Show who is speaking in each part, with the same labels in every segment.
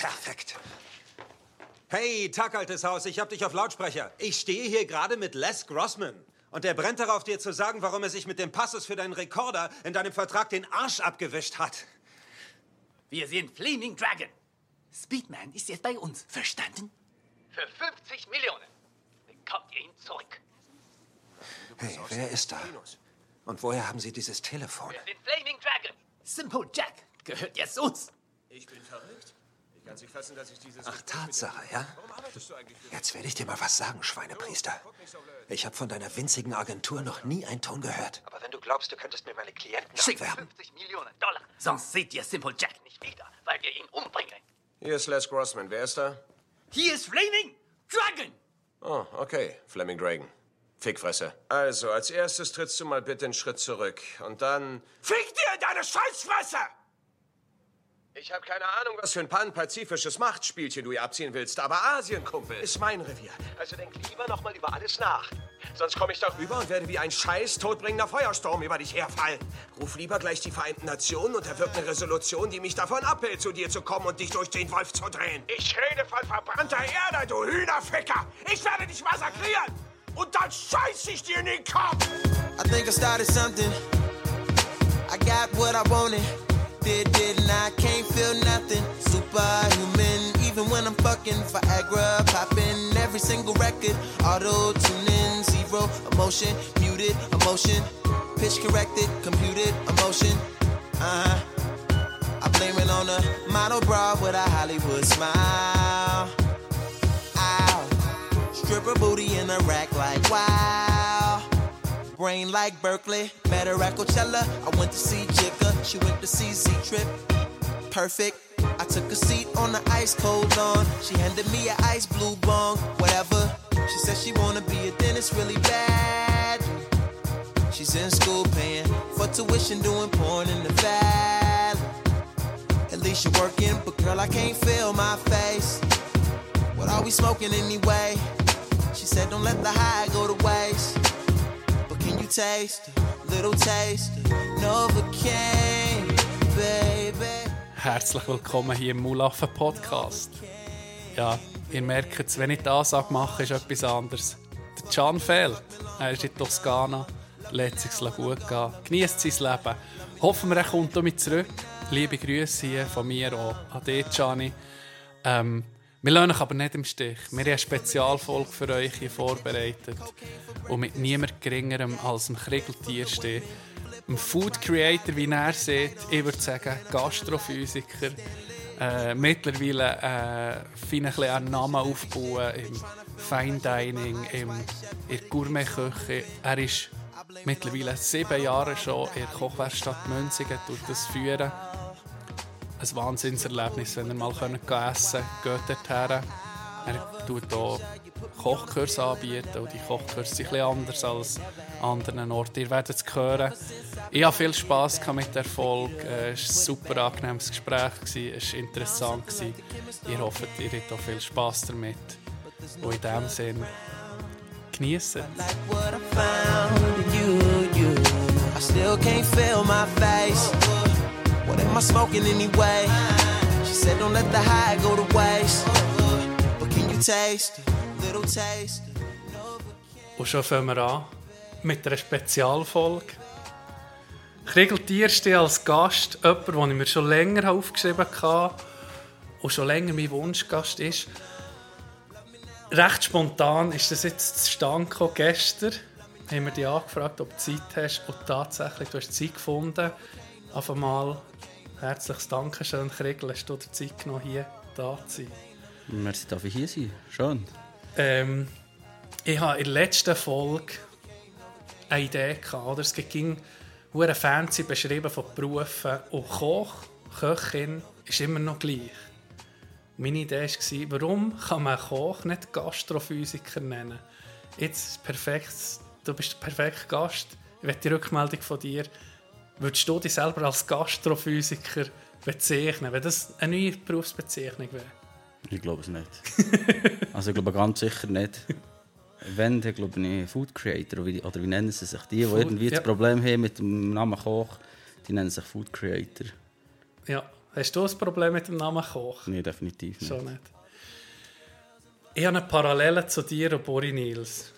Speaker 1: Perfekt. Hey, Tag, altes Haus, ich hab dich auf Lautsprecher. Ich stehe hier gerade mit Les Grossman. Und er brennt darauf, dir zu sagen, warum er sich mit dem Passus für deinen Rekorder in deinem Vertrag den Arsch abgewischt hat.
Speaker 2: Wir sind Flaming Dragon. Speedman ist jetzt bei uns. Verstanden? Für 50 Millionen bekommt ihr ihn zurück.
Speaker 1: Hey, wer ist da? Und woher haben Sie dieses Telefon?
Speaker 2: Wir sind Flaming Dragon. Simple Jack gehört jetzt uns.
Speaker 3: Ich bin verrückt. Ich kann sich fassen, dass ich dieses...
Speaker 1: Ach, Tatsache, ja? Jetzt werde ich dir mal was sagen, Schweinepriester. Ich habe von deiner winzigen Agentur noch nie einen Ton gehört. Aber wenn du glaubst, du könntest mir meine Klienten abwerben...
Speaker 2: 50 Millionen Dollar. Sonst seht ihr Simple Jack nicht wieder, weil wir ihn umbringen.
Speaker 3: Hier ist Les Grossman. Wer ist da?
Speaker 2: Hier ist Flaming Dragon.
Speaker 3: Oh, okay. Fleming Dragon. Fickfresse. Also, als erstes trittst du mal bitte einen Schritt zurück. Und dann... Fick dir in deine Scheißfresse! Ich habe keine Ahnung, was für ein pan-pazifisches Machtspielchen du hier abziehen willst, aber Asien, Kumpel, ist mein Revier. Also denk lieber noch mal über alles nach. Sonst komme ich doch rüber und werde wie ein scheiß todbringender Feuersturm über dich herfallen. Ruf lieber gleich die Vereinten Nationen und erwirb eine Resolution, die mich davon abhält, zu dir zu kommen und dich durch den Wolf zu drehen. Ich rede von verbrannter Erde, du Hühnerficker! Ich werde dich massakrieren! Und dann scheiß ich dir in den Kopf!
Speaker 4: I think I started something. I got what I wanted. Did, and I can't feel nothing. Superhuman, even when I'm fucking Viagra, popping every single record. Auto tuning, zero emotion, muted emotion. Pitch corrected, computed emotion. Uh huh. I blame it on a model bra with a Hollywood smile. Ow. Stripper booty in a rack like wow. Brain like Berkeley. Met her at Coachella. I went to see Jigga. She went to see Z Trip. Perfect. I took a seat on the ice cold lawn. She handed me a ice blue bong. Whatever. She said she wanna be a dentist really bad. She's in school paying for tuition, doing porn in the valley. At least you're working, but girl, I can't feel my face. What are we smoking anyway? She said, don't let the high go to waste. Taste little taste Novocaine, baby?
Speaker 5: Herzlich willkommen hier im Mulaffen Podcast. Ja, ihr merkt, wenn ich die Ansage mache, ist etwas anderes. Der Can fehlt. Er ist in Toskana, lässt es sich gut gehen, genießt sein Leben. Hoffen wir, er kommt damit zurück. Liebe Grüße hier von mir auch an dich, Gianni. Ähm, wir lassen euch aber nicht im Stich. Wir haben eine Spezialfolge für euch hier vorbereitet. Und mit niemand geringerem als dem Kriegeltiersteh. Ein Food Creator, wie er sieht, ich würde sagen Gastrophysiker. Äh, mittlerweile äh, ein bisschen einen Namen aufbauen im Fine Dining, im, in der Gourmet-Küche. Er ist mittlerweile sieben Jahre schon in der Kochwerkstatt Münzigen, tut das führen ein Wahnsinnserlebnis, wenn ihr mal essen könnt. Geht dorthin. Er tut auch Kochkurse anbieten und die Kochkurse sind etwas anders als an anderen Orten. Ihr werdet es hören. Ich hatte viel Spass mit der Folge. Es war ein super angenehmes Gespräch. Es war interessant. Ihr hofft, ihr habt auch viel Spass damit. Und in diesem Sinne, genießen.
Speaker 4: Like what am I smoking anyway? She said, don't let the high go to waste. But can you taste a little taste?
Speaker 5: Und schon fangen wir an mit einer Spezialfolge. Kriegeltierste als Gast, jemand, den ich mir schon länger aufgeschrieben habe und schon länger mein Wunschgast ist. Recht spontan ist das jetzt zustande gekommen. Gestern haben wir dich angefragt, ob du Zeit hast und tatsächlich, du hast Zeit gefunden. Auf einmal herzliches Dankeschön, Kriegel, hast du dir Zeit genommen, hier da zu sein.
Speaker 6: Merci, darf ich hier sein? Schön.
Speaker 5: Ähm, ich habe in der letzten Folge eine Idee gehabt. Oder? Es ging eine fancy beschrieben von Berufen und Koch, Köchin ist immer noch gleich. Meine Idee war, warum kann man Koch nicht Gastrophysiker nennen? Jetzt perfekt, du bist der perfekte Gast. Ich will die Rückmeldung von dir. Würdest du dich selber als Gastrophysiker bezeichnen, wenn das eine neue Berufsbezeichnung wäre?
Speaker 6: Ich glaube es nicht. also ich glaube ganz sicher nicht. Wenn, dann glaube ich Food Creator, oder wie, nennen sie sich? Die, die
Speaker 5: Food-
Speaker 6: irgendwie
Speaker 5: ja.
Speaker 6: das Problem haben mit dem Namen Koch, die nennen sich Food Creator.
Speaker 5: Ja, Hast du ein Problem mit dem Namen Koch?
Speaker 6: Nee, definitiv nicht.
Speaker 5: Schon nicht. Ich habe eine Parallele zu dir und Bori Nils.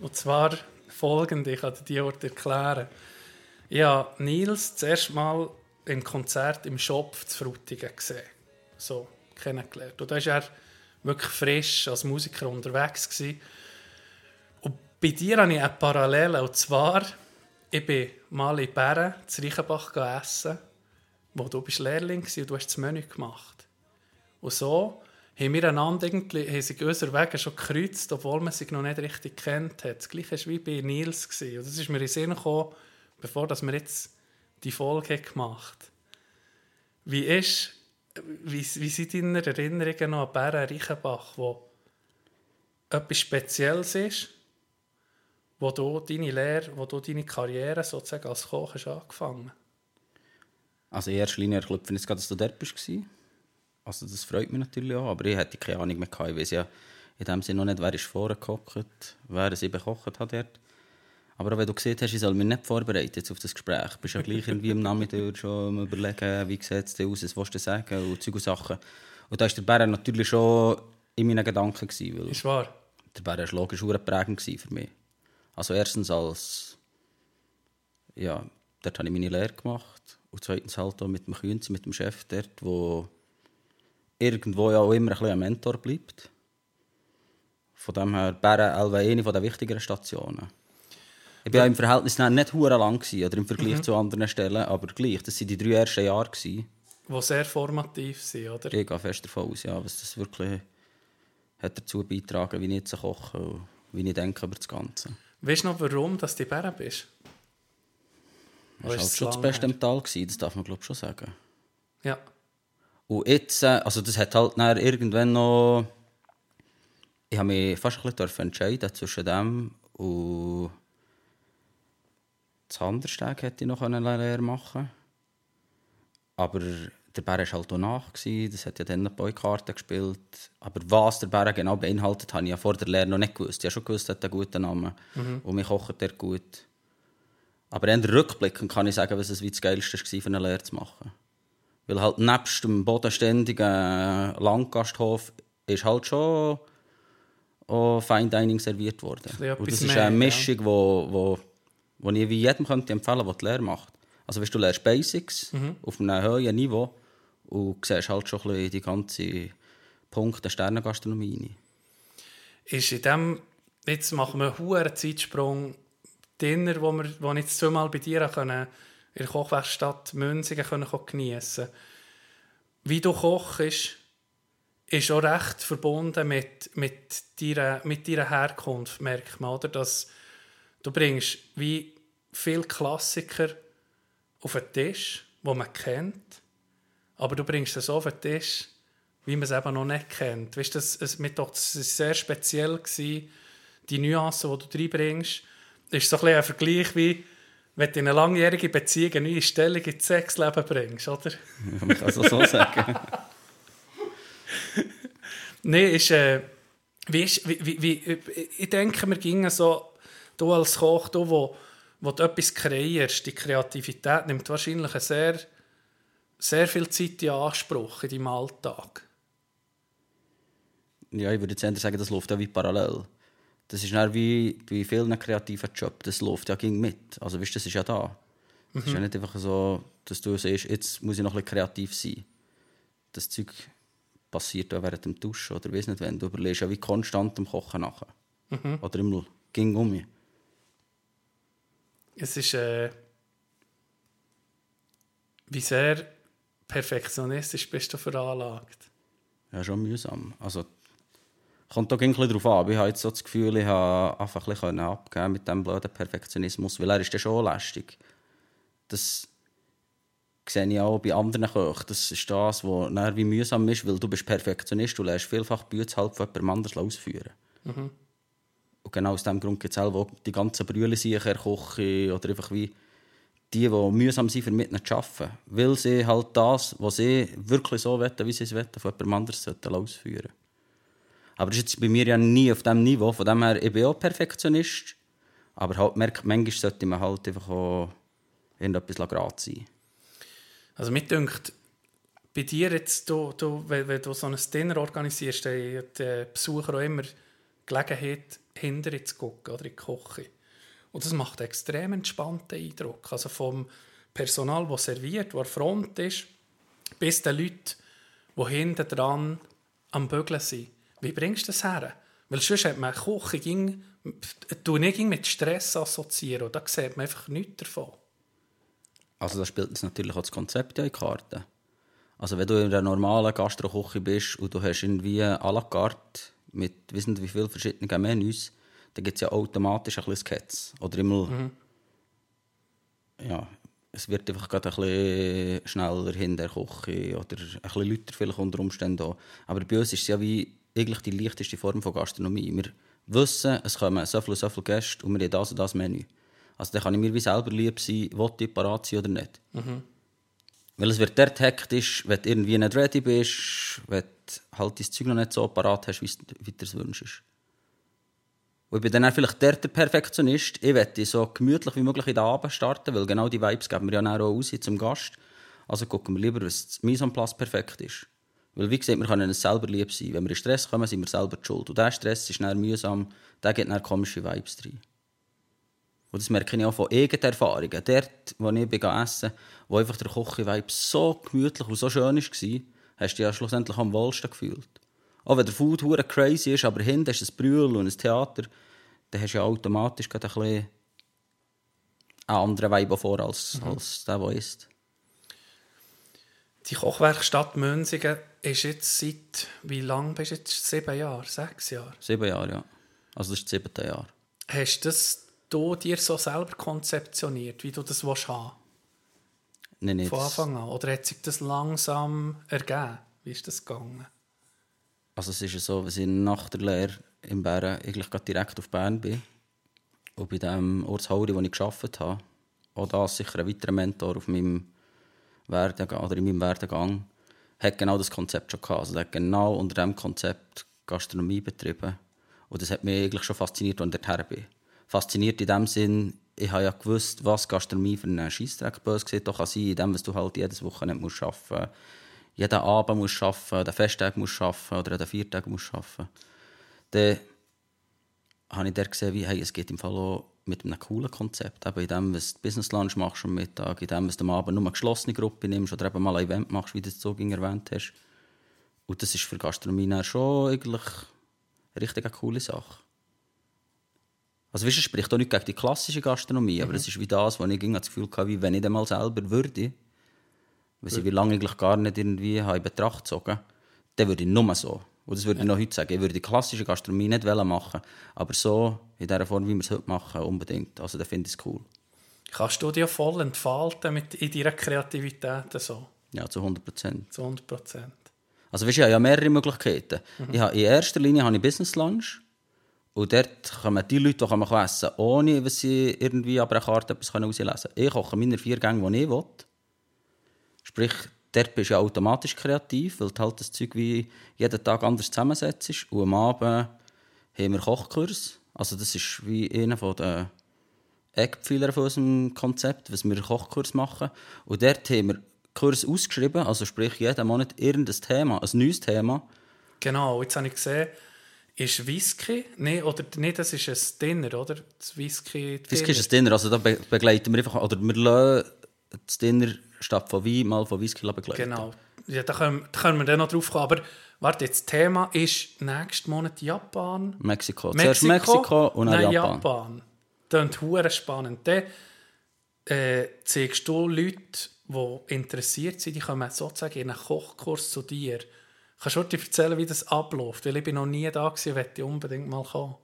Speaker 5: Und zwar folgende, ich kann dir die heute erklären. Habe Nils das erste Mal im Konzert im Shop zu Frutigen gesehen. So, kennengelernt. Und da war er wirklich frisch als Musiker unterwegs. Gewesen. Und bei dir habe ich eine Parallele. Und zwar, ich bin mal in Bären, zu Reichenbach essen, wo du bist Lehrling warst und du hast das Menü gemacht. Und so haben wir einander irgendwie, haben sich unsere Wege schon gekreuzt, obwohl man sich noch nicht richtig kennt hat. Das gleiche war wie bei Nils. Und das ist mir in den Sinn gekommen, bevor dass wir jetzt die Folge gemacht. Wie ist, wie, wie sind deine Erinnerungen noch an Bären Reichenbach, wo etwas Spezielles ist, wo du deine Lehre, wo du deine Karriere sozusagen als Koch hast angefangen
Speaker 6: Also in erster Linie erklopfen jetzt gerade, dass du dort bist. Also das freut mich natürlich auch, aber ich hätte keine Ahnung mehr. Ich weiß ja in dem Sinne noch nicht, wer ist vorher gekocht, wer sie bekocht hat dort. Aber auch wenn du gesehen hast, ich soll mich nicht vorbereiten jetzt auf das Gespräch. Du bist ja gleich irgendwie am Nachmittag schon überlegen, wie sieht es aus, was willst du sagen und und Sachen. Und da war der Bär natürlich schon in meinen Gedanken. Gewesen, weil
Speaker 5: Ist wahr?
Speaker 6: der Bär war logisch prägend für mich. Also erstens als, ja, dort habe ich meine Lehre gemacht und zweitens halt auch mit dem Künzi, mit dem Chef dort, wo irgendwo ja auch immer ein, ein Mentor bleibt. Von dem her, Bären Elva eine der wichtigeren Stationen. Ich war ja im Verhältnis nicht hure lang gewesen, oder im Vergleich zu anderen Stellen, aber gleich, das waren die drei ersten Jahre. Gewesen.
Speaker 5: Die sehr formativ sind, oder?
Speaker 6: Ich gehe fest davon aus, ja, was das wirklich hat dazu beitragen, wie ich jetzt koche und wie ich denke über das Ganze.
Speaker 5: Weißt du noch, warum dass du Bären bist?
Speaker 6: Das war
Speaker 5: ist
Speaker 6: halt schon das Beste im Tal, gewesen, das darf man glaube schon sagen.
Speaker 5: Ja.
Speaker 6: Und jetzt, äh, also das hat halt dann irgendwann noch... Ich habe mich fast ein bisschen entscheiden zwischen dem und... Das Handersteg hätte ich noch eine Lehre machen Aber der Bär war halt auch nach, das hat ja dann eine Boykarte gespielt. Aber was der Bär genau beinhaltet, habe ich ja vor der Lehre noch nicht gewusst. Ich habe schon gewusst, er hat einen guten Namen und wir kochen dort gut. Aber in der Rückblick kann ich sagen, was es wie das Geilste war, für eine Lehre zu machen. Weil halt nebst dem bodenständigen Landgasthof ist halt schon auch Fine Dining serviert worden. Und das ist eine Mischung, wo, wo, wo ich wie jedem könnte empfehlen könnte, der die Lehre macht. Also weißt, du lernst Basics
Speaker 5: Mhm.
Speaker 6: auf einem hohen Niveau und siehst halt schon ein die ganze Punkte der Sternengastronomie rein.
Speaker 5: Ist in dem, jetzt machen wir einen hohen Zeitsprung, Dinner, wo, wir, wo ich jetzt zweimal bei dir können, in der Kochwerkstatt Münzigen können geniessen Wie du kochst, ist auch recht verbunden mit, mit, deiner, mit deiner Herkunft, merkt man, oder? Dass du bringst wie viele Klassiker auf den Tisch, die man kennt, aber du bringst es so auf den Tisch, wie man es eben noch nicht kennt. Weißt, das, es, mir doch, das war sehr speziell, gewesen, die Nuancen, die du reinbringst. Das ist so ein, ein Vergleich wie, wenn du in eine langjährige Beziehung eine neue Stellung ins Sexleben bringst, oder?
Speaker 6: Ja, man kann es so sagen.
Speaker 5: Nein, ist, äh, wie ist, wie, wie, wie, ich denke, wir gingen so, du als Koch, du, wo, wo du etwas kreierst, die Kreativität nimmt wahrscheinlich sehr, sehr viel Zeit in Anspruch in deinem Alltag.
Speaker 6: Ja, ich würde jetzt eher sagen, das läuft ja wie parallel. Das ist wie bei vielen kreativen Jobs, das läuft ja ging mit. Also weißt, du, das ist ja da. Es ist ja nicht einfach so, dass du siehst, jetzt muss ich noch ein bisschen kreativ sein. Das Zeug passiert auch während dem Duschen oder weiss nicht, wenn du überlegst ja wie konstant am Kochen nachher. Oder immer ging um mich.
Speaker 5: Es ist, äh, wie sehr perfektionistisch bist du veranlagt.
Speaker 6: Ja, schon mühsam. Also, kommt auch ein bisschen darauf an. Ich habe jetzt so das Gefühl, ich habe einfach ein bisschen abgeben mit diesem blöden Perfektionismus, weil er ist dann schon lästig. Das sehe ich auch bei anderen Köchen. Das ist das, was wie mühsam ist, weil du bist Perfektionist, du lässt vielfach Bütze halb von jemandem anders ausführen. Und genau aus diesem Grund gibt es auch die ganzen Brühe sicher Küche oder einfach wie die, die mühsam sind, für mit zu arbeiten. Weil sie halt das, was sie wirklich so wollen, wie sie es wollen, von jemand anderes ausführen Aber das ist jetzt bei mir ja nie auf diesem Niveau. Von dem her, ich bin auch Perfektionist. Aber halt merkt, manchmal sollte man halt einfach auch irgendetwas gerade sein.
Speaker 5: Also mir denkt, bei dir jetzt, du, du, wenn, du so ein Dinner organisierst, hat der Besucher auch immer Gelegenheit, hinterher zu gucken oder in die Küche. Und das macht einen extrem entspannten Eindruck. Also vom Personal, das serviert, das Front ist, bis den Leuten, die hinten dran am Bügeln sind. Wie bringst du das her? Weil sonst hat man Küche ging, nicht mit Stress assoziieren und da sieht man einfach nichts davon.
Speaker 6: Also da spielt jetzt natürlich auch das Konzept in die Karte. Also wenn du in einer normalen Gastroküche bist und du hast irgendwie à la carte mit wissen wie vielen verschiedenen Menüs, dann gibt es ja automatisch ein bisschen Skets. Oder immer... Mhm. Ja, es wird einfach gerade ein bisschen schneller in der Küche oder ein bisschen lauter vielleicht unter Umständen auch. Aber bei uns ist es ja wie eigentlich die leichteste Form von Gastronomie. Wir wissen, es kommen so viele, so viele Gäste und wir haben das und das Menü. Also dann kann ich mir wie selber lieb sein, will ich parat sein oder nicht. Mhm. Weil es wird dort hektisch, wenn du irgendwie nicht ready bist, wenn du halt dein Zeug noch nicht so parat hast, wie du es wünschst. Und ich bin dann vielleicht der, Perfektionist. Ich möchte so gemütlich wie möglich in den Abend starten, weil genau die Vibes geben wir ja auch raus zum Gast. Also gucken wir lieber, dass das Mise en place perfekt ist. Weil, wie gesagt, wir können es selber lieb sein. Wenn wir in Stress kommen, sind wir selber schuld. Und dieser Stress ist dann mühsam, der gibt dann komische Vibes rein. Und das merke ich auch von eigenen Erfahrungen. Dort, wo ich bin essen wo einfach der Koche-Vibe so gemütlich und so schön war, hast du dich ja schlussendlich am wohlsten gefühlt. Auch wenn der Food hure crazy ist, aber hinten ist ein Brühl und ein Theater, dann hast du ja automatisch ein bisschen einen anderen Vibe vor als, mhm. als der, der ist.
Speaker 5: Die Kochwerkstatt Münzigen ist jetzt seit, wie lange bist du jetzt? Sieben Jahre? Sechs Jahre?
Speaker 6: Sieben Jahre, ja. Also das ist das siebte Jahr.
Speaker 5: Hast du das du dir so selber konzeptioniert, wie du das haben willst?
Speaker 6: Nein, nicht.
Speaker 5: Von Anfang an? Oder hat sich das langsam ergeben? Wie ist das gegangen?
Speaker 6: Also es ist so, dass ich nach der Lehre in Bern eigentlich direkt auf Bern bin und bei dem Ortshauri, wo ich gearbeitet habe, auch da sicher ein weiterer Mentor auf meinem Werdegang, oder in meinem Werdegang, hat genau das Konzept schon gehabt. Also hat genau unter diesem Konzept Gastronomie betrieben. Und das hat mich eigentlich schon fasziniert, als ich dorthin bin fasziniert in dem Sinn, ich habe ja gewusst, was Gastronomie für einen Scheissdreck böse sieht, doch kann sein, in dem, was du halt jedes Wochenende musst arbeiten musst. Jeden Abend musst du arbeiten, den Festtag musst du arbeiten oder den Viertag musst du arbeiten. Dann habe ich dort gesehen, wie, hey, es geht im Fall auch mit einem coolen Konzept. Eben in dem, was du Business Lunch machst am Mittag, in dem, was du am Abend nur eine geschlossene Gruppe nimmst oder eben mal ein Event machst, wie du es so erwähnt hast. Und das ist für Gastronomie schon eigentlich eine richtig coole Sache. Also weißt, es spricht auch nicht gegen die klassische Gastronomie, mhm. aber es ist wie das, wo ich das Gefühl hatte, wie wenn ich dann mal selber würde, was ich wie lange eigentlich gar nicht irgendwie in Betracht gezogen dann würde ich nur so. Und das würde ja. ich noch heute sagen. Ich würde die klassische Gastronomie nicht machen aber so, in der Form, wie wir es heute machen, unbedingt. Also da finde ich es cool.
Speaker 5: Kannst du dich voll entfalten mit in deiner Kreativität? So?
Speaker 6: Ja, zu 100 Prozent.
Speaker 5: Zu 100 Prozent.
Speaker 6: Also weißt, ich habe ja mehrere Möglichkeiten. Mhm. Ich habe, in erster Linie habe ich Business Lunch. Und dort kommen die Leute, die kommen essen ohne dass sie irgendwie aber eine Karte etwas herauslesen können. Ich koche meine vier Gänge, die ich will. Sprich, dort bist du ja automatisch kreativ, weil du halt das Zeug wie jeden Tag anders zusammensetzt. Und am Abend haben wir Kochkurs. Also das ist wie einer der Eckpfeiler von unserem Konzept, was wir Kochkurs machen. Und dort haben wir Kurs ausgeschrieben, also sprich jeden Monat irgendein Thema, ein neues Thema.
Speaker 5: Genau, jetzt habe ich gesehen, ist Whisky, nee, oder nee, das ist ein Dinner, oder? Das Whisky,
Speaker 6: Dinner. Whisky ist ein Dinner, also da begleiten wir einfach, oder wir lassen das Dinner statt von Wein mal von Whisky begleiten.
Speaker 5: Genau, ja, da können, da können wir dann noch drauf kommen, aber warte, jetzt, das Thema ist nächsten Monat Japan.
Speaker 6: Mexiko, Mexiko zuerst Mexiko und dann, dann Japan.
Speaker 5: Japan. Das ist spannend. Dann äh, zeigst du Leute, die interessiert sind, die kommen sozusagen in einen Kochkurs zu dir. Kannst du dir erzählen, wie das abläuft? Weil ich bin noch nie da gewesen, möchte unbedingt mal kommen.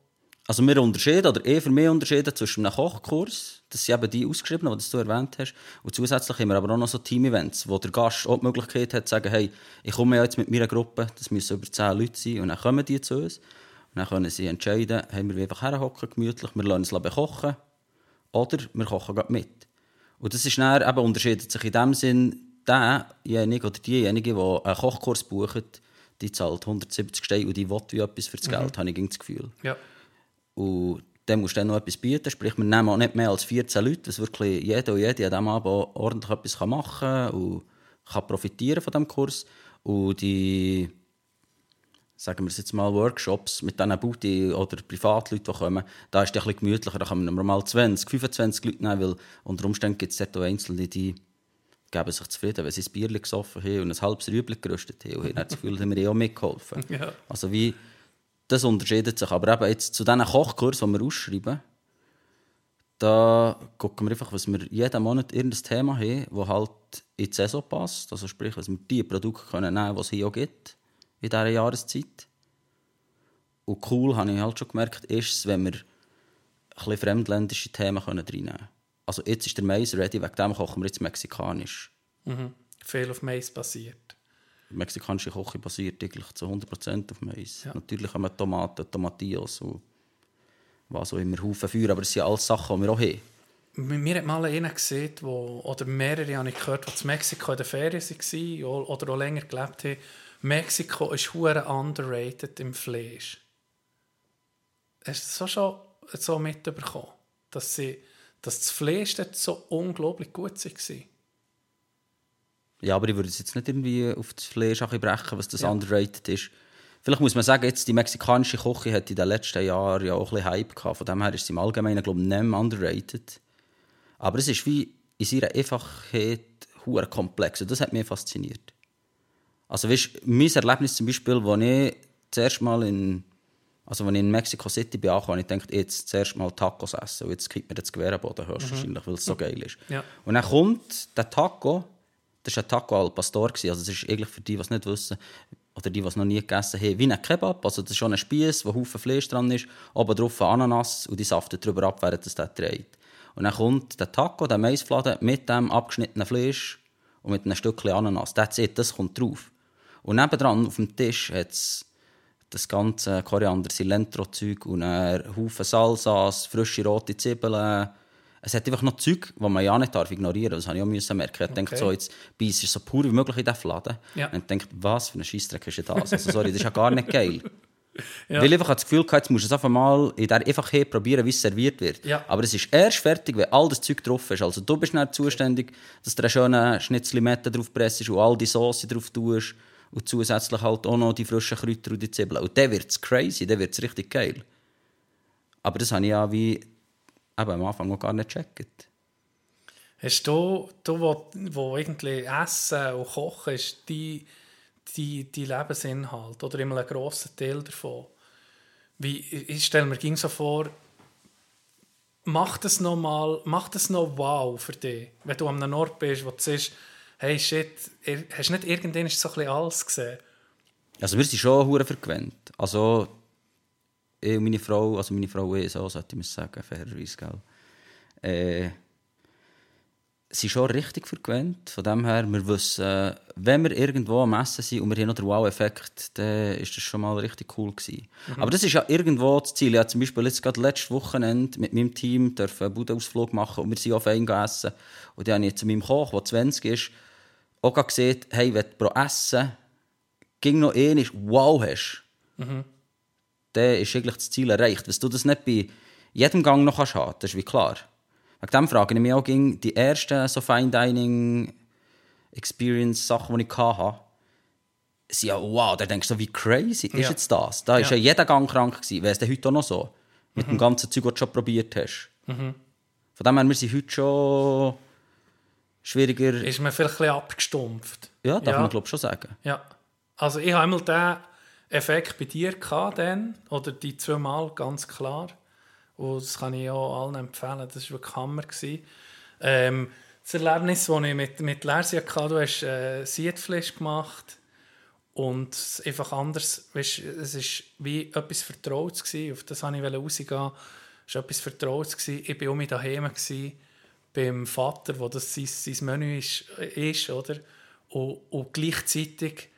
Speaker 6: Also wir unterscheiden, oder eher für mich unterscheiden zwischen einem Kochkurs, das sind eben die ausgeschriebenen, die du erwähnt hast, und zusätzlich haben wir aber auch noch so Team-Events, wo der Gast auch die Möglichkeit hat zu sagen, hey, ich komme ja jetzt mit meiner Gruppe, das müssen über zehn Leute sein, und dann kommen die zu uns, und dann können sie entscheiden, haben wir einfach herhocken, gemütlich, wir lassen es bekochen, oder wir kochen gerade mit. Und das ist dann eben unterscheidet sich in dem Sinn, derjenige oder diejenige, die einen Kochkurs buchen, die zahlt 170 Steine und die will wie etwas für das mhm. Geld, habe ich das Gefühl.
Speaker 5: Ja.
Speaker 6: Und dann musst du dann noch etwas bieten, sprich, wir nehmen auch nicht mehr als 14 Leute, dass wirklich jeder und jede an diesem Abend ordentlich etwas machen kann und kann profitieren von diesem Kurs und die sagen wir es jetzt mal, Workshops mit diesen Booty- oder Privatleuten, die kommen, da ist es ein bisschen gemütlicher, da kann man mal 20, 25 Leute nehmen, weil unter Umständen gibt es dort auch Einzelne, die geben sich zufrieden, wenn sie ein Bier gesoffen haben und ein halbes Rüebli geröstet haben und haben das Gefühl, haben wir eh auch mitgeholfen.
Speaker 5: Ja.
Speaker 6: Also wie, das unterscheidet sich. Aber eben jetzt zu diesen Kochkursen, die wir ausschreiben, da gucken wir einfach, was wir jeden Monat irgendein Thema haben, das halt in die Saison passt. Also sprich, was wir die Produkte können nehmen können, die es hier auch gibt in dieser Jahreszeit. Und cool, habe ich halt schon gemerkt, ist es, wenn wir ein bisschen fremdländische Themen reinnehmen können. Also jetzt ist der Mais ready, wegen dem kochen wir jetzt mexikanisch.
Speaker 5: Viel auf Mais basiert.
Speaker 6: Die mexikanische Küche basiert eigentlich zu 100% auf Mais.
Speaker 5: Ja.
Speaker 6: Natürlich haben wir Tomaten, Tomatillos und was auch immer, Haufen Feuer, aber es sind alles Sachen, die wir auch haben.
Speaker 5: Mir mir hat mal einer gesehen, wo, oder mehrere habe ich gehört, die in Mexiko in der Ferien waren oder auch länger gelebt haben. Mexiko ist hure underrated im Fleisch. Hast du das auch schon so mitbekommen? Dass, sie, dass das Fleisch dort so unglaublich gut war?
Speaker 6: Ja, aber ich würde es jetzt nicht irgendwie auf das Fleisch brechen, was das
Speaker 5: Ja.
Speaker 6: underrated ist. Vielleicht muss man sagen, jetzt die mexikanische Küche hat in den letzten Jahren ja auch ein bisschen Hype gehabt. Von dem her ist sie im Allgemeinen, glaube ich, nicht mehr underrated. Aber es ist wie in ihrer Einfachheit hure komplex. Und das hat mich fasziniert. Also weißt, mein Erlebnis zum Beispiel, als ich zuerst mal in, also als ich in Mexico City bin, angekommen, ich dachte, jetzt zuerst mal Tacos essen und jetzt kriegt mir das Gewehr am Boden, höchstwahrscheinlich, weil es so geil ist.
Speaker 5: Ja.
Speaker 6: Und dann kommt der Taco, das war ein Taco al Pastor, also das ist eigentlich für die, die es nicht wissen, oder die, die es noch nie gegessen haben, wie ein Kebab, also das ist schon ein Spieß, wo Haufen Fleisch dran ist, oben drauf ein Ananas und die saftet drüber ab, während es der dreht. Und dann kommt der Taco, der Maisfladen, mit dem abgeschnittenen Fleisch und mit einem Stückchen Ananas. That's it, das kommt drauf. Und nebendran auf dem Tisch hat es das ganze Koriander, Cilantro-Zeug und einen Haufen Salsas, frische rote Zwiebeln. Es hat einfach noch Zeug, das man ja nicht darf ignorieren darf. Das habe ich auch müssen merken. Ich dachte
Speaker 5: Okay.
Speaker 6: so, jetzt beißt so pur wie möglich in diesen Fladen.
Speaker 5: Ja.
Speaker 6: Und ich dachte, was für ein Scheissdreck ist das? Also sorry, das ist ja gar nicht geil.
Speaker 5: Ja.
Speaker 6: Weil ich einfach das Gefühl hatte, jetzt musst du es einfach mal in der Einfachheit probieren, wie es serviert wird.
Speaker 5: Ja.
Speaker 6: Aber es ist erst fertig, wenn all das Zeug drauf ist. Also du bist nicht zuständig, dass du einen schönen Schnitzelmette drauf presst und all die Sauce drauf tust und zusätzlich halt auch noch die frischen Kräuter und die Zwiebeln. Und dann wird es crazy, dann wird es richtig geil. Aber das habe ich ja wie eben am Anfang noch gar nicht gecheckt.
Speaker 5: Hast du, du wo, wo irgendwie Essen und Kochen ist, die, die, die Lebensinhalt oder immer ein grosser Teil davon. Wie, ich stelle mir ging so vor, macht es noch mal, macht es noch wow für dich, wenn du an einem Ort bist, wo du siehst, hey shit, hast du nicht irgendwann so ein bisschen alles gesehen?
Speaker 6: Also wir sind schon hure vergewöhnt. Also ich und meine Frau, also meine Frau ist so, sollte ich sagen, fairerweise, gell. Äh, sind schon richtig vergewöhnt. Von dem her, wir wissen, wenn wir irgendwo am Essen sind und wir haben noch den Wow-Effekt, dann ist das schon mal richtig cool gewesen. Aber das ist ja irgendwo das Ziel. Ich habe zum Beispiel jetzt gerade letztes Wochenende mit meinem Team einen Budenausflug machen und wir sind auf einen essen. Und dann habe ich zu meinem Koch, der 20 ist, auch gesehen, hey, wenn du pro Essen ging noch nicht wow hast, dann ist eigentlich das Ziel erreicht. Dass du das nicht bei jedem Gang noch kannst haben, das ist wie klar. Wegen dem frage ich mich auch, ging die ersten so Fine Dining Experience Sachen, die ich hatte, sind ja wow, da denkst du wie crazy ist
Speaker 5: Ja.
Speaker 6: jetzt das? Da ist ja
Speaker 5: Ja.
Speaker 6: jeder Gang krank gewesen. Wäre es denn heute auch noch so? Mit dem ganzen Zeug, das du schon probiert hast. Von dem her, wir sind heute schon schwieriger.
Speaker 5: Ist man vielleicht ein bisschen abgestumpft?
Speaker 6: ja, darf
Speaker 5: Ja.
Speaker 6: man glaube schon sagen.
Speaker 5: Ja, also ich habe einmal diesen Effekt bei dir gehabt, dann, oder die zwei Mal, ganz klar. Und das kann ich auch allen empfehlen, das war wirklich Hammer. Ähm, das Erlebnis, das ich mit, mit Lersi hatte, du hast äh, Siedfleisch gemacht und es ist einfach anders, weißt, es war wie etwas Vertrautes, gewesen. auf das wollte ich rausgehen. Es war etwas Vertrautes. gewesen. Ich war um mich daheim, gewesen, beim Vater, wo das sein, sein Menü ist, ist oder? Und, und gleichzeitig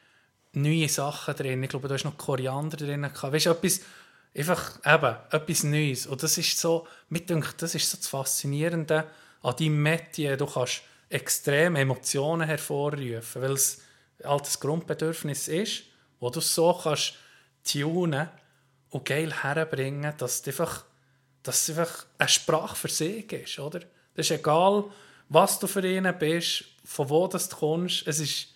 Speaker 5: neue Sachen drin. Ich glaube, da ist noch Koriander drin. Weißt du, etwas, einfach eben, etwas Neues. Und das ist so, mir denkt, das ist so das Faszinierende an deinem Metier. Du kannst extrem Emotionen hervorrufen, weil es halt das Grundbedürfnis ist, wo du so kannst tunen und geil herbringen, dass es einfach, dass es einfach eine Sprache für sich ist, oder? Das ist egal, was du für ihn bist, von wo das du kommst, es ist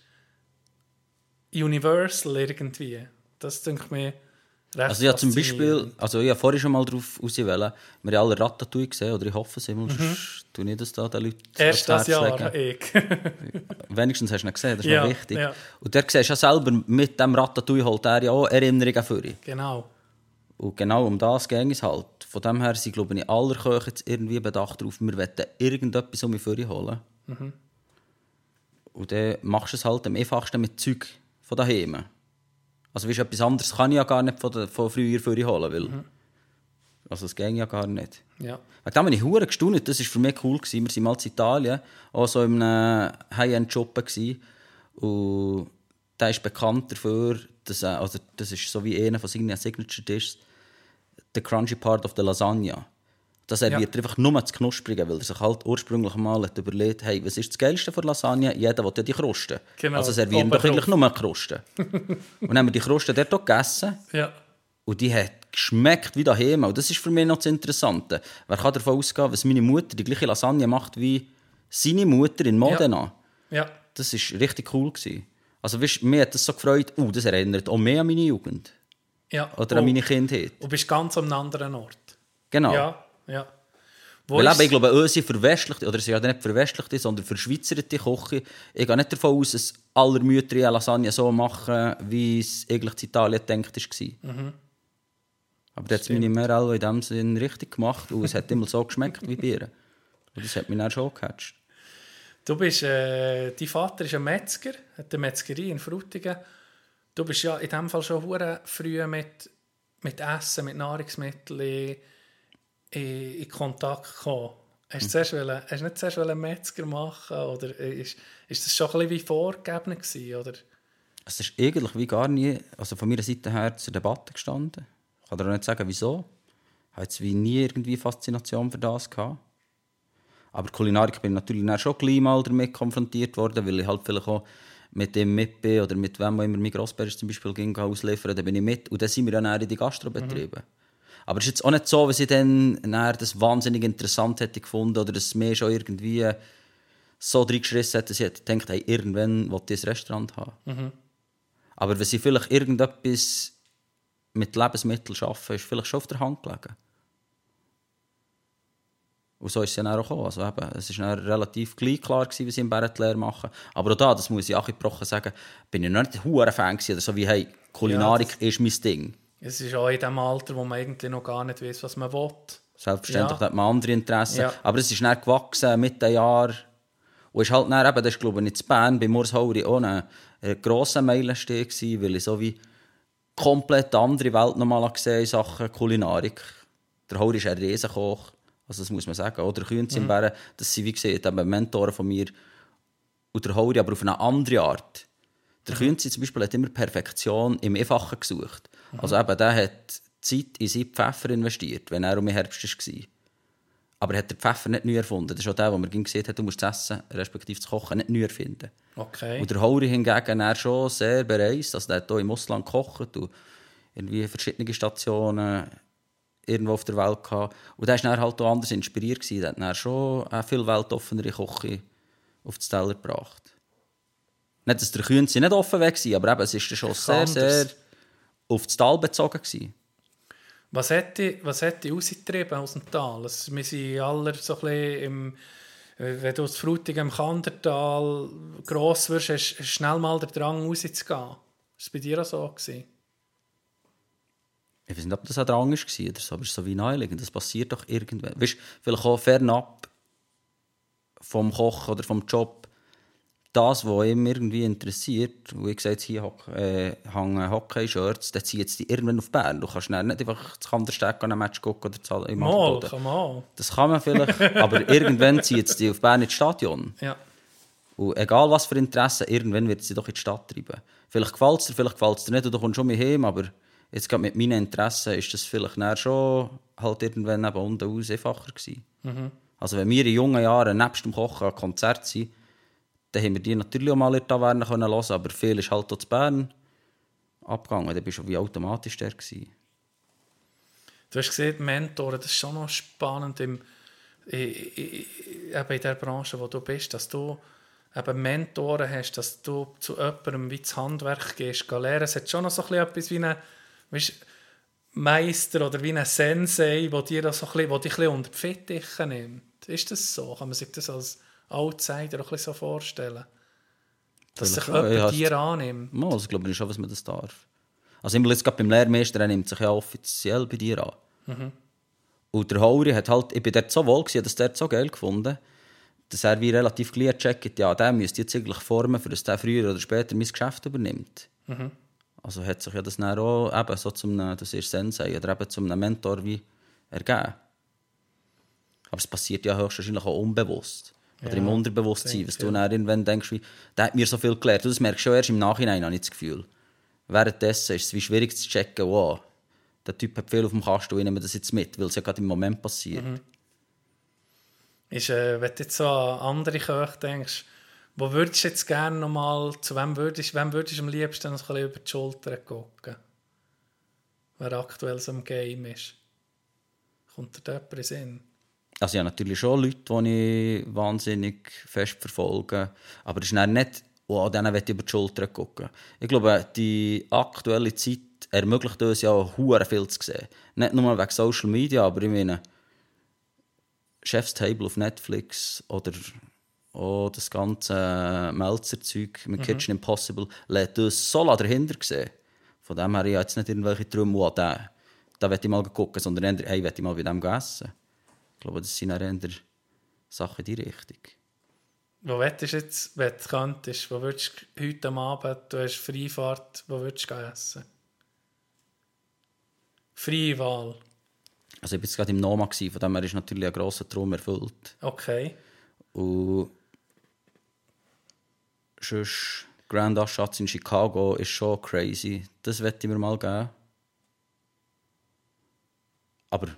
Speaker 5: universal irgendwie. Das denke ich mir recht
Speaker 6: Also ja, zum. Beispiel, also ich habe vorhin schon mal darauf ausgewählt, wir haben alle Ratatouille gesehen, oder ich hoffe es immer,
Speaker 5: Mhm.
Speaker 6: tue ich das da den Leuten
Speaker 5: Erst das Jahr, ich.
Speaker 6: Wenigstens hast du ihn gesehen, das ist
Speaker 5: Ja,
Speaker 6: wichtig.
Speaker 5: ja.
Speaker 6: Und der siehst ja selber, mit dem Ratatouille holt er ja auch Erinnerungen für ihn.
Speaker 5: genau.
Speaker 6: Und genau um das ging es halt. Von dem her sind, glaube ich, alle Köche jetzt irgendwie bedacht darauf, wir wollen irgendetwas um mich für ihn holen.
Speaker 5: Mhm.
Speaker 6: Und dann machst du es halt am einfachsten mit Zeug von daheim. Also weißt, etwas anderes kann ich ja gar nicht von, der, von früher für holen, weil...
Speaker 5: Mhm.
Speaker 6: Also es ging ja gar nicht.
Speaker 5: Ja.
Speaker 6: Wegen dem habe ich hure gestaunt. Das war für mich cool. Gewesen. Wir waren mal in Italien, auch so in einem High-End-Shop. Und der ist bekannt dafür, dass er, also das ist so wie einer von seinen Signature Dishes, the crunchy part of the lasagna. Das serviert er einfach nur das Knusprige, weil er sich halt ursprünglich mal hat überlegt hey, was ist das Geilste für Lasagne? Jeder will ja die Kruste.
Speaker 5: Genau,
Speaker 6: Also servieren wir doch eigentlich nur Kruste. und dann haben wir die Kruste dort auch gegessen.
Speaker 5: Ja.
Speaker 6: Und die hat geschmeckt wie daheim. Und das ist für mich noch das Interessante. Wer kann davon ausgehen, dass meine Mutter die gleiche Lasagne macht wie seine Mutter in Modena?
Speaker 5: Ja.
Speaker 6: Das war richtig cool. Gewesen. Also weißt, mir hat das so gefreut, oh, das erinnert auch mehr an meine Jugend.
Speaker 5: Ja.
Speaker 6: Oder an meine Kindheit.
Speaker 5: Du bist ganz an einem anderen Ort.
Speaker 6: Genau.
Speaker 5: Ja, ja. Wo
Speaker 6: Weil eben, ich glaube, unsere verwestlichte, oder sie ja nicht verwestlichte, sondern verschweizerte Küche, ich gehe nicht davon aus, dass alle Mütter eine Lasagne so machen, wie es eigentlich in Italien gedacht war.
Speaker 5: Mhm.
Speaker 6: Aber da hat meine auch in dem Sinn richtig gemacht und es hat immer so geschmeckt wie Bier. Und das hat mich dann schon gecatcht.
Speaker 5: Du bist, äh, dein Vater ist ein Metzger, hat eine Metzgerie in Frutigen. Du bist ja in dem Fall schon hure früh mit, mit Essen, mit Nahrungsmitteln in, in, Kontakt gekommen. Hast du, zuerst wollen, hast du nicht zuerst wollen Metzger machen oder ist, ist das schon ein bisschen wie vorgegeben gewesen, oder?
Speaker 6: Es ist eigentlich wie gar nie, also von meiner Seite her, zur Debatte gestanden. Ich kann dir auch nicht sagen, wieso. Ich habe jetzt wie nie irgendwie Faszination für das gehabt. Aber Kulinarik bin ich natürlich schon gleich mal damit konfrontiert worden, weil ich halt vielleicht auch mit dem mit bin oder mit wem auch immer mein Grossbär zum Beispiel ging ausliefern, dann bin ich mit und dann sind wir dann in die Gastrobetriebe. Aber es ist jetzt auch nicht so, dass ich dann, dann das wahnsinnig interessant hätte gefunden oder dass es mir schon irgendwie so reingeschissen hat, dass ich hätte gedacht, hey, irgendwann wollte ich ein Restaurant haben. Aber wenn sie vielleicht irgendetwas mit Lebensmitteln arbeiten, ist vielleicht schon auf der Hand gelegen. Und so ist es ja dann auch gekommen. Also eben, es war dann relativ gleich klar, gewesen, wie sie im Bären die Lehre machen. Aber auch da, das muss ich auch gebrochen sagen, bin ich noch nicht ein hoher Fan gewesen, oder so wie, hey, Kulinarik ist mein Ding.
Speaker 5: Es ist auch in dem Alter, wo man eigentlich noch gar nicht weiß, was man will.
Speaker 6: Selbstverständlich
Speaker 5: Ja.
Speaker 6: hat man andere Interessen.
Speaker 5: Ja.
Speaker 6: Aber es ist dann gewachsen mit den Jahren. Und ist halt dann eben, das ist glaube ich in Bern, bei Murs Hauri auch ein, ein grosser Meilenstein gewesen, weil ich so wie komplett andere Welt nochmal gesehen in Sachen Kulinarik. Der Hauri ist ein Riesenkoch, also das muss man sagen. Oder der Künz im Bären, das sind wie gesagt eben Mentoren von mir. Und der Hauri aber auf eine andere Art. Der Künzi zum Beispiel hat immer Perfektion im Einfachen gesucht. Also eben, der hat Zeit in seinen Pfeffer investiert, wenn er um den Herbst war. Aber er hat den Pfeffer nicht neu erfunden. Das ist auch der, wo man gesagt hat, du musst das Essen, respektive das Kochen, nicht neu erfinden.
Speaker 5: Okay.
Speaker 6: Und der Hauri hingegen er schon sehr bereist. Also der hat hier im Ausland gekocht und irgendwie verschiedene Stationen irgendwo auf der Welt gehabt. Und der war halt auch anders inspiriert. Gewesen. Der hat dann schon eine viel weltoffenere Küche auf den Teller gebracht. Nicht, dass der Künzi nicht offen weg war, aber eben, es dann schon sehr, sehr auf das Tal bezogen. Gewesen.
Speaker 5: Was hat dich, was rausgetrieben aus dem Tal? Also, wir sind alle so ein bisschen im, äh, wenn du aus Frutigen im Kandertal gross wirst, hast du schnell mal den Drang rauszugehen. War es bei dir auch so? Gewesen?
Speaker 6: Ich weiß nicht, ob das ein Drang war oder so, aber es ist so wie naheliegend. Das passiert doch irgendwann. Weißt, vielleicht auch fernab vom Kochen oder vom Job. Das, was ihm irgendwie interessiert, wo ich gesagt hier äh, hängen Hockey-Shirts, dann zieht es dich irgendwann auf Bern. Du kannst nicht einfach zu Kandersteg an einem Match gucken oder zahlen im
Speaker 5: Mal, kann mal.
Speaker 6: Das kann man vielleicht, aber irgendwann zieht es dich auf Bern ins Stadion.
Speaker 5: Ja.
Speaker 6: Und egal was für Interessen, irgendwann wird sie doch in die Stadt treiben. Vielleicht gefällt es dir, vielleicht gefällt es dir nicht und du kommst schon mal heim, aber jetzt gerade mit meinen Interessen ist das vielleicht dann schon halt irgendwann eben unten aus einfacher gewesen. Also wenn wir in jungen Jahren nebst dem Kochen an Konzert sind, dann haben wir die natürlich auch mal in der Taverne können hören, aber viel ist halt auch zu Bern abgegangen. Dann bist du wie automatisch der gewesen.
Speaker 5: Du hast gesehen, Mentoren, das ist schon noch spannend. Im, in, in, in der Branche, wo du bist, dass du eben Mentoren hast, dass du zu jemandem wie das Handwerk gehst, geh lernen. Es hat schon noch so etwas wie ein weißt, Meister oder wie ein Sensei, der dir so ein bisschen, wo dich ein bisschen unter die Fittiche nimmt. Ist das so? Kann man sich das als Outsider auch ein bisschen so vorstellen? Dass sich
Speaker 6: Vielleicht, ja,
Speaker 5: jemand
Speaker 6: ja,
Speaker 5: dir annimmt.
Speaker 6: Mal, also, glaube ich schon, was man das darf. Also immer jetzt gerade beim Lehrmeister, er nimmt sich ja offiziell bei dir an. Und der Hauri hat halt, ich bin dort so wohl gewesen, dass der so geil gefunden, dass er wie relativ gleich checkt, ja, der müsste jetzt eigentlich formen, für dass der früher oder später mein Geschäft übernimmt. Also hat sich ja das dann auch eben so zum, das ist Sensei, oder eben zum Mentor wie ergeben. Aber es passiert ja höchstwahrscheinlich auch unbewusst. Oder
Speaker 5: Ja,
Speaker 6: im Unterbewusstsein,
Speaker 5: ich,
Speaker 6: du dann irgendwann denkst, wie, der hat mir so viel gelernt. Du, Das merkst du schon erst im Nachhinein, habe ich das Gefühl. Währenddessen ist es wie schwierig zu checken, wow, der Typ hat viel auf dem Kasten, ich nehme das jetzt mit, weil es ja gerade im Moment passiert.
Speaker 5: Ist, äh, wenn du jetzt so an andere Köche denkst, wo würdest du jetzt gerne nochmal, zu wem würdest, wem würdest du am liebsten noch ein bisschen über die Schulter gucken? Wer aktuell so im Game ist. Kommt dir da jemand in Sinn?
Speaker 6: Also ja, natürlich schon Leute, die ich wahnsinnig fest verfolge. Aber es ist nicht, oh, denen will ich über die Schulter gucken. Ich glaube, die aktuelle Zeit ermöglicht uns ja hure viel zu sehen. Nicht nur wegen Social Media, aber ich meine, Chef's Table auf Netflix oder auch das ganze Melzer-Zeug mit Kitchen Impossible lädt uns so lange dahinter sehen. Von dem her, ich jetzt nicht irgendwelche Träume, oh, da, da will ich mal gucken, sondern eher, hey, will ich mal bei dem essen. Ich glaube, das sind eher Sachen in die Richtung.
Speaker 5: Wo würdest du jetzt, wenn du könntest, wo würdest du heute am Abend, du hast Freifahrt, wo würdest du essen? Freie Wahl.
Speaker 6: Also ich war jetzt gerade im Noma, von dem her ist natürlich ein grosser Traum erfüllt.
Speaker 5: Okay.
Speaker 6: Und sonst Grand Ashatz in Chicago ist schon crazy. Das wette ich mir mal geben. Aber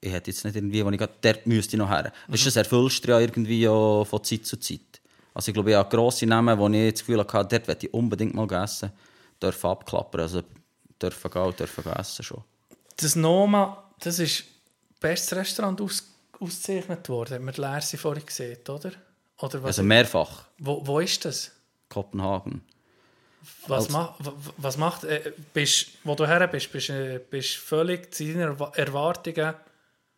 Speaker 6: ich hätte jetzt nicht irgendwie, wo ich gerade, dort müsste ich noch her. Mhm. Das erfüllst du ja irgendwie ja von Zeit zu Zeit. Also ich glaube, ich habe grosse Namen, wo ich das Gefühl hatte, dort möchte ich unbedingt mal essen. Dürfen abklappern, also dürfen gehen und dürfen essen schon.
Speaker 5: Das Noma, das ist bestes Restaurant aus, ausgezeichnet worden. Hat man die Lersi vorhin gesehen, oder? Oder was,
Speaker 6: Also mehrfach.
Speaker 5: wo, wo ist das?
Speaker 6: Kopenhagen.
Speaker 5: Was, ma, wa- was macht, äh, bist, wo du her bist, bist du bist völlig zu deinen Erwa- Erwartungen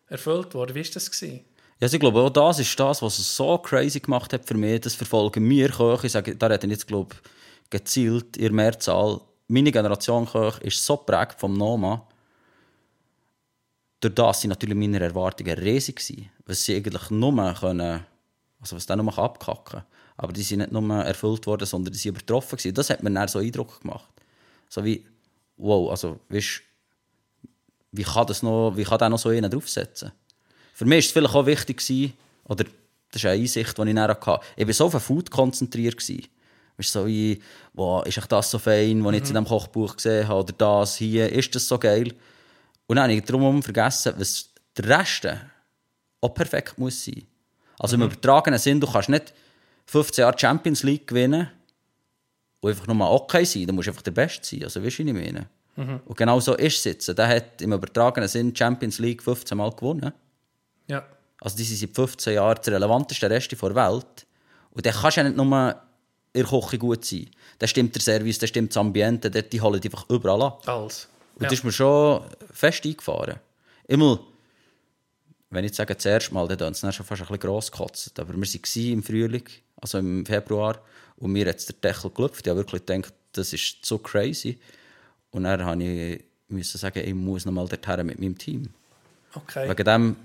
Speaker 5: erfüllt worden. Wie war das? Gewesen?
Speaker 6: Ja, also ich glaube, auch das ist das, was es so crazy gemacht hat für mich. Das verfolgen wir Köche. Ich sage, da reden jetzt, glaube gezielt in Mehrzahl. Meine Generation Köche ist so geprägt vom Noma. Durch das sind natürlich meine Erwartungen riesig gewesen. Was sie eigentlich nur können, also was dann nur abkacken kann. Aber die sind nicht nur erfüllt worden, sondern die sind übertroffen gewesen. Das hat mir dann so Eindruck gemacht. So wie, wow, also, weißt, wie kann das noch, wie kann der noch so einen draufsetzen? Für mich war es vielleicht auch wichtig, gewesen, oder das ist eine Einsicht, die ich dann hatte. Ich war so auf ein Food konzentriert. Gewesen. Weißt, so wie, wow, ist echt das so fein, was ich jetzt in diesem Kochbuch gesehen habe, oder das hier, ist das so geil? Und dann habe ich darum vergessen, was der Rest auch perfekt muss sein. Also im übertragenen Sinn, du kannst nicht 15 Jahre Champions League gewinnen und einfach nur mal okay sein, dann musst du einfach der Beste sein. Also weißt du, was ich meine? Und genau so ist es jetzt. Der hat im übertragenen Sinn Champions League 15 Mal gewonnen.
Speaker 5: Ja.
Speaker 6: Also die sind seit 15 Jahren der relevanteste Rest der Welt. Und dann kannst du ja nicht nur in der Küche gut sein. Dann stimmt der Service, dann stimmt das Ambiente, dort, die holen einfach überall ab.
Speaker 5: Alles.
Speaker 6: Und
Speaker 5: Ja.
Speaker 6: das ist mir schon fest eingefahren. Immer, wenn ich jetzt sage, zuerst mal, dann ist es schon fast ein bisschen gross gekotzt. Aber wir waren im Frühling, also im Februar, und mir hat der Deckel gelüpft. Ich habe wirklich gedacht, das ist so crazy. Und dann musste ich müssen sagen, ich muss noch mal dorthin mit meinem Team.
Speaker 5: Okay.
Speaker 6: Wegen dem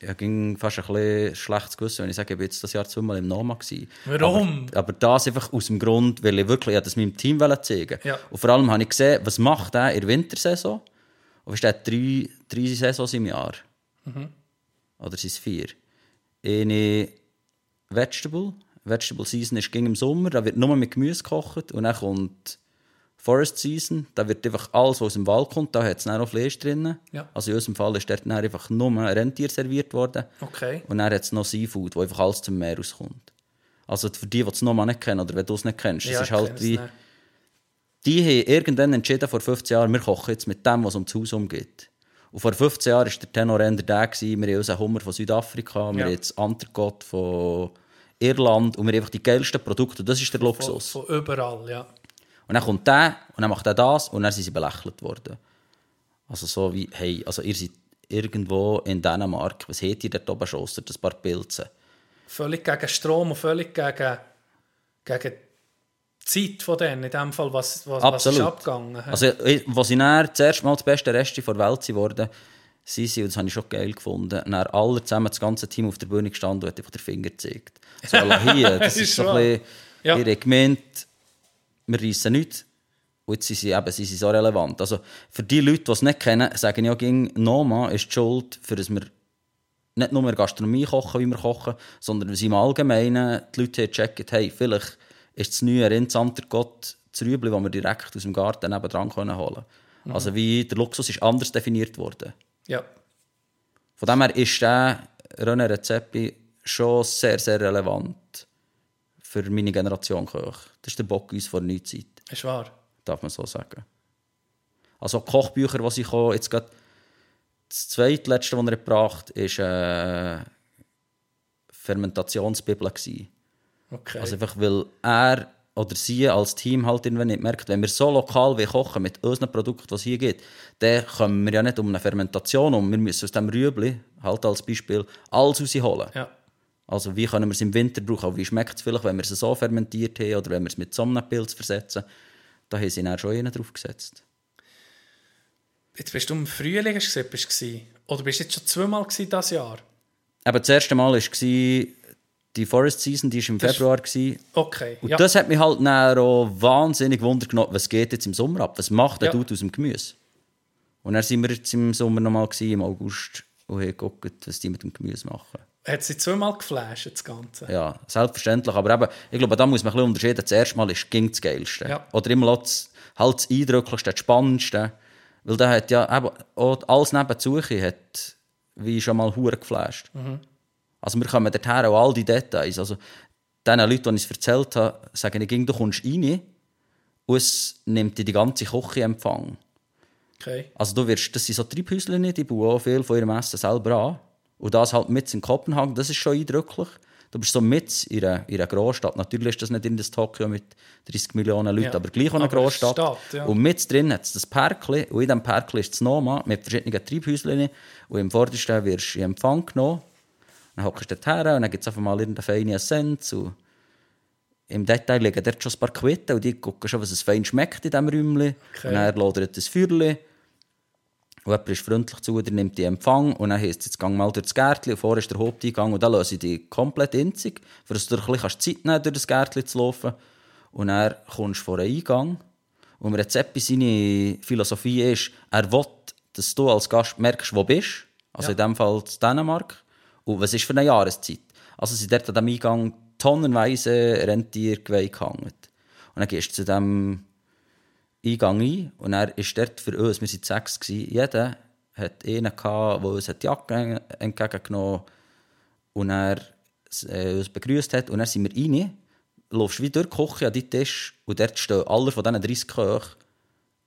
Speaker 6: ja, ging fast ein bisschen schlechtes Gewissen, wenn ich sage, ich war jetzt das Jahr zweimal im Noma. Gewesen.
Speaker 5: Warum?
Speaker 6: Aber, aber das einfach aus dem Grund, weil ich wirklich ich das meinem Team zeigen
Speaker 5: Ja.
Speaker 6: Und vor allem habe ich gesehen, was macht er in der Wintersaison? Und ist hat drei, drei Saisons im Jahr. Oder sind es vier? Eine Vegetable. Vegetable Season ist ging im Sommer, da wird nur mit Gemüse gekocht. Und dann kommt Forest Season, da wird einfach alles, was aus dem Wald kommt, da hat es auch Fleisch drin.
Speaker 5: Ja.
Speaker 6: Also in unserem Fall ist dort dann einfach nur Rentier serviert worden.
Speaker 5: Okay.
Speaker 6: Und dann hat es noch Seafood, wo einfach alles zum Meer rauskommt. Also für die, die es nochmal nicht kennen oder wenn du es nicht kennst, das
Speaker 5: Ja,
Speaker 6: ist
Speaker 5: ich
Speaker 6: halt wie... Die haben irgendwann entschieden, vor 15 Jahren, wir kochen jetzt mit dem, was um das Haus umgeht. Und vor 15 Jahren war der Tenor eher der, gewesen, wir haben unseren Hummer von Südafrika, wir
Speaker 5: Ja.
Speaker 6: haben das Antergott von Irland und wir haben einfach die geilsten Produkte. Das ist der
Speaker 5: Von,
Speaker 6: Luxus.
Speaker 5: von überall, ja.
Speaker 6: Und dann kommt der und dann macht er das und dann sind sie belächelt worden. Also so wie, hey, also ihr seid irgendwo in Dänemark, was habt ihr dort oben schon, das paar Pilze?
Speaker 5: Völlig gegen Strom und völlig gegen, gegen Zeit von denen, in dem Fall, was, was, was ist abgegangen.
Speaker 6: Also, als sie dann das erste Mal das beste Reste der Welt sind worden, sind sie, und das habe ich schon geil gefunden, dann alle zusammen, das ganze Team auf der Bühne gestanden und hat einfach den Finger gezeigt. So, «Alla hier, das ist so ein bisschen,
Speaker 5: Ja.
Speaker 6: ihr habt gemeint, wir reissen nichts. Und jetzt sind sie, eben, sie sind so relevant. Also, für die Leute, die es nicht kennen, sagen ja, ging Noma ist die Schuld, für dass wir nicht nur in Gastronomie kochen, wie wir kochen, sondern dass im Allgemeinen die Leute gecheckt hey, vielleicht ist das neue Rindsander Gott das Rüebli, das wir direkt aus dem Garten nebenan können holen können. Also wie der Luxus ist anders definiert worden.
Speaker 5: ja.
Speaker 6: Von dem her ist der René Rezepi schon sehr, sehr relevant für meine Generation Köch. Das ist der Bock uns vor neue Zeit,
Speaker 5: Ist wahr.
Speaker 6: darf man so sagen. Also die Kochbücher, die ich habe, jetzt gerade das zweitletzte, das er gebracht hat, war äh, Fermentationsbibel. gewesen.
Speaker 5: Okay.
Speaker 6: Also einfach, weil er oder sie als Team halt irgendwann nicht merkt, wenn wir so lokal wie kochen mit unseren Produkten, was hier gibt, dann kommen wir ja nicht um eine Fermentation um. Wir müssen aus dem Rüebli, halt als Beispiel, alles rausholen.
Speaker 5: ja.
Speaker 6: Also wie können wir es im Winter brauchen? Auch wie schmeckt es vielleicht, wenn wir es so fermentiert haben oder wenn wir es mit Sonnenpilz versetzen? Da haben sie dann schon einen drauf gesetzt.
Speaker 5: Jetzt bist du im Frühling, hast du gesagt, bist du gewesen. Oder bist du jetzt schon zweimal dieses Jahr?
Speaker 6: Aber das erste Mal war die Forest Season, die war im
Speaker 5: Das
Speaker 6: Februar. Gewesen.
Speaker 5: Okay.
Speaker 6: Und
Speaker 5: ja.
Speaker 6: das hat mich halt auch wahnsinnig Wunder genommen, was geht jetzt im Sommer ab? Was macht der
Speaker 5: Ja.
Speaker 6: Dude aus dem Gemüse? Und dann sind wir jetzt im Sommer nochmal im August und haben geguckt, was die mit dem Gemüse machen.
Speaker 5: Hat sie zweimal geflasht, das Ganze?
Speaker 6: Ja, selbstverständlich. Aber eben, ich glaube, da muss man ein bisschen unterscheiden. Das erste Mal ist ging das Geilste.
Speaker 5: Ja.
Speaker 6: Oder immer noch das, halt das Eindrücklichste, das Spannendste. Weil da hat ja eben auch alles nebenzu hat, wie schon mal hure geflasht. Also wir kommen dorthin auch all die Details. Also den Leuten, die ich es erzählt habe, sagen, ich du kommst rein und es nimmt dir die ganze Küche in Empfang.
Speaker 5: Okay.
Speaker 6: Also du wirst, das sind so Treibhäuschen, die bauen auch viel von ihrem Essen selber an. Und das halt mit in Kopenhagen, das ist schon eindrücklich. Du bist so mit in einer, in einer Großstadt. Natürlich ist das nicht in das Tokio mit 30 Millionen Leuten,
Speaker 5: Ja.
Speaker 6: aber gleich auch eine Großstadt.
Speaker 5: Stadt, ja.
Speaker 6: Und mit drin hat es das Perkli und in diesem Perkli ist das Noma mit verschiedenen Treibhäuschen. Und im vordersten wirst du in Empfang genommen. Dann hockst du dort her und dann gibt es einfach mal irgendeine feine Essenz. Und Im Detail liegen dort schon ein paar Quitten und die gucken schon, was es fein schmeckt in diesem Räumchen.
Speaker 5: Okay.
Speaker 6: Und dann lodert das Feuerchen. Und jemand ist freundlich zu, der nimmt die Empfang und dann heisst es, jetzt gang mal durch das Gärtchen und vorher ist der Haupteingang und dann löse ich die komplett inzig, für dass du dir ein bisschen Zeit nehmen durch das Gärtchen zu laufen. Und dann kommst du vor den Eingang und mir Rezept seine Philosophie ist, er will, dass du als Gast merkst, wo du bist, also in diesem Fall in Dänemark, und was ist für eine Jahreszeit. Also sind dort an diesem Eingang tonnenweise Rentier gehangen. Und dann gehst du zu diesem Eingang ein und er ist dort für uns, wir waren sechs, gewesen, jeder hat einen der uns die Jacke entgegengenommen und er äh, uns begrüßt hat. Und dann sind wir rein, laufst wie durch die Küche an deinen Tisch und dort stehen alle von diesen 30 Köchen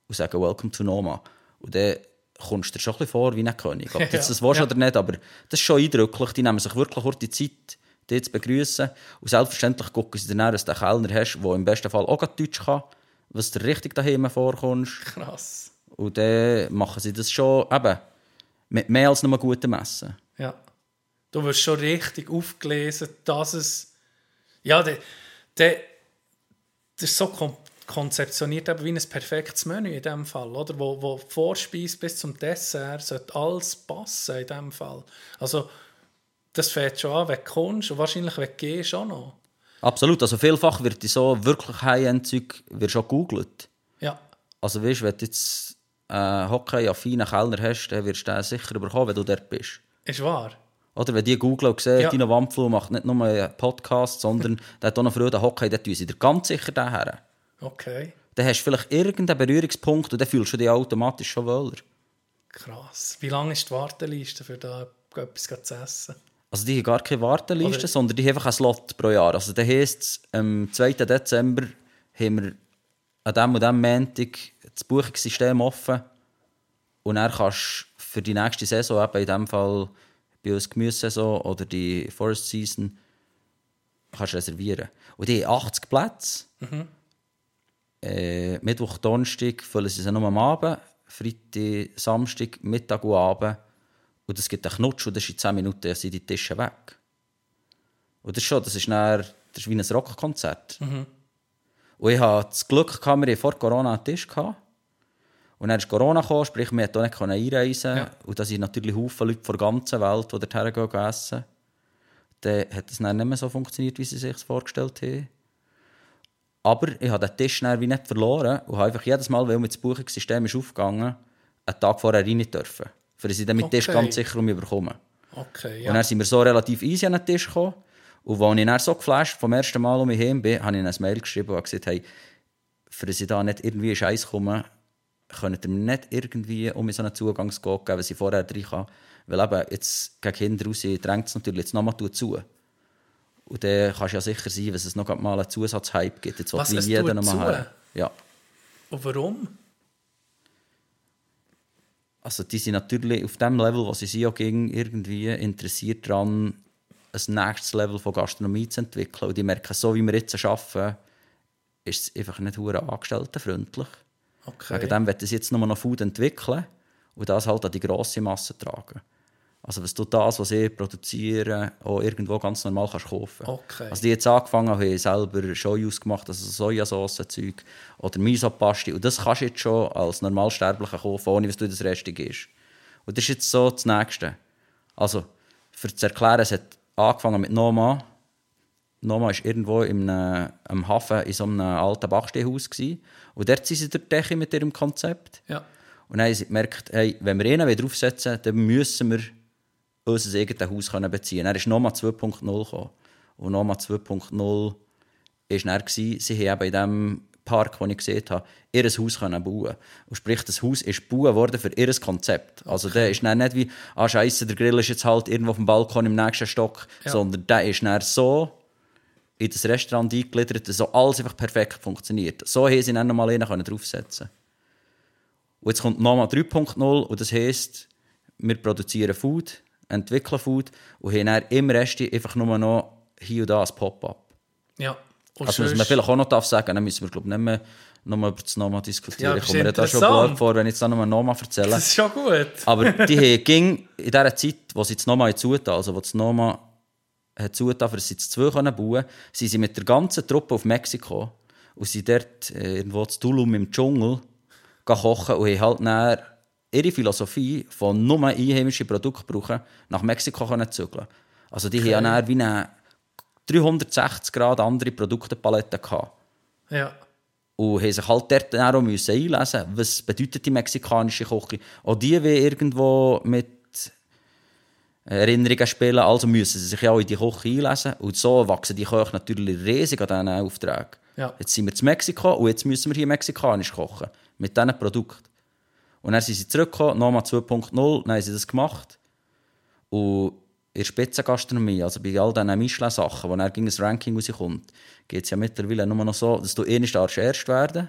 Speaker 6: und sagen «Welcome to Noma». Und dann kommst du dir schon ein bisschen vor wie ein König. Ob du jetzt das willst
Speaker 5: Ja.
Speaker 6: oder nicht, aber das ist schon eindrücklich. Die nehmen sich wirklich kurz die Zeit, dich zu begrüßen. Und selbstverständlich gucken sie dann, dass du einen Kellner hast, der im besten Fall auch Deutsch kann, was dir richtig daheim vorkommst.
Speaker 5: Krass.
Speaker 6: Und dann machen sie das schon eben mit mehr als nur gutem Essen.
Speaker 5: Ja. Du wirst schon richtig aufgelesen, dass es. Ja, der, der, das ist so kon konzeptioniert eben wie ein perfektes Menü in dem Fall, oder? Wo, wo Vorspeise bis zum Dessert sollte alles passen in dem Fall. Also, das fängt schon an, wenn du kommst und wahrscheinlich, wenn du gehst, auch noch.
Speaker 6: Absolut. Also vielfach wird die so wirklich High-End-Zeug schon gegoogelt.
Speaker 5: Ja,
Speaker 6: Also weißt, wenn du jetzt äh, Hockey-affinen Kellner hast, dann wirst du den sicher bekommen, wenn du dort bist.
Speaker 5: ist wahr.
Speaker 6: Oder wenn die googlen und sehen,
Speaker 5: Ja.
Speaker 6: Dino Wampflu macht nicht nur einen Podcast, sondern der hat auch noch Freude an Hockey, dann tun sie dir ganz sicher den her.
Speaker 5: Okay,
Speaker 6: Dann hast du vielleicht irgendeinen Berührungspunkt und dann fühlst du dich automatisch schon wohler.
Speaker 5: krass. Wie lange ist die Warteliste, für da etwas zu essen?
Speaker 6: Also die haben gar keine Warteliste,
Speaker 5: Oder-
Speaker 6: sondern die haben einfach einen Slot pro Jahr. Also das heisst, am 2. Dezember haben wir an diesem und diesem Montag das Buchungssystem offen und dann kannst du für die nächste Saison, eben in dem Fall bei uns Gemüsesaison oder die Forest Season, kannst du reservieren. Und die haben 80 Plätze. Äh, Mittwoch, Donnerstag füllen sie sie nur am Abend, Freitag, Samstag, Mittag und Abend. Und es gibt einen Knutsch und das ist in 10 Minuten sind die Tische weg. Und das ist schon, das ist, dann, das ist wie ein Rockkonzert. Und ich hatte das Glück, gehabt, wir hatten vor Corona einen Tisch. Gehabt. Und dann ist Corona gekommen, sprich, wir konnten auch nicht einreisen.
Speaker 5: Ja.
Speaker 6: Und da sind natürlich Haufen Leute von der ganzen Welt, die dorthin gehen essen. Dann hat es dann nicht mehr so funktioniert, wie sie sich vorgestellt haben. Aber ich habe den Tisch wie nicht verloren und habe einfach jedes Mal, weil mir das Buchungssystem ist aufgegangen, einen Tag vorher rein dürfen. Für dass ich dann mit Tisch
Speaker 5: Okay.
Speaker 6: ganz sicher um mich bekomme.
Speaker 5: Okay,
Speaker 6: Und
Speaker 5: ja.
Speaker 6: dann sind wir so relativ easy an den Tisch gekommen. Und als ich dann so geflasht vom ersten Mal um mich heim bin, habe ich ihnen ein Mail geschrieben und gesagt, hey, für dass ich da nicht irgendwie in Scheiß komme, könnt ihr mir nicht irgendwie um so einen Zugangscode geben, was ich vorher drin kann. Weil eben, jetzt gegen Kinder raus drängt es natürlich jetzt nochmal zu. Und dann kannst du ja sicher sein, dass es noch mal einen Zusatzhype gibt. Jetzt will
Speaker 5: Was,
Speaker 6: wie
Speaker 5: es
Speaker 6: jeder noch mal her. Ja.
Speaker 5: Und warum?
Speaker 6: Also die sind natürlich auf dem Level, wo sie sind, auch gegen irgendwie interessiert daran, ein nächstes Level von Gastronomie zu entwickeln. Und die merken, so wie wir jetzt arbeiten, ist es einfach nicht hure angestelltenfreundlich.
Speaker 5: Okay.
Speaker 6: Wegen dem wollen sie jetzt nur noch Food entwickeln und das halt an die grosse Masse tragen. Also was du das, was sie produzieren, auch irgendwo ganz normal kannst kaufen.
Speaker 5: Okay.
Speaker 6: Also die jetzt angefangen haben, selber Showjus gemacht, also Sojasauce-Zeug oder Miso-Pasti und das kannst du jetzt schon als Normalsterblicher kaufen, ohne dass du das Rest gehst. Und das ist jetzt so das Nächste. Also, für zu erklären, es hat angefangen mit Noma. Noma war irgendwo im am Hafen in so einem alten Bachsteinhaus. gewesen. Und dort sind sie die Decke mit ihrem Konzept.
Speaker 5: Ja.
Speaker 6: Und dann haben sie gemerkt, hey, wenn wir ihn wieder aufsetzen, dann müssen wir unser eigenes Haus können beziehen. Er ist Noma 2.0 gekommen. Und Noma 2.0 war gewesen, sie haben eben in dem Park, den ich gesehen habe, ihr Haus können bauen Und sprich, das Haus ist gebaut worden für ihr Konzept. Also der ist dann nicht wie, ah scheiße, der Grill ist jetzt halt irgendwo auf dem Balkon im nächsten Stock,
Speaker 5: Ja.
Speaker 6: sondern der ist dann so in das Restaurant eingegliedert, dass so alles einfach perfekt funktioniert. So haben sie dann nochmal einen können draufsetzen Und jetzt kommt Noma 3.0 und das heisst, wir produzieren Food, entwickeln Food und haben dann im Rest einfach nur noch hier und da ein Pop-up.
Speaker 5: Ja. Und
Speaker 6: Also, was man vielleicht auch noch darf sagen, dann müssen wir glaub, nicht mehr nochmal über das Noma diskutieren.
Speaker 5: Ja,
Speaker 6: ich komme mir da schon blöd vor, wenn ich jetzt da nochmal Noma erzähle.
Speaker 5: Das ist schon gut.
Speaker 6: Aber die haben ging in dieser Zeit, wo sie das Noma zutan, also wo das Noma hat zutan, für sie zwei können bauen, sind sie mit der ganzen Truppe auf Mexiko und sind dort äh, irgendwo zu Tulum im Dschungel kochen und haben halt dann ihre Philosophie von nur einheimischen Produkten brauchen, nach Mexiko können zügeln. Also die haben dann wie eine 360 Grad andere Produktepalette gehabt
Speaker 5: Ja.
Speaker 6: und haben sich halt dort dann auch müssen einlesen was bedeutet die mexikanische Küche. Auch die will irgendwo mit Erinnerungen spielen, also müssen sie sich ja auch in die Küche einlesen. Und so wachsen die Köche natürlich riesig an diesen Aufträgen.
Speaker 5: Ja.
Speaker 6: Jetzt sind wir in Mexiko und jetzt müssen wir hier mexikanisch kochen. Mit diesen Produkten. Und dann sind sie zurückgekommen, nochmal 2.0, dann haben sie das gemacht. Und in der Spitzengastronomie, also bei all diesen Michelin-Sachen, wo dann gegen ein Ranking rauskommt, geht es ja mittlerweile nur noch so, dass du eh nicht darfst erst werden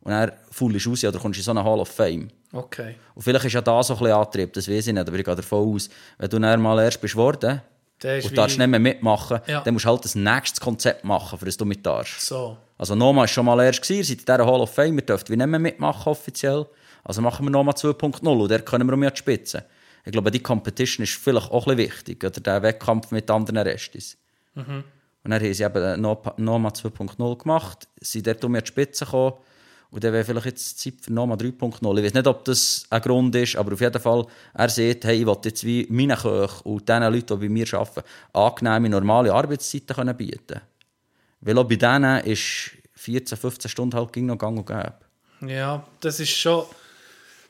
Speaker 6: und dann fullst raus oder kommst in so eine Hall of Fame.
Speaker 5: Okay.
Speaker 6: Und vielleicht ist ja da so ein bisschen Antrieb, das weiß ich nicht, aber ich gehe davon aus, wenn du dann mal erst bist worden
Speaker 5: Der ist
Speaker 6: und darfst
Speaker 5: wie-
Speaker 6: nicht mehr mitmachen,
Speaker 5: Ja.
Speaker 6: dann musst du halt das nächste Konzept machen, für das du mit darfst.
Speaker 5: So.
Speaker 6: Also Noma war schon mal erst, ihr seid in dieser Hall of Fame, wir dürfen wie nicht mehr mitmachen offiziell. Also machen wir Noma 2.0 und dort können wir um ja die Spitze. Ich glaube, die Competition ist vielleicht auch ein bisschen wichtig, oder der Wettkampf mit anderen Restis. Und dann haben sie eben No- Noma 2.0 gemacht, sind dort um ja die Spitze gekommen und dann wäre vielleicht jetzt Zeit für Noma 3.0. Ich weiß nicht, ob das ein Grund ist, aber auf jeden Fall, er sieht, hey, ich will jetzt wie meinen Köchen und den Leuten, die bei mir arbeiten, angenehme, normale Arbeitszeiten können bieten weil auch bei denen ist 14, 15 Stunden halt ging noch gang und gäbe.
Speaker 5: Ja, das ist schon.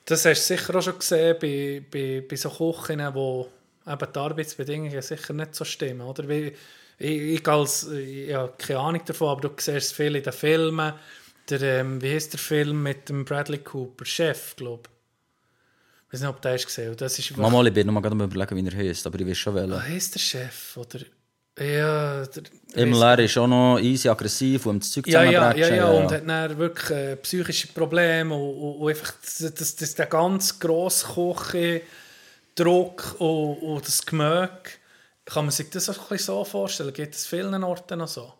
Speaker 5: Das hast du sicher auch schon gesehen bei, bei, bei so Küchen, wo eben die Arbeitsbedingungen sicher nicht so stimmen. Oder? Wie, ich, ich, als, ich habe keine Ahnung davon, aber du siehst es viel in den Filmen. Der, ähm, wie heißt der Film mit dem Bradley Cooper? Chef, glaube ich. Ich weiß nicht, ob du hast gesehen hast. Das ist
Speaker 6: Mama, ich bin noch mal gerade überlegen, wie er heißt, aber ich weiß schon
Speaker 5: Wie
Speaker 6: welchen.
Speaker 5: heißt der Chef? Oder, ja, der,
Speaker 6: Emil er ist auch noch easy aggressiv und das Zeug
Speaker 5: Ja, ja, ja, ja, und hat dann wirklich äh, psychische Probleme und, und, und einfach das, das, das, der ganz grosse Küche Druck und, und das Gemög. Kann man sich das auch ein so vorstellen? Geht es vielen Orten noch so?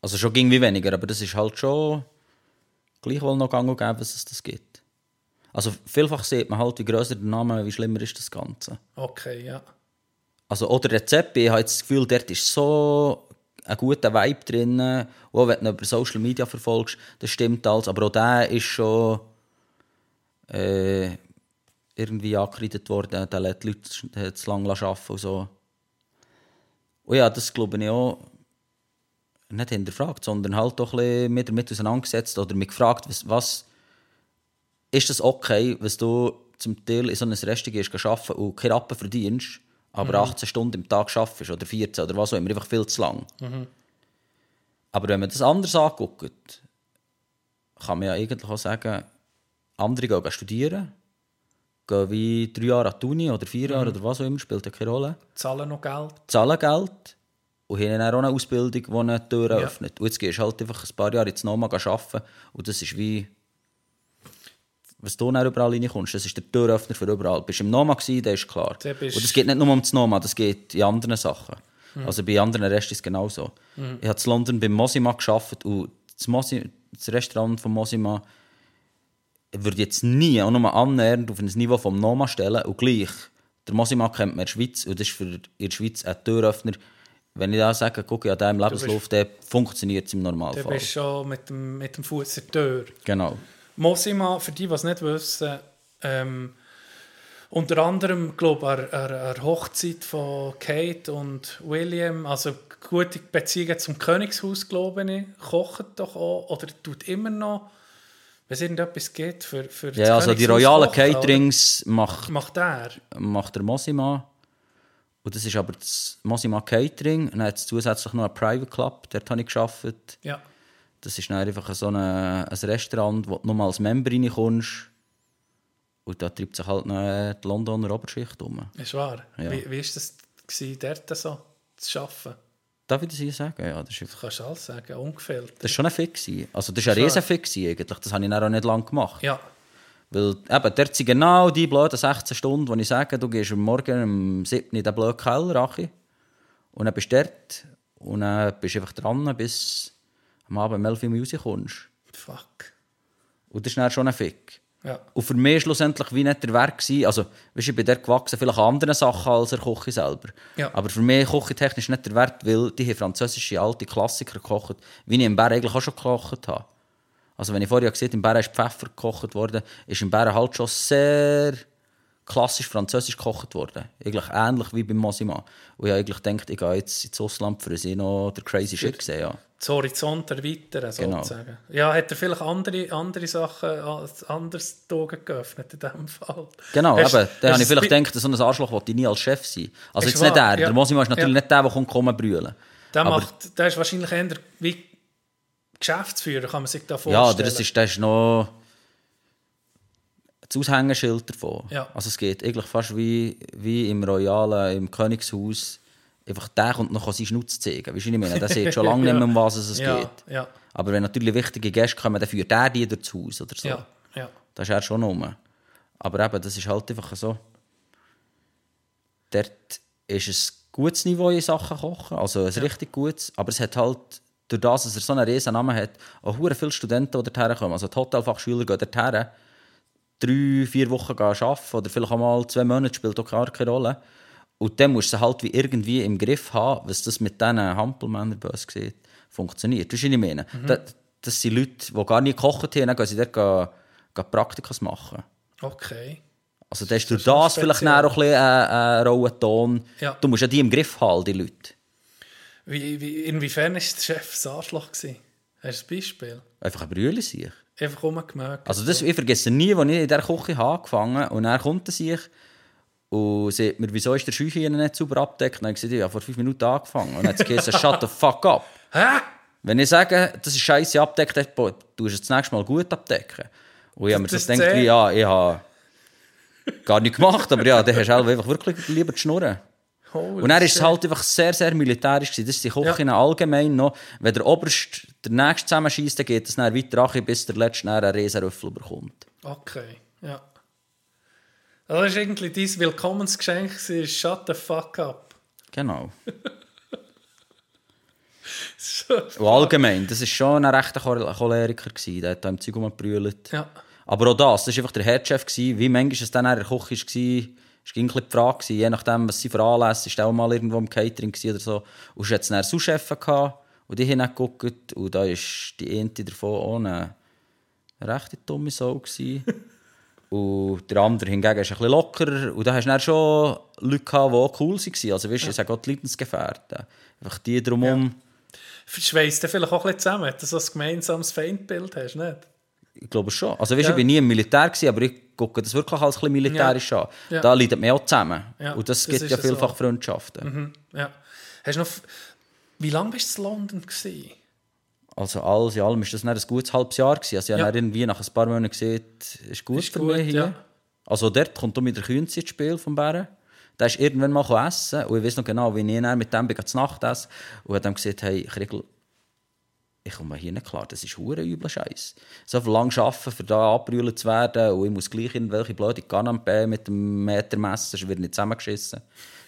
Speaker 6: Also schon ging wie weniger, aber das ist halt schon gleichwohl noch gang und gäbe, dass es das gibt. Also vielfach sieht man halt, wie grösser der Name, wie schlimmer ist das Ganze.
Speaker 5: Okay, ja.
Speaker 6: Also, oder Rezepte, ich habe jetzt das Gefühl, dort ist so ein guter Vibe drin. Auch wenn du über Social Media verfolgst, das stimmt alles. Aber auch der ist schon äh, irgendwie angekreidet worden. Der lässt die Leute zu lange arbeiten und so. Und ja, das glaube ich auch nicht hinterfragt, sondern halt doch ein bisschen mit damit auseinandergesetzt oder mich gefragt, was, was ist das okay, was du zum Teil in so einem Restaurant gehst, arbeiten und keine Rappen verdienst, aber 18 Stunden im Tag arbeitest oder 14 oder was auch immer, einfach viel zu lang. Aber wenn man das anders anguckt, kann man ja eigentlich auch sagen, andere gehen studieren, gehen wie drei Jahre an die Uni oder vier Jahre oder was auch immer, spielt ja keine Rolle
Speaker 5: Zahlen noch Geld?
Speaker 6: zahlen Geld und haben dann auch eine Ausbildung, die eine Tür öffnet. Und jetzt gehst du halt einfach ein paar Jahre ins Noma arbeiten und das ist wie... Was du dann überall reinkommst, das ist der Türöffner für überall. Bist du im Noma gewesen, das ist klar.
Speaker 5: Da
Speaker 6: Und das geht nicht nur um das Noma, das geht in anderen Sachen. Also bei anderen Rest ist es genauso. Ich habe in London beim Mosima gearbeitet und das, Mosi, das Restaurant von Mosima würde jetzt nie auch nur annähernd auf ein Niveau vom Noma stellen und gleich, der Mosima kennt man in der Schweiz und das ist für in der Schweiz ein Türöffner. Wenn ich da sage, guck, ja, der im Lebenslauf, der funktioniert im
Speaker 5: Du
Speaker 6: Normalfall.
Speaker 5: bist schon mit dem, mit dem Fuß der Tür.
Speaker 6: Genau.
Speaker 5: Mosima, für die, die es nicht wissen, ähm, unter anderem, glaube ich, an, an, Hochzeit von Kate und William, also gute Beziehungen zum Königshaus, glaube ich, kocht doch auch, oder tut immer noch, wenn es irgendetwas geht, für, für
Speaker 6: Ja, also die royalen
Speaker 5: oder?
Speaker 6: Caterings macht,
Speaker 5: Macht er?
Speaker 6: macht der Mosima. Und das ist aber das Mosima Catering. Und dann hat es zusätzlich noch einen Private Club, dort habe ich gearbeitet.
Speaker 5: Ja.
Speaker 6: Das ist dann einfach so eine, ein Restaurant, wo du nur als Member reinkommst. Und da treibt sich halt noch äh, die Londoner Oberschicht um.
Speaker 5: Ist wahr.
Speaker 6: Ja.
Speaker 5: Wie, wie ist das gewesen, dort so zu arbeiten?
Speaker 6: Darf ich das hier sagen? Ja, das ist,
Speaker 5: kannst du alles sagen, ungefiltert.
Speaker 6: das ist schon ein gewesen. Also das ist ein riesen gewesen eigentlich. Das habe ich dann auch nicht lange gemacht.
Speaker 5: Ja,
Speaker 6: Weil eben, dort sind genau die blöden 16 Stunden, wo ich sage, du gehst am Morgen um 7 in den blöden Keller, Achi, und dann bist du dort und dann bist du einfach dran, bis am Abend um 11 Uhr rauskommst.
Speaker 5: fuck.
Speaker 6: Und das ist dann schon ein Fick.
Speaker 5: Ja.
Speaker 6: Und für mich schlussendlich wie nicht der Werk gewesen. Also, weißt, ich bin dort gewachsen, vielleicht an anderen Sachen als der Küche selber.
Speaker 5: Ja.
Speaker 6: Aber für mich küchentechnisch nicht der Wert, weil die haben französische alte Klassiker gekocht, wie ich im Bär eigentlich auch schon gekocht habe. Also wenn ich vorher gesehen habe, im Bär ist Pfeffer gekocht worden, ist im Bär halt schon sehr klassisch französisch gekocht worden. Eigentlich ähnlich wie beim Mosima. Und ich habe eigentlich gedacht, ich gehe jetzt ins Ausland, für sie noch der crazy shit sehen. Ja.
Speaker 5: das Horizont erweitern,
Speaker 6: Genau.
Speaker 5: sozusagen. Ja, hat er vielleicht andere, andere Sachen anders die Augen geöffnet in diesem Fall?
Speaker 6: Genau,
Speaker 5: Hast-
Speaker 6: eben. Da
Speaker 5: hast
Speaker 6: habe ich vielleicht gedacht, so ein Arschloch wollte ich nie als Chef sein. Also jetzt nicht er.
Speaker 5: ja.
Speaker 6: Der Mosima ist natürlich
Speaker 5: Ja.
Speaker 6: nicht der, der kommt kommen brüllen.
Speaker 5: Der,
Speaker 6: Aber-
Speaker 5: macht, der ist wahrscheinlich eher wie Geschäftsführer, kann man sich da
Speaker 6: Ja,
Speaker 5: vorstellen.
Speaker 6: oder das ist, das ist noch das Aushängeschild davon.
Speaker 5: Ja.
Speaker 6: Also es geht eigentlich fast wie, wie im Royalen, im Königshaus. Einfach der kommt noch seinen Schnutz zeigen. Weißt du, ich meine? Der sieht schon lange
Speaker 5: Ja.
Speaker 6: nicht mehr, um was es
Speaker 5: ja,
Speaker 6: geht.
Speaker 5: Ja,
Speaker 6: Aber wenn natürlich wichtige Gäste kommen, dann führt der die durchs Haus oder so.
Speaker 5: ja, ja.
Speaker 6: Das ist er schon rum. Aber eben, das ist halt einfach so. Dort ist ein gutes Niveau in Sachen Kochen, also ein richtig gutes. Aber es hat halt, durch das, dass er so einen riesen Namen hat, auch viele Studenten, die dorthin kommen. Also die Hotelfachschüler gehen dorthin, drei, vier Wochen arbeiten oder vielleicht auch mal zwei Monate, spielt auch gar keine Rolle. Und dann musst du halt wie irgendwie im Griff haben, was das mit diesen Hampelmännern bös sieht, funktioniert. Das ist was ich meine. Das, das sind Leute, die gar nie gekocht haben, dann gehen sie dort gehen, gehen Praktikas machen.
Speaker 5: Okay.
Speaker 6: Also das ist durch
Speaker 5: schon
Speaker 6: das vielleicht auch ein bisschen ein, ein rauer Ton.
Speaker 5: Ja.
Speaker 6: Du musst ja die im Griff haben, die Leute.
Speaker 5: Wie, wie, inwiefern war der Chef das Arschloch? Gewesen? Hast du ein Beispiel?
Speaker 6: Einfach ein Brühle sich.
Speaker 5: Einfach rumgemerkt.
Speaker 6: Also das, ich vergesse nie, als ich in dieser Küche angefangen habe und dann kommt er sich und sagt mir, wieso ist der Scheuche hier nicht sauber abgedeckt? Und dann habe ich gesagt, ich habe vor fünf Minuten angefangen. Und dann hat es gesagt, shut the fuck up.
Speaker 5: Hä?
Speaker 6: Wenn ich sage, das ist scheiße abdeckt, dann boah, du es das nächste Mal gut abdecken. Und ich habe mir
Speaker 5: Das
Speaker 6: gedacht, wie, ja, ich habe gar nicht gemacht, aber ja, dann hast du einfach wirklich lieber die Schnurren.
Speaker 5: Holy
Speaker 6: Und dann ist halt einfach sehr, sehr militärisch. gewesen. Das ist die Küche allgemein noch. Wenn der Oberst der nächste zusammenschießt, dann geht es dann weiter an, bis der letzte einen Riesenrüffel bekommt.
Speaker 5: Okay, ja. Das war irgendwie dein Willkommensgeschenk, shut the fuck up.
Speaker 6: Genau.
Speaker 5: So.
Speaker 6: Und allgemein, das war schon ein rechter Chol- Choleriker. Gewesen. Der hat da im Zeug rumgebrüllt.
Speaker 5: Ja.
Speaker 6: Aber auch das, das war einfach der Headchef. Gewesen. Wie manchmal es dann in der Küche war, war ging die Frage. Je nachdem, was sie für Anlässe ist, auch mal irgendwo im Catering oder so. Und du hattest dann Sous-Chef gehabt, und die haben geguckt. Und da war die eine davon auch eine recht dumme Sau. Gewesen. und der andere hingegen ist ein bisschen lockerer. Und da hast du dann schon Leute gehabt, die auch cool waren. Also weißt du, ich sage auch die Leidensgefährten. Einfach die drumherum.
Speaker 5: Schweißt dir vielleicht auch ein bisschen zusammen, dass du so ein gemeinsames Feindbild hast, nicht?
Speaker 6: Ich glaube schon. Also, weißt,
Speaker 5: Ja.
Speaker 6: Ich war nie im Militär, gewesen, aber ich gucke das wirklich als ein bisschen militärisch an.
Speaker 5: Ja.
Speaker 6: Da leidet man auch zusammen.
Speaker 5: Ja,
Speaker 6: Und das,
Speaker 5: das
Speaker 6: gibt ja
Speaker 5: ja so.
Speaker 6: vielfach Freundschaften.
Speaker 5: Ja. Hast du noch... Wie lange bist du in London? Gewesen?
Speaker 6: Also alles in allem war das ein gutes halbes Jahr. Gewesen. Also ich
Speaker 5: Ja.
Speaker 6: habe irgendwie nach ein paar Monaten gesehen, ist gut
Speaker 5: Ist
Speaker 6: für
Speaker 5: gut,
Speaker 6: mich hier.
Speaker 5: ja.
Speaker 6: Also dort kommt mit der Künze ins Spiel vom Bären. Der ist irgendwann mal essen und ich weiß noch genau, wie ich mit dem zu Nacht essen und hat dann gesagt, hey, Kriegel, ich komme hier nicht klar, das ist hure übler Scheiß. So viel lang arbeiten, für da abbrüllen zu werden und ich muss gleich irgendwelche blöde Canapé mit dem Metermesser, sonst wird nicht zusammengeschissen.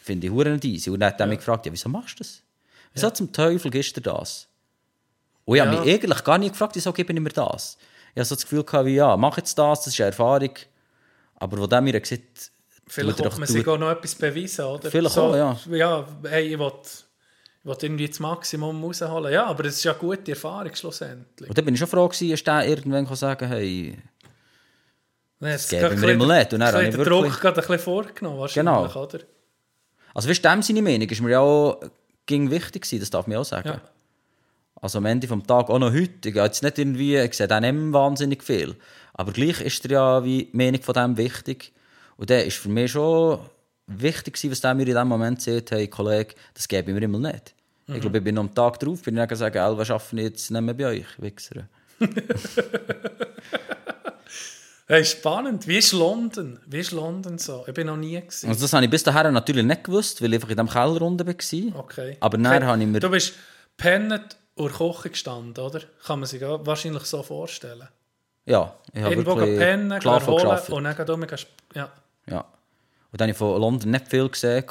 Speaker 6: Finde ich hure nicht easy. Und dann hat er mich gefragt, ja, wieso machst du das? Wieso zum Teufel gibst du das? Und ich habe
Speaker 5: Ja.
Speaker 6: mich eigentlich gar nicht gefragt, wieso gebe ich mir das? Ich hatte so das Gefühl, gehabt, wie, ja, mach jetzt das, das ist eine Erfahrung. Aber wo der mir gesagt
Speaker 5: Vielleicht will man sich auch noch etwas beweisen, oder?
Speaker 6: Vielleicht
Speaker 5: so,
Speaker 6: auch, ja.
Speaker 5: Ja, hey, ich will, ich will irgendwie das Maximum rausholen. Ja, aber es ist ja eine gute Erfahrung schlussendlich.
Speaker 6: Und dann bin ich schon froh gewesen, ist der irgendwann sagen, hey,
Speaker 5: Das
Speaker 6: geben wir ihm nicht. Und dann habe ich
Speaker 5: den
Speaker 6: wirklich-
Speaker 5: Druck gerade ein bisschen vorgenommen, wahrscheinlich,
Speaker 6: Genau.
Speaker 5: oder?
Speaker 6: also weißt du, dem seine Meinung ist mir ja auch ging wichtig gewesen, das darf man auch sagen.
Speaker 5: Ja.
Speaker 6: Also am Ende vom Tag, auch noch heute, ich jetzt nicht irgendwie, ich sehe dann nicht wahnsinnig viel, aber gleich ist dir ja wie die Meinung von dem wichtig. Und der ist für mich schon wichtig gewesen, was der mir in dem Moment sagt, hey Kollege, das gebe ich mir immer nicht.
Speaker 5: Mhm.
Speaker 6: Ich glaube, ich bin am Tag drauf, bin ich dann gesagt, Elva, ich jetzt nicht mehr bei euch, Wichser.
Speaker 5: Hey, spannend. Wie ist London? Wie ist London so? Ich bin noch nie gewesen.
Speaker 6: Also das habe ich bis dahin natürlich nicht gewusst, weil ich einfach in diesem Keller unten war.
Speaker 5: Okay.
Speaker 6: Aber dann habe ich mir...
Speaker 5: Du bist pennet und Küche gestanden, oder? Kann man sich wahrscheinlich so vorstellen.
Speaker 6: Ja, ich habe
Speaker 5: Irgendwo
Speaker 6: wirklich
Speaker 5: pennen,
Speaker 6: und
Speaker 5: holen und dann um, gehst- ja.
Speaker 6: Ja. Und dann habe ich von London nicht viel gesehen.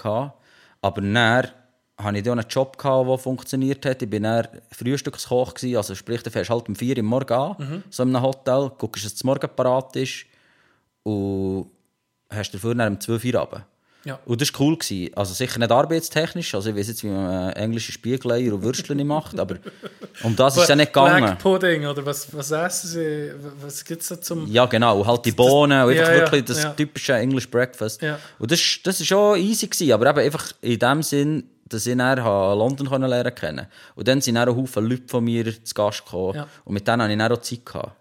Speaker 6: Aber dann hatte ich dann einen Job, gehabt, der funktioniert hat. Ich war Frühstückskoch. gewesen. Also sprich, du fährst halt um 4 Uhr am Morgen an,
Speaker 5: Mhm.
Speaker 6: so in einem Hotel, guckst, dass das Morgen parat ist und hast dafür dann um 12 Uhr runter.
Speaker 5: Ja.
Speaker 6: Und das war cool. Gewesen. Also sicher nicht arbeitstechnisch. Also ich weiß jetzt, wie man äh, englische Spiegeleier und Würstchen nicht, aber um das ist es ja nicht gegangen.
Speaker 5: Black Pudding, oder was, was essen sie? Was gibt es da zum...
Speaker 6: Ja, genau. Und halt die Bohnen und einfach
Speaker 5: ja,
Speaker 6: wirklich das
Speaker 5: ja.
Speaker 6: typische English Breakfast. Und das, das ist schon easy gewesen, aber eben einfach in dem Sinn, dass ich dann London lernen kennen. Und dann sind dann auch Haufen Leute von mir zu Gast gekommen. Und mit denen hatte ich dann auch Zeit. Gehabt.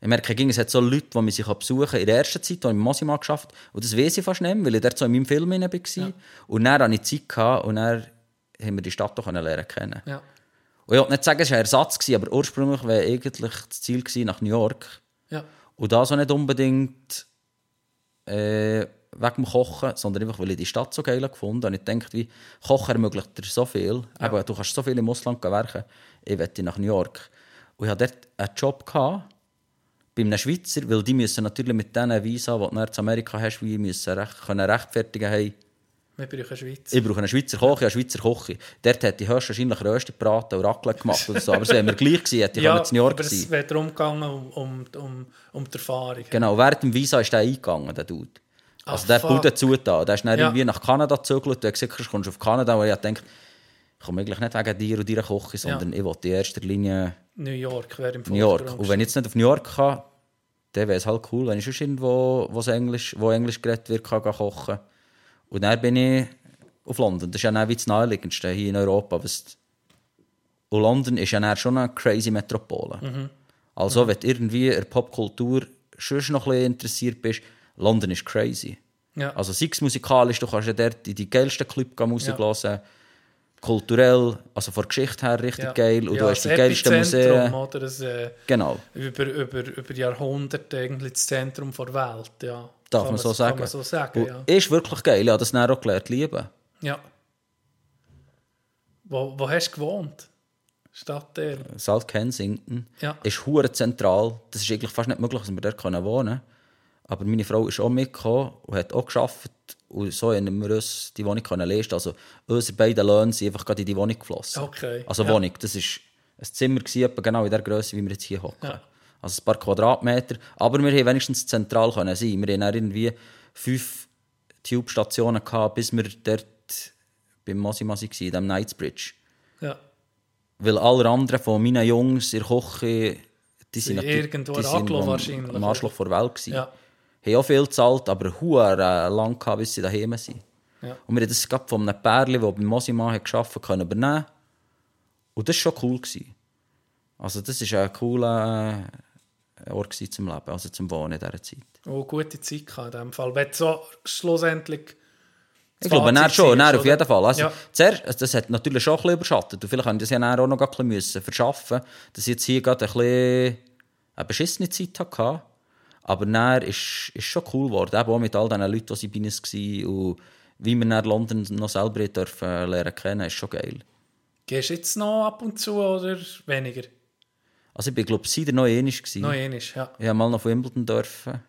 Speaker 6: Ich merke, ging, es hat so Leute, die mich sich besuchen können. In der ersten Zeit, als ich im Mosima geschafft habe. Und das weiß ich fast nicht mehr, weil ich dort so in meinem Film war. Und dann hatte ich Zeit gehabt, und dann haben wir die Stadt können lernen kennen.
Speaker 5: Ja.
Speaker 6: Und ich wollte nicht sagen, es war ein Ersatz, gewesen, aber ursprünglich wäre eigentlich das Ziel gewesen, nach New York.
Speaker 5: Ja.
Speaker 6: Und das auch nicht unbedingt äh, wegen dem Kochen, sondern einfach, weil ich die Stadt so geil gefunden habe. Und ich dachte, wie Kochen ermöglicht dir so viel. Eben, du kannst so viel im Ausland werken. Ich wollte nach New York. Und ich hatte dort einen Job gehabt, bei einem Schweizer, weil die müssen natürlich mit diesen Visa, die du nach Amerika hast, wie müssen recht, können rechtfertigen, hey,
Speaker 5: Wir brauchen Schweiz.
Speaker 6: ich brauche einen Schweizer Koch, ja, Schweizer Koche. Dort hätte ich höchstwahrscheinlich Rösti gebraten und Raclette gemacht oder so. Aber es wäre mir gleich gewesen, hätte ich
Speaker 5: ja,
Speaker 6: in New York
Speaker 5: aber es
Speaker 6: sein.
Speaker 5: wäre darum gegangen, um, um, um, um die Erfahrung.
Speaker 6: Genau, während dem Visa ist der eingegangen, der Dude. Also
Speaker 5: Ah,
Speaker 6: der
Speaker 5: fuck.
Speaker 6: Bude zugetan. Der ist dann
Speaker 5: Ja.
Speaker 6: irgendwie nach Kanada gezögert. Du hast gesagt, du kommst auf Kanada. Und ich dachte, komme eigentlich nicht wegen dir und deiner Küche, sondern ich wollte in erster Linie
Speaker 5: New York wäre im
Speaker 6: New York. Und wenn ich jetzt nicht auf New York kann, dann wäre es halt cool, wenn ich sonst irgendwo, wo es Englisch, wo Englisch geredet wird, kann gehen kochen. Und dann bin ich auf London. Das ist ja dann wie das naheliegendste hier in Europa. Und London ist ja dann schon eine crazy Metropole.
Speaker 5: Mhm.
Speaker 6: Also, wenn du irgendwie in der Popkultur schon noch ein bisschen interessiert bist, London ist crazy.
Speaker 5: Ja.
Speaker 6: Also sei es musikalisch, du kannst ja dort in die geilsten Clubs gehen, Musik
Speaker 5: Ja.
Speaker 6: hören. Kulturell, also von der Geschichte her richtig
Speaker 5: ja.
Speaker 6: geil. Und
Speaker 5: ja,
Speaker 6: du hast die
Speaker 5: das
Speaker 6: geilsten Museen.
Speaker 5: Oder? Das, äh,
Speaker 6: Genau.
Speaker 5: über, über, über Jahrhunderte eigentlich das Zentrum der Welt. Ja.
Speaker 6: Darf
Speaker 5: Kann
Speaker 6: man so sagen.
Speaker 5: Man so sagen, ja.
Speaker 6: Ist wirklich geil. Ich habe das dann auch gelernt lieben.
Speaker 5: ja. Wo, wo hast du gewohnt? Stadtteil?
Speaker 6: South Kensington
Speaker 5: Ja.
Speaker 6: ist hure zentral. Das ist eigentlich fast nicht möglich, dass wir dort wohnen können. Aber meine Frau ist auch mitgekommen und hat auch geschafft. Und so haben wir uns die Wohnung können leisten. Also unsere beiden Löhne sind einfach gerade in die Wohnung geflossen.
Speaker 5: Okay,
Speaker 6: Also
Speaker 5: ja.
Speaker 6: Wohnung, das ist ein Zimmer gewesen, genau in der Größe, wie wir jetzt hier hocken.
Speaker 5: Ja.
Speaker 6: Also ein paar Quadratmeter. Aber wir haben wenigstens zentral können sein. Wir hatten irgendwie fünf Tube-Stationen gehabt, bis wir dort beim Mosimasi waren, in dem Knightsbridge.
Speaker 5: Ja.
Speaker 6: Weil alle anderen von meinen Jungs in der Küche, die sind,
Speaker 5: Sind irgendwo
Speaker 6: die
Speaker 5: in
Speaker 6: sind am-
Speaker 5: wahrscheinlich,
Speaker 6: am Arschloch vor der Welt gewesen.
Speaker 5: Ja.
Speaker 6: Haben auch viel gezahlt, aber huere äh, lang gehabt, bis sie daheim sind.
Speaker 5: Ja.
Speaker 6: Und wir haben das gerade von einem Pärchen, das beim Mosima hat gearbeitet können übernehmen. Und das war schon cool. Gewesen. Also das war ein cooler äh, Ort zum Leben, also zum Wohnen in dieser Zeit.
Speaker 5: Oh, gute Zeit in dem Fall. Wenn so schlussendlich.
Speaker 6: Ich glaube, dann schon, dann auf jeden Fall. Also,
Speaker 5: Ja.
Speaker 6: zuerst, also das hat natürlich schon ein bisschen überschattet. Und vielleicht haben das ja auch noch ein bisschen müssen verschaffen dass ich jetzt hier gerade ein bisschen eine beschissene Zeit hatte. Aber dann ist es schon cool geworden, eben auch mit all diesen Leuten, die bei uns waren. Und wie wir dann London noch selber dürfen lernen kennen, ist schon geil.
Speaker 5: Gehst du jetzt noch ab und zu oder weniger?
Speaker 6: Also ich bin, glaube ich, seit noch gewesen.
Speaker 5: Noch einmal, ja.
Speaker 6: Ich habe mal nach Wimbledon dürfen.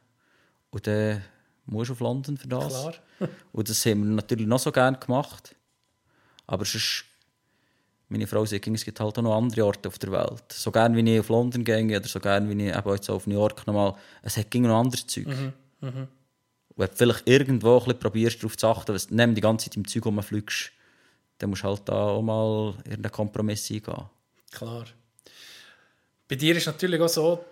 Speaker 6: Und dann musst du auf London für das.
Speaker 5: Klar.
Speaker 6: Und das haben wir natürlich noch so gerne gemacht. Aber sonst, meine Frau sagt, es gibt halt auch noch andere Orte auf der Welt. So gerne wie ich auf London gehe oder so gerne wie ich eben jetzt auf New York nochmal. Es hat ging noch andere Zeug.
Speaker 5: Mhm,
Speaker 6: Und wenn du vielleicht irgendwo ein bisschen probierst, darauf zu achten, was du die ganze Zeit im Zeug rumfliegst, dann musst du halt da auch mal irgendeinen Kompromiss eingehen.
Speaker 5: Klar. Bei dir ist natürlich auch so,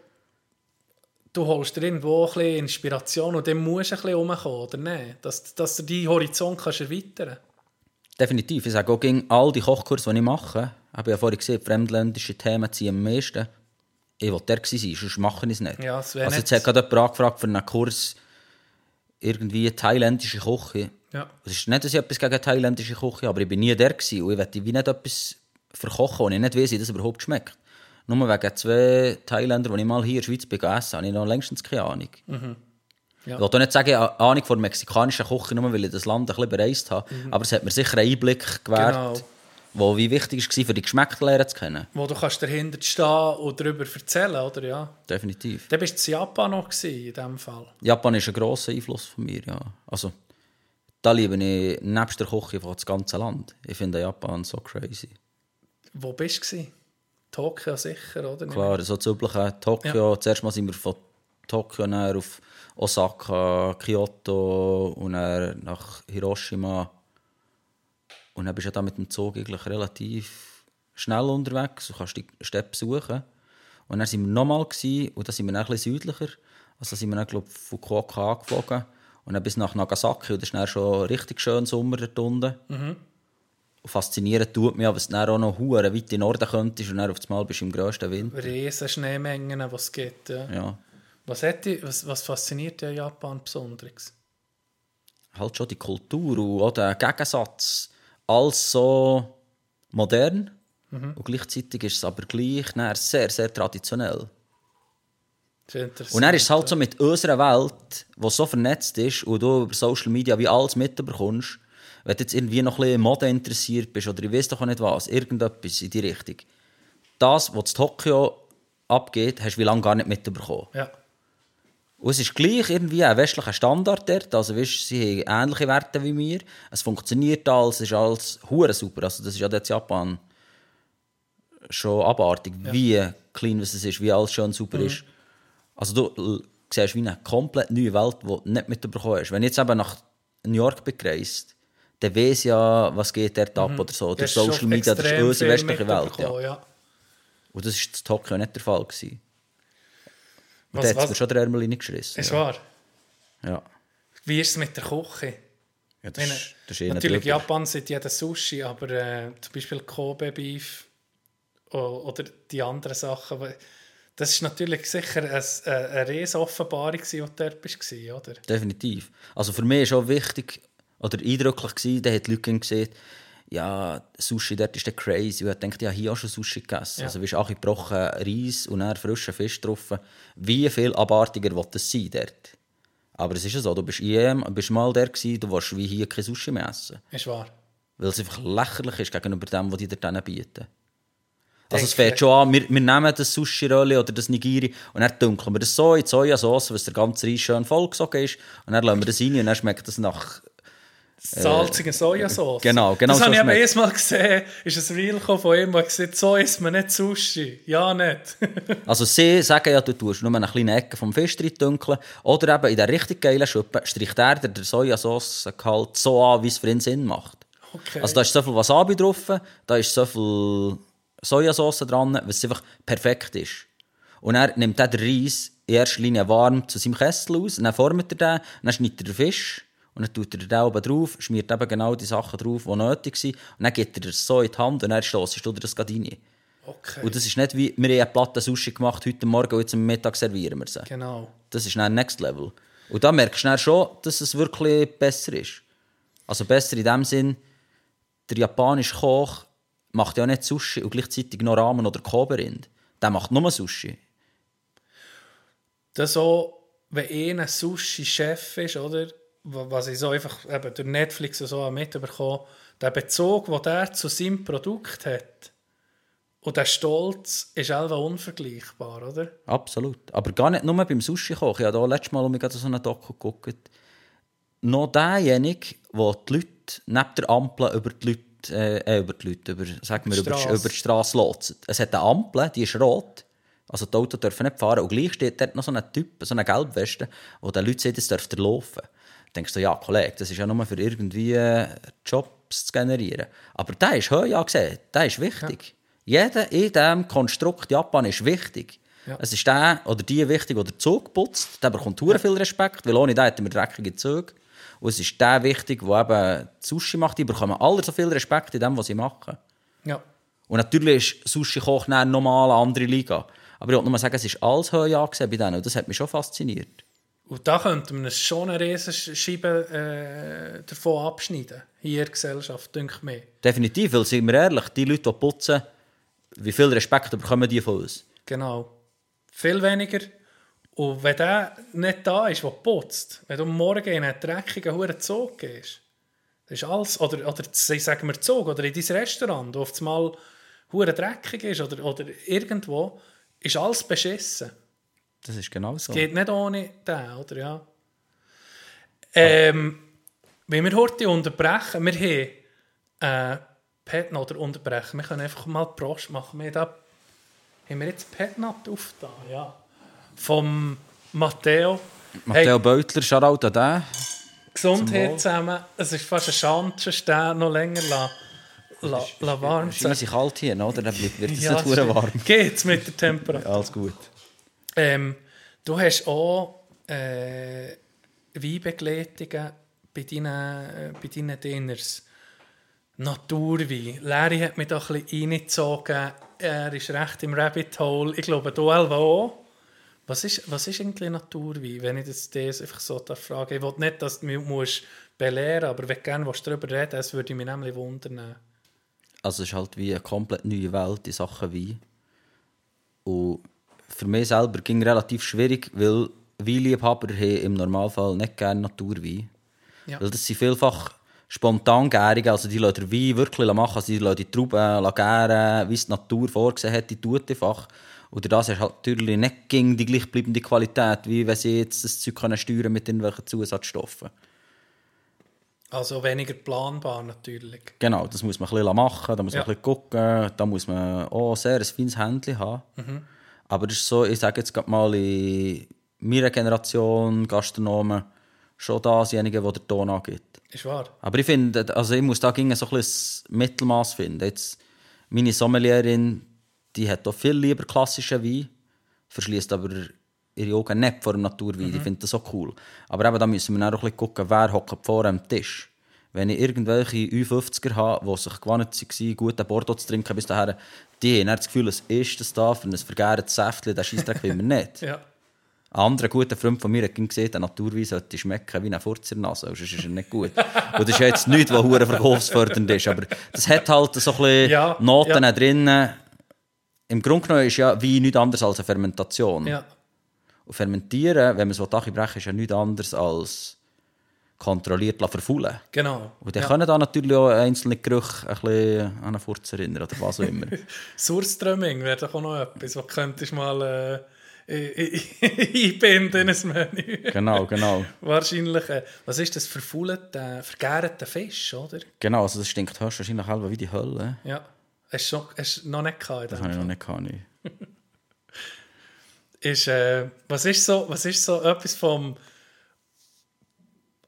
Speaker 5: du holst dir irgendwo ein bisschen Inspiration und dann musst du ein bisschen rumkommen, oder nicht? Dass, dass du deinen Horizont kannst erweitern
Speaker 6: Definitiv. Ich sage auch, gegen all die Kochkurse, die ich mache, habe ich ja vorhin gesehen, fremdländische Themen ziehen am meisten. Ich will der sein, sonst mache ich es nicht.
Speaker 5: Ja,
Speaker 6: also jetzt
Speaker 5: nicht-
Speaker 6: hat gerade jemand angefragt für einen Kurs irgendwie thailändische Küche.
Speaker 5: Ja.
Speaker 6: Es ist nicht, dass ich etwas gegen thailändische Küche aber ich bin nie der gewesen und ich möchte wie nicht etwas verkochen, und ich nicht weiß, wie das überhaupt schmeckt. Nur wegen zwei Thailänder, die ich mal hier in der Schweiz gegessen habe, habe ich noch längstens keine Ahnung.
Speaker 5: Mhm. Ja.
Speaker 6: Ich will auch nicht sagen, Ahnung von der mexikanischen Küche, nur weil ich das Land ein bisschen bereist habe. Aber es hat mir sicher einen Einblick gewährt,
Speaker 5: Mhm. Genau.
Speaker 6: wo wie wichtig war, für die Geschmäcker zu kennen.
Speaker 5: Wo du kannst dahinter stehen und darüber erzählen, oder? Ja.
Speaker 6: Definitiv.
Speaker 5: Dann bist du in Japan noch gewesen, in diesem Fall.
Speaker 6: Japan ist ein grosser Einfluss von mir, ja. Also, da liebe ich nebst der Küche das ganze Land. Ich finde Japan so crazy.
Speaker 5: Wo bist du? Tokio sicher, oder?
Speaker 6: Klar, so das übliche Tokio. Zuerst mal sind wir von Tokio dann auf Osaka, Kyoto und dann nach Hiroshima. Und dann bist du da mit dem Zug eigentlich relativ schnell unterwegs. Du kannst die Städte besuchen. Und dann sind wir nochmal und da sind wir dann ein bisschen südlicher. Also da sind wir dann, glaube ich, Fukuoka angeflogen. Und dann bis nach Nagasaki. Und das ist dann schon richtig schön Sommer dort unten. Und faszinierend tut mich, was dann auch noch hure weit in den Norden könntest und dann auf einmal bist du im grössten Wind.
Speaker 5: Riesen Schneemengen, die es gibt. Ja.
Speaker 6: Ja.
Speaker 5: Was, hat die, was, was fasziniert an Japan besonders?
Speaker 6: Halt schon die Kultur und auch der Gegensatz. Alles so modern und gleichzeitig ist es aber gleich sehr, sehr traditionell. Und dann ist es halt so mit unserer Welt, die so vernetzt ist und du über Social Media wie alles mitbekommst, wenn du jetzt irgendwie noch ein bisschen Mode interessiert bist oder ich weiß doch auch nicht was, irgendetwas in die Richtung. Das, was in Tokio abgeht, hast du wie lange gar nicht mitbekommen.
Speaker 5: Ja.
Speaker 6: Und es ist gleich irgendwie ein westlicher Standard dort. Also, weißt, sie haben ähnliche Werte wie wir. Es funktioniert alles, es ist alles hure super. Also, das ist ja in Japan schon abartig, wie clean es ist, wie alles schön super ist. Also, du siehst wie eine komplett neue Welt, die du nicht mitbekommen hast. Wenn ich jetzt eben nach New York bin gereist, dann ich ja, was geht dort ab oder so.
Speaker 5: Du
Speaker 6: Durch Social Media, das ist unsere westliche Welt. Ja.
Speaker 5: ja.
Speaker 6: Und das war in Tokio nicht der Fall. Gewesen. Und
Speaker 5: Was-
Speaker 6: da hat es mir schon der Ärmel reingeschissen.
Speaker 5: Ist
Speaker 6: ja.
Speaker 5: wahr.
Speaker 6: Ja.
Speaker 5: Wie ist es mit der Küche?
Speaker 6: Ja, das,
Speaker 5: meine,
Speaker 6: ist, das ist
Speaker 5: Natürlich,
Speaker 6: drüber.
Speaker 5: Japan sind jeder Sushi, aber äh, zum Beispiel Kobe Beef oder die anderen Sachen. Das ist natürlich sicher eine, eine, eine riesen Offenbarung, gewesen, die du dort bist, oder?
Speaker 6: Definitiv. Also für mich war auch wichtig oder eindrücklich, gewesen, da hat Leute gesehen, ja, Sushi dort ist der crazy. Und ich dachte, ja, hier auch schon Sushi gegessen.
Speaker 5: Ja.
Speaker 6: Also, du hast gebrochen Reis und dann frischen Fisch drauf. Wie viel abartiger will das sein dort? Aber es ist ja so, du bist IM, bist mal der gewesen, du willst wie hier kein Sushi mehr essen.
Speaker 5: Ist wahr.
Speaker 6: Weil es einfach lächerlich ist gegenüber dem, was die dir dann bieten. Also es fängt schon an, wir, wir nehmen das Sushi-Rolli oder das Nigiri und dann dunkeln wir das so in die Sojasauce, was der ganze Reis schön vollgesogen ist. Und dann lassen wir das rein und dann schmeckt das nach...
Speaker 5: Salzige Sojasauce.
Speaker 6: genau, genau
Speaker 5: Das
Speaker 6: so
Speaker 5: habe ich erst mal gesehen, ist ein Reel von ihm, der gesagt so isst man nicht Sushi. Ja, nicht.
Speaker 6: Also sie sagen ja, du tust nur eine kleine Ecke vom Fisch drin dunkeln. Oder eben in der richtig geilen Schuppe streicht er den Sojasauce-Gehalt so an, wie es für ihn Sinn macht.
Speaker 5: Okay.
Speaker 6: Also da ist so viel Wasabi drauf, da ist so viel Sojasauce dran, was einfach perfekt ist. Und er nimmt dann den Reis in erster Linie warm zu seinem Kessel aus, dann formt er den, dann schneidet er den Fisch und dann tut er den oben drauf, schmiert eben genau die Sachen drauf, die nötig sind, und dann gibt er das so in die Hand und dann stossest du dir das gerade rein.
Speaker 5: okay.
Speaker 6: Und das ist nicht wie, wir haben eine Platte Sushi gemacht heute Morgen und jetzt am Mittag servieren wir sie.
Speaker 5: Genau.
Speaker 6: Das ist dann Next Level. Und da merkst du dann schon, dass es wirklich besser ist. Also besser in dem Sinn, der japanische Koch macht ja nicht Sushi und gleichzeitig noch Ramen oder Kobe-Rind. Der macht nur Sushi.
Speaker 5: Das so, wenn einer ein Sushi-Chef ist, oder? Wa- Was ich so einfach eben durch Netflix und so mitbekommen der Bezug, den der zu seinem Produkt hat, und der Stolz ist einfach unvergleichbar, oder?
Speaker 6: Absolut. Aber gar nicht nur beim Sushi-Koch. Ich habe da letztes Mal um gerade so einen Doku geguckt. Noch derjenige, der die Leute neben der Ampel über die Leute, äh, äh, über die Leute, über, sagen wir, über, über die Straße lotst. Es hat eine Ampel, die ist rot. Also die Autos dürfen nicht fahren. Und gleich steht dort noch so ein Typ, so eine Gelbweste, wo den Leute sagt, es dürft ihr laufen. Denkst du, ja, Kollege, das ist ja nur für irgendwie äh, Jobs zu generieren. Aber der ist höher gesehen, der ist wichtig. Jeder in diesem Konstrukt Japan ist wichtig.
Speaker 5: Ja.
Speaker 6: Es ist der oder die wichtig, der Zug putzt. Der bekommt ja. viel Respekt, weil ohne den hätten wir dreckige Züge. Und es ist der wichtig, der eben Sushi macht. Die bekommen alle so viel Respekt in dem, was sie machen.
Speaker 5: Ja.
Speaker 6: Und natürlich ist Sushi-Koch eine andere Liga. Aber ich wollte nur sagen, es ist alles höher angesehen bei denen. Und das hat mich schon fasziniert.
Speaker 5: Und da könnte man schon eine Riesenscheibe äh, davon abschneiden. Hier in der Gesellschaft, denke ich mir.
Speaker 6: Definitiv, weil, sind wir ehrlich, die Leute, die putzen, wie viel Respekt bekommen die von uns?
Speaker 5: Genau. Viel weniger. Und wenn der nicht da ist, der putzt, wenn du Morgen in einen dreckigen Huren Zug gehst, das ist alles, oder, oder sagen wir Zug, oder in dein Restaurant, wo auf einmal Huren dreckig ist, oder, oder irgendwo, ist alles beschissen.
Speaker 6: Das ist genau so.
Speaker 5: Geht nicht ohne den, oder? Ja. Ähm, wenn wir heute unterbrechen, wir haben äh, Petnat oder unterbrechen, wir können einfach mal Prost machen. Wir haben, da, haben wir jetzt Petnat aufgetan? Ja. Vom Matteo.
Speaker 6: Matteo Beutler, Shoutout an den.
Speaker 5: Gesundheit zusammen. Es ist fast eine Schande, den noch länger la, la, la warm
Speaker 6: Es ist kalt hier, oder? Dann wird es
Speaker 5: Ja,
Speaker 6: nicht warm.
Speaker 5: Geht's mit der Temperatur?
Speaker 6: Alles gut.
Speaker 5: Ähm, du hast auch äh, Weinbegleitungen bei deinen, äh, bei deinen Dinners. Naturwein. Larry hat mich da ein bisschen reingezogen. Er ist recht im Rabbit Hole. Ich glaube, du auch. Was ist, was ist eigentlich Naturwein, wenn ich das, einfach so darf fragen Ich will nicht, dass du mich musst belehren aber wenn du gerne was darüber reden das würde mich nämlich wundern.
Speaker 6: Also es ist halt wie eine komplett neue Welt in Sachen Wein. Und für mich selber ging relativ schwierig, weil Weinliebhaber haben im Normalfall nicht gerne Naturwein.
Speaker 5: Ja.
Speaker 6: Weil das sind vielfach spontan gärige, also die lassen den Wein wirklich machen, also die lassen die Trauben gären, wie es die Natur vorgesehen hat, die tut einfach. Durch das du halt natürlich nicht gegen die gleichbleibende Qualität, wie wenn sie jetzt das Zeug können steuern mit irgendwelchen Zusatzstoffen.
Speaker 5: Also weniger planbar natürlich.
Speaker 6: Genau, das muss man ein bisschen machen, da muss man
Speaker 5: Ja.
Speaker 6: ein bisschen gucken, da muss man auch sehr ein feines Händchen haben. Aber das ist so, ich sage jetzt gerade mal, in meiner Generation Gastronomen schon dasjenige, der den Ton angibt.
Speaker 5: Ist wahr.
Speaker 6: Aber ich finde, also ich muss da so ein bisschen Mittelmaß finden. Jetzt, meine Sommelierin, die hat auch viel lieber klassischen Wein, verschließt aber ihre Augen nicht vor dem Naturwein. Die findet das so cool. Aber eben, da müssen wir auch ein bisschen gucken, wer hockt vor am Tisch. Wenn ich irgendwelche Ü50er habe, die sich gewohnt waren, guten Bordeaux zu trinken bis dahin, die haben das Gefühl, es ist das da für ein vergärendes Säftchen, das Scheissdreck will man nicht.
Speaker 5: Ja.
Speaker 6: Ein anderer guter Freund von mir hat gesagt, der Naturwein sollte schmecken wie eine Furzernase, sonst ist er nicht gut. Und das ist ja jetzt nichts, was hure verkaufsfördernd ist, aber das hat halt so ein bisschen
Speaker 5: Ja,
Speaker 6: Noten
Speaker 5: ja.
Speaker 6: drin. Im Grunde genommen ist ja Wein nichts anderes als eine Fermentation.
Speaker 5: ja.
Speaker 6: Und fermentieren, wenn man es brechen will, ist ja nichts anderes als kontrolliert verfaulen
Speaker 5: Genau.
Speaker 6: Und dann
Speaker 5: ja.
Speaker 6: können da natürlich auch einzelne Gerüche ein bisschen an einen Furz erinnern oder was auch immer.
Speaker 5: Surströmming wäre doch auch noch etwas, was könntest du mal äh, einbinden in ein Menü.
Speaker 6: genau, genau.
Speaker 5: Wahrscheinlich, äh, was ist das, verfaulter, vergärter Fisch, oder?
Speaker 6: Genau, also das stinkt höchstwahrscheinlich halb wie die Hölle.
Speaker 5: Ja. Hast du, schon, hast noch nicht gehabt?
Speaker 6: Das habe ich noch nicht gehabt.
Speaker 5: ist, äh, was, ist so, was ist so etwas vom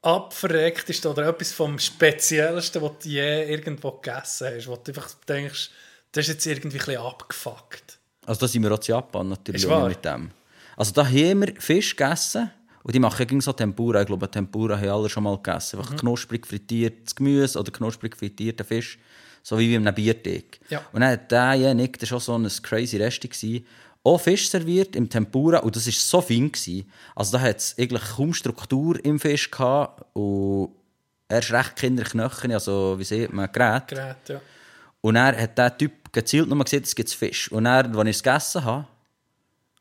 Speaker 5: abverrecktesten oder etwas vom speziellsten, was du je irgendwo gegessen hast, wo du einfach denkst, das ist jetzt irgendwie ein bisschen abgefuckt.
Speaker 6: Also da sind wir auch zu Japan natürlich mit dem. Also da haben wir Fisch gegessen und die machen gegen so Tempura. Ich glaube, Tempura haben alle schon mal gegessen.
Speaker 5: Mhm.
Speaker 6: Einfach knusprig frittiertes Gemüse oder knusprig frittierter Fisch. So wie in einem Bierteig.
Speaker 5: Ja.
Speaker 6: Und dann hat derjenige, das war schon so ein crazy gewesen, auch Fisch serviert im Tempura und das war so fein. Gewesen. Also da hat es eigentlich kaum Struktur im Fisch gehabt und er ist recht Kinderknöchel, also wie sieht man, Gerät.
Speaker 5: Gerät, ja.
Speaker 6: Und er hat der Typ gezielt nur gesehen, es gibt Fisch. Und er, als ich es gegessen habe,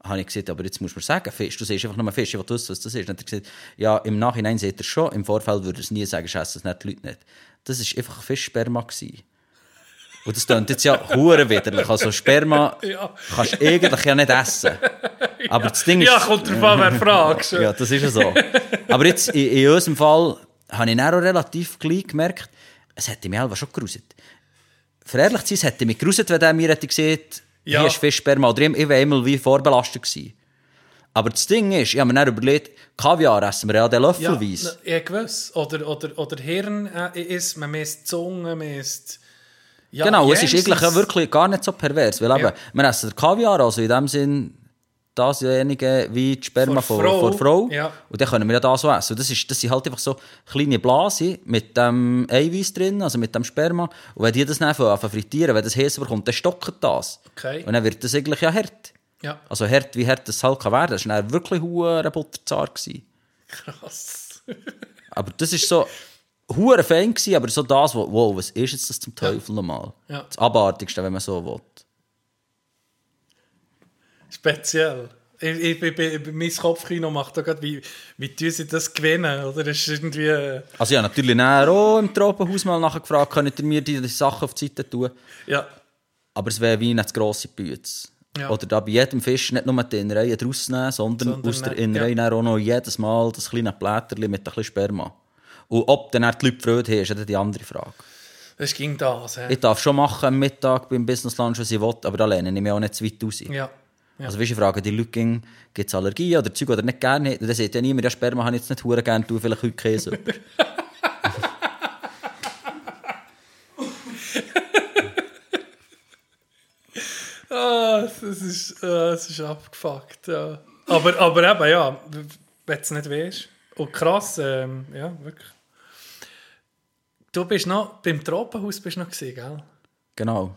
Speaker 6: habe ich gesagt, aber jetzt muss man sagen, Fisch. Du siehst einfach nur Fisch, ich will wissen, was das ist. Hat er gesagt, ja, im Nachhinein seht ihr es schon, im Vorfeld würde er es nie sagen, ich esse es nicht, die Leute nicht. Das war einfach Fischsperma. gewesen. Und das klingt jetzt ja hure widerlich. Also Sperma
Speaker 5: Ja.
Speaker 6: kannst du eigentlich ja nicht essen. Aber das Ding ist...
Speaker 5: Ja, kommt drauf an, wer fragt.
Speaker 6: Ja, das ist ja so. Aber jetzt, in, in unserem Fall, habe ich dann auch relativ gleich gemerkt, es hätte mich schon geruset. Für ehrlich zu sein, es hätte mich geruset, wenn der mir hätte gesagt,
Speaker 5: Ja.
Speaker 6: hier ist Fischsperma. Oder ich wäre immer wie vorbelastet gewesen. Aber das Ding ist, ich habe mir dann überlegt, Kaviar essen wir ja den
Speaker 5: Ja,
Speaker 6: löffelweise.
Speaker 5: ja, gewiss. Oder, oder, oder Hirn äh, ist, man misst die Zunge, man misst... Ja,
Speaker 6: genau, es ist eigentlich ja wirklich gar nicht so pervers. Weil eben,
Speaker 5: Ja.
Speaker 6: wir essen Kaviar, also in dem Sinn dasjenige wie die Sperma
Speaker 5: Vor
Speaker 6: von
Speaker 5: Frau.
Speaker 6: von der Frau.
Speaker 5: Ja.
Speaker 6: Und dann können wir ja das so essen. Und das, ist, das sind halt einfach so kleine Blasen mit dem Eiweiß drin, also mit dem Sperma. Und wenn die das dann anfangen frittieren, wenn das heiß bekommt, dann stockt das.
Speaker 5: Okay.
Speaker 6: Und dann wird das eigentlich ja hart.
Speaker 5: Ja,
Speaker 6: Also hart, wie hart das halt kann werden. Das war dann wirklich butterzart. gewesen.
Speaker 5: krass.
Speaker 6: Aber das ist so hure fein gewesen, aber so das, wo, wow, was ist jetzt das zum Teufel nochmal?
Speaker 5: Ja.
Speaker 6: Das Abartigste, wenn man so will.
Speaker 5: Speziell. Ich, ich, ich, mein Kopfkino macht da gerade, wie, wie tun sie das gewinnen? Oder das ist irgendwie... äh,
Speaker 6: Also habe natürlich nachher auch im Tropenhaus mal nachher gefragt, könnt ihr mir die die Sachen auf die Seite tun?
Speaker 5: Ja,
Speaker 6: Aber es wäre wie eine grosse Bütze.
Speaker 5: Ja.
Speaker 6: Oder da bei jedem Fisch nicht nur die Innereien draus nehmen, sondern,
Speaker 5: Sondern
Speaker 6: aus der
Speaker 5: nicht,
Speaker 6: Innerei dann auch noch jedes Mal das kleine Blätterchen mit ein bisschen Sperma. Und ob dann die Leute Freude haben, ist dann die andere Frage.
Speaker 5: das ging das. hä?
Speaker 6: Ich darf schon machen am Mittag beim Business Lunch, was ich will, aber da lehne ich mich auch nicht zu weit raus.
Speaker 5: Ja. Ja.
Speaker 6: Also weißt, du, frage die Leute, gibt es Allergien oder Zeug, oder nicht gerne? Dann sagt ja niemand, ja Sperma habe ich jetzt nicht hure gerne, du vielleicht heute Käse. über.
Speaker 5: Ah, das ist, ah, das ist abgefuckt. Ja. Aber, aber eben, ja, wenn du es nicht weißt. Und krass, ähm, ja, wirklich. Du bist noch, beim Tropenhaus bist noch gewesen, gell?
Speaker 6: Genau.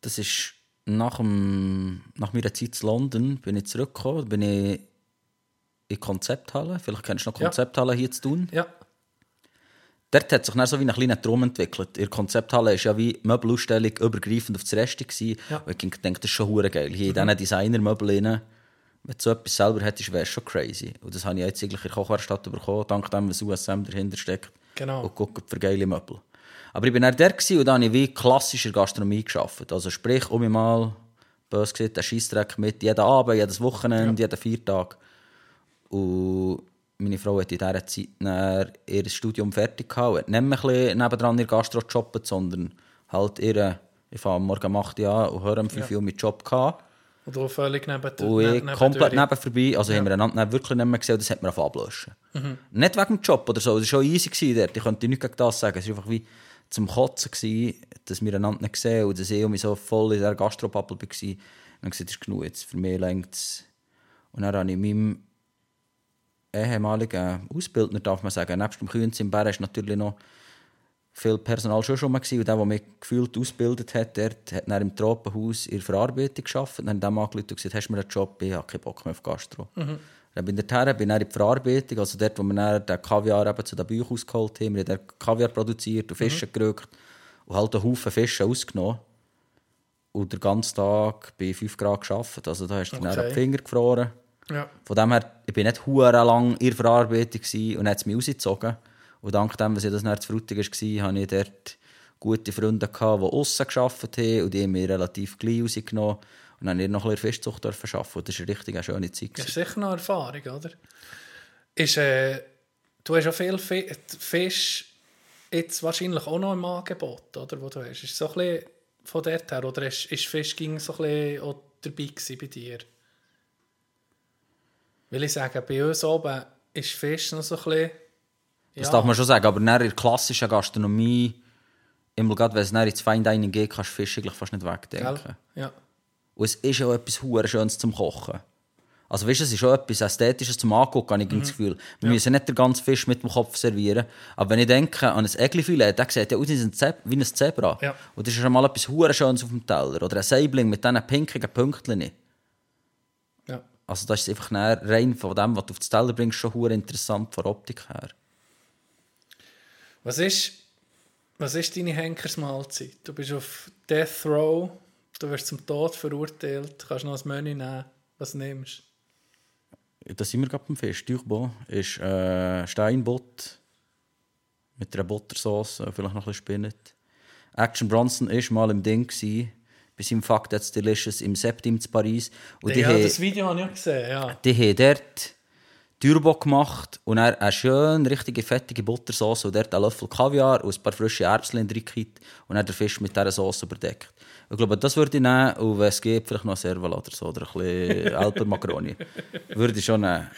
Speaker 6: Das ist nach, dem, nach meiner Zeit in London bin ich zurückgekommen, bin ich in Konzepthalle. Vielleicht kennst du noch
Speaker 5: Ja.
Speaker 6: Konzepthalle hier zu tun.
Speaker 5: Ja.
Speaker 6: Dort hat sich dann so wie ein kleiner Traum entwickelt. In der Konzepthalle war ja wie Möbelausstellung übergreifend auf das Rest. gewesen.
Speaker 5: Ja. Mhm.
Speaker 6: Und ich dachte, das ist schon hure geil. Hier in diesen Designermöbeln, wenn du so etwas selber hättest, wäre es schon crazy. Und das habe ich jetzt eigentlich in der Kochwerkstatt bekommen, dank dem, was USM dahinter steckt.
Speaker 5: Genau.
Speaker 6: Und guckt für geile Möbel. Aber ich bin dann der und dann habe ich wie klassischer Gastronomie geschafft. Also sprich, um mich mal, bös gesagt, den Scheissdreck mit, jeden Abend, jedes Wochenende, jeden Viertag. Und meine Frau hat in dieser Zeit ihr Studium fertig gehabt. Hat nicht mehr ein bisschen nebendran ihr Gastro gejobbt, sondern halt ihre, ich fange am Morgen um 8 Uhr an und höre um 5 Uhr mit Job gehabt.
Speaker 5: Und du völlig neben
Speaker 6: Und ich komplett neben vorbei. Also haben wir einander wirklich nicht mehr gesehen. Das hat mir auf ablöschen. Nicht wegen dem Job oder so. Es war schon easy dort. Ich könnte nichts gegen das sagen. Es war einfach wie zum Kotzen, dass wir einander nicht sehen und dass ich mich so voll in dieser Gastropapel war. Und dann gesagt, das ist genug jetzt. Für mich längt es. Und dann habe ich meinem ehemaligen Ausbildner, darf man sagen, nebst dem Kühns im Bär ist natürlich noch viel Personal schon schon mal gewesen. Und der, der mich gefühlt ausgebildet hat, der hat dann im Tropenhaus in der Verarbeitung gearbeitet. Dann hat er angerufen gesagt, hast du mir einen Job? Ich habe keinen Bock mehr auf Gastro. Dann bin ich dorthin, bin dann in die Verarbeitung, also dort, wo wir dann den Kaviar eben zu den Büchern ausgeholt haben. Wir haben dort Kaviar produziert und Fische gerückt und halt einen Haufen Fische ausgenommen. Und den ganzen Tag bei 5 Grad gearbeitet. Also da hast du dann
Speaker 5: Okay.
Speaker 6: die Finger gefroren.
Speaker 5: Ja.
Speaker 6: Von dem her, ich bin nicht hure lang in der Verarbeitung und hat es mich rausgezogen. Und dank dem, was ich das nicht zu Frutig war, hatte ich dort gute Freunde, gehabt, die aussen gearbeitet haben und die haben mich relativ gleich rausgenommen. Und dann noch ein bisschen Fischzucht arbeiten. Und das war eine richtig schöne Zeit.
Speaker 5: Das ist sicher noch Erfahrung, oder? Ist, äh, du hast ja viel Fi- Fisch jetzt wahrscheinlich auch noch im Angebot, oder? Wo du hast. Ist es so ein bisschen von dort her? Oder ist, ist Fisch ging so ein bisschen auch dabei bei dir? Will ich sagen, bei uns oben ist Fisch noch so ein bisschen...
Speaker 6: Das darf man schon sagen. Aber in der klassischen Gastronomie, immer gerade wenn es ins Fine Dining geht, kannst du Fisch eigentlich fast nicht wegdenken.
Speaker 5: Gell? Ja.
Speaker 6: Und es ist auch etwas hure Schönes zum Kochen. Also weißt, es ist auch etwas Ästhetisches zum Angucken, habe ich
Speaker 5: Mhm.
Speaker 6: das Gefühl. Wir müssen nicht den ganzen Fisch mit dem Kopf servieren. Aber wenn ich denke an ein Egli-Filet, der sieht ja aus wie ein, Zebra.
Speaker 5: Ja.
Speaker 6: Und das ist schon mal etwas hure Schönes auf dem Teller. Oder ein Saibling mit diesen pinkigen Pünktchen.
Speaker 5: ja.
Speaker 6: Also das ist einfach rein von dem, was du auf den Teller bringst, schon hure interessant von der Optik her.
Speaker 5: Was ist, was ist deine Henkersmahlzeit? Du bist auf Death Row, du wirst zum Tod verurteilt, kannst noch ein Menü nehmen. Was nimmst
Speaker 6: Da sind wir gerade beim Fisch. Durchbo ist äh, Steinbutt mit einer Buttersauce, äh, vielleicht noch ein bisschen Spinat. Action Bronson war mal im Ding. Gewesen, bei seinem Fuck That's Delicious im Septim zu Paris. Und die,
Speaker 5: ja,
Speaker 6: haben,
Speaker 5: das Video habe ich auch gesehen, ja.
Speaker 6: die haben dort Turbo gemacht und dann eine schön richtige fettige Buttersauce und dort einen Löffel Kaviar und ein paar frische Erbsen reingekippt und dann den Fisch mit dieser Sauce überdeckt. Ich glaube, das würde ich nehmen und wenn es geht, vielleicht noch ein Serval oder so oder ein bisschen Alpenmacaroni. würde ich schon nehmen.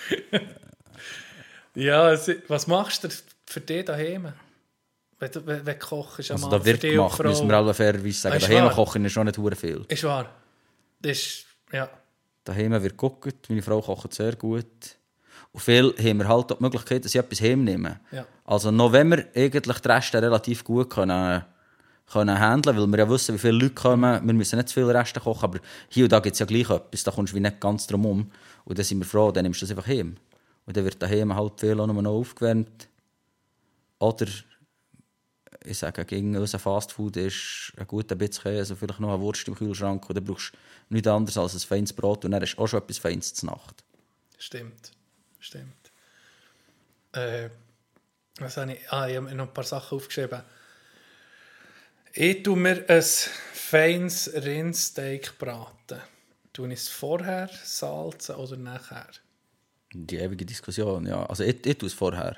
Speaker 5: Ja, was machst du für dich daheim? Wenn du, wenn, du kochst,
Speaker 6: Also da wird gemacht, müssen wir alle fairerweise sagen.
Speaker 5: Ah, ist
Speaker 6: Daheim
Speaker 5: wahr?
Speaker 6: kochen ist schon nicht viel.
Speaker 5: Ist wahr. Ist, ja.
Speaker 6: Daheim wird geguckt, meine Frau kocht sehr gut. Und viel haben wir halt auch die Möglichkeit, dass sie etwas heimnehmen.
Speaker 5: Ja.
Speaker 6: Also noch wenn wir eigentlich die Reste relativ gut können, können handeln, weil wir ja wissen, wie viele Leute kommen. Wir müssen nicht zu viele Reste kochen, aber hier und da gibt es ja gleich etwas, da kommst du wie nicht ganz drum um. Und dann sind wir froh, dann nimmst du das einfach heim. Und dann wird daheim halt viel auch noch aufgewärmt. Oder ich sage, gegen unser Fastfood ist ein guter bisschen Käse, vielleicht noch eine Wurst im Kühlschrank und dann brauchst du nichts anderes als ein feines Brot und dann du auch schon etwas Feines zur Nacht.
Speaker 5: Stimmt. Stimmt. Äh, was habe ich? Ah, ich habe mir noch ein paar Sachen aufgeschrieben. Ich tue mir ein feines Rindsteak braten. Tue ich es vorher salzen oder nachher?
Speaker 6: Die ewige Diskussion, ja. Also ich, ich tue es vorher.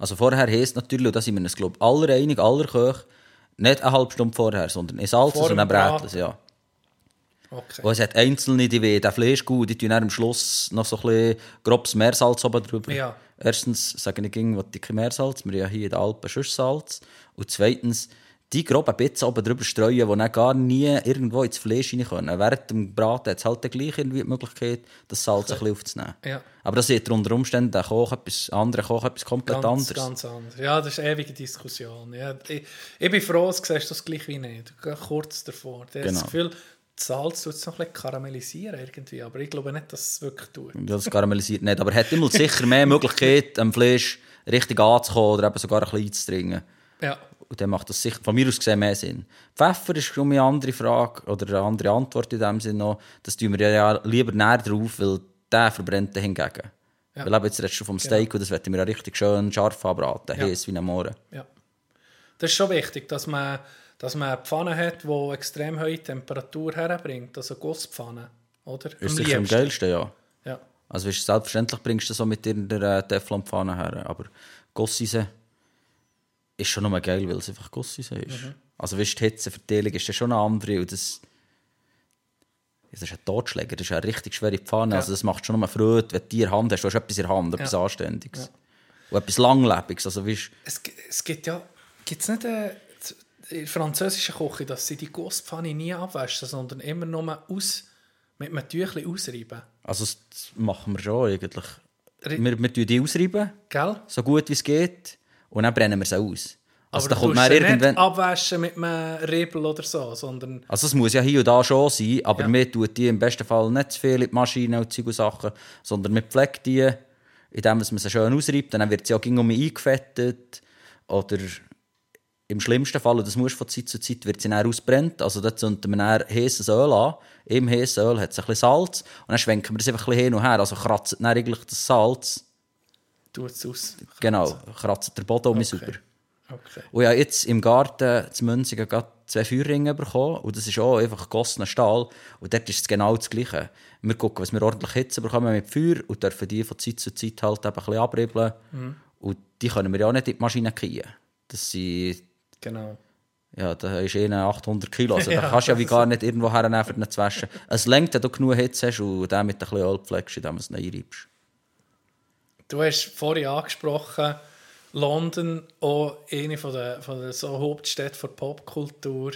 Speaker 6: Also vorher heisst natürlich, und da sind wir uns, glaube ich, alle einig, aller Köche, nicht eine halbe Stunde vorher, sondern ich salze es und dann brätle es, ja.
Speaker 5: Okay.
Speaker 6: Und es hat einzelne, die wollen den Fleisch gut, die tun am Schluss noch so ein bisschen grobes Meersalz oben drüber.
Speaker 5: Ja.
Speaker 6: Erstens sage ich, ging, was dicke Meersalz, wir haben hier in den Alpen schon Salz. Und zweitens, die groben Bits oben drüber streuen, die dann gar nie irgendwo ins Fleisch rein können. Während dem Braten hat es halt gleich irgendwie die Möglichkeit, das Salz ein bisschen aufzunehmen.
Speaker 5: Ja.
Speaker 6: Aber das sieht unter Umständen der Koch etwas, andere Koch etwas komplett
Speaker 5: Ganz,
Speaker 6: anderes.
Speaker 5: ganz anders. Ja, das ist eine ewige Diskussion. Ja, ich, ich bin froh, dass du das gleich wie nicht. Kurz davor. Habe
Speaker 6: Genau.
Speaker 5: das Gefühl, Salz tut es noch ein bisschen karamellisieren irgendwie, aber ich glaube nicht, dass es wirklich tut.
Speaker 6: Ja, das karamellisiert nicht. Aber er hat immer sicher mehr Möglichkeit, am Fleisch richtig anzukommen oder eben sogar ein bisschen einzudringen.
Speaker 5: Ja,
Speaker 6: Und dann macht das sicher, von mir aus gesehen mehr Sinn. Pfeffer ist schon eine andere Frage oder eine andere Antwort in dem Sinne noch. Das tun wir ja lieber näher drauf, weil der verbrennt dann hingegen.
Speaker 5: Ja.
Speaker 6: Weil eben jetzt redest du vom Steak und das wollen wir ja richtig schön scharf anbraten,
Speaker 5: Ja.
Speaker 6: heiß wie ein Mohren.
Speaker 5: ja. Das ist schon wichtig, dass man, dass man eine Pfanne hat, die extrem hohe Temperatur herbringt. Also Gusspfanne, oder?
Speaker 6: Ist sicher am geilsten, ja.
Speaker 5: Ja.
Speaker 6: Also weißt, selbstverständlich bringst du das so mit irgendeiner äh, Teflonpfanne her, aber Gossise ist schon nur geil, weil es einfach Gossise ist.
Speaker 5: Mhm.
Speaker 6: Also weißt, die Hitzeverteilung ist ja schon eine andere und das, das ist ein Totschläger, das ist eine richtig schwere Pfanne, also das macht schon nur Freude, wenn du die in der Hand hast, du hast etwas in der Hand, etwas
Speaker 5: Ja.
Speaker 6: Anständiges. Und etwas Langlebiges, also weißt,
Speaker 5: Es, es gibt ja, gibt es nicht äh, z- in französischen Küche, dass sie die Gusspfanne nie abwaschen, sondern immer nur aus, mit einem Tüchlein ausreiben.
Speaker 6: also das machen wir schon eigentlich. Wir, wir tun die ausreiben,
Speaker 5: Gell?
Speaker 6: so gut wie es geht, und dann brennen wir sie aus. Also
Speaker 5: Aber
Speaker 6: da kommt man irgendwann...
Speaker 5: nicht abwaschen mit einem Riebel oder so, sondern
Speaker 6: Also es muss ja hier und da schon sein, aber
Speaker 5: Ja.
Speaker 6: wir tun die im besten Fall nicht zu viel in die Maschine und und Sachen, sondern wir pflegen die, indem man sie schön ausreibt, dann wird sie auch um eingefettet oder im schlimmsten Fall, und das muss von Zeit zu Zeit, wird sie dann ausbrennt. Also da zünden wir dann heißes Öl an. Im heißen Öl hat es ein bisschen Salz. Und dann schwenken wir es einfach ein bisschen hin und her. Also kratzt dann eigentlich das Salz.
Speaker 5: Tut es aus.
Speaker 6: Genau, kratzt der Boden um
Speaker 5: Okay.
Speaker 6: sauber.
Speaker 5: Okay.
Speaker 6: Und ja, jetzt im Garten zu Münzigen gerade zwei Feuerringe bekommen. Und das ist auch einfach gegossener Stahl. Und dort ist es genau das Gleiche. Wir gucken, was wir ordentlich Hitze bekommen mit Feuer und dürfen die von Zeit zu Zeit halt eben ein bisschen abribbeln. Und die können wir ja auch nicht in die Maschine kriegen. Das sind,
Speaker 5: Genau.
Speaker 6: ja, da ist eh 800 Kilo. Also da
Speaker 5: Ja,
Speaker 6: kannst du ja wie gar nicht irgendwo hernehmen, für ihn zu waschen. Es lenkt, wenn du genug Hitze hast und den mit ein bisschen Öl pflegst, indem du es nicht einreibst.
Speaker 5: Du hast vorhin angesprochen, London, auch eine von der, von der so Hauptstädte der Popkultur.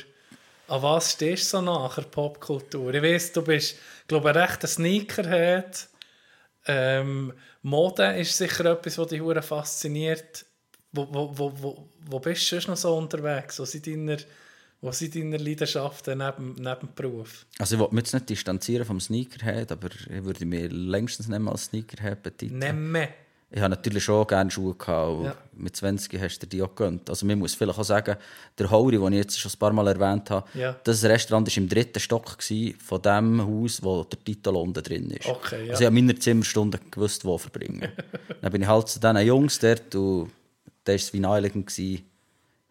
Speaker 5: An was stehst du so nach der Popkultur? Ich weiss, du bist, glaube ich, ein rechter Sneakerhead. Ähm, Mode ist sicher etwas, was dich fasziniert. Wo, wo, wo, wo, wo bist du sonst noch so unterwegs? Wo sind deine, wo sind deine Leidenschaften neben, neben dem Beruf?
Speaker 6: Also ich will mich jetzt nicht distanzieren vom Sneakerhead, aber ich würde mich längstens nicht mal als Sneakerhead betiteln.
Speaker 5: Nemme.
Speaker 6: Ich habe natürlich schon gerne Schuhe gehabt.
Speaker 5: Ja.
Speaker 6: Mit 20 hast du die auch gegönnt. Also man muss vielleicht auch sagen, der Hori, den ich jetzt schon ein paar Mal erwähnt habe,
Speaker 5: Ja.
Speaker 6: das Restaurant war im dritten Stock von dem Haus, wo der Titel unten drin ist.
Speaker 5: Okay, ja.
Speaker 6: Also ich habe meine Zimmerstunden gewusst, wo verbringen. dann bin ich halt zu diesen Jungs dort und da war es wie naheliegend. gewesen.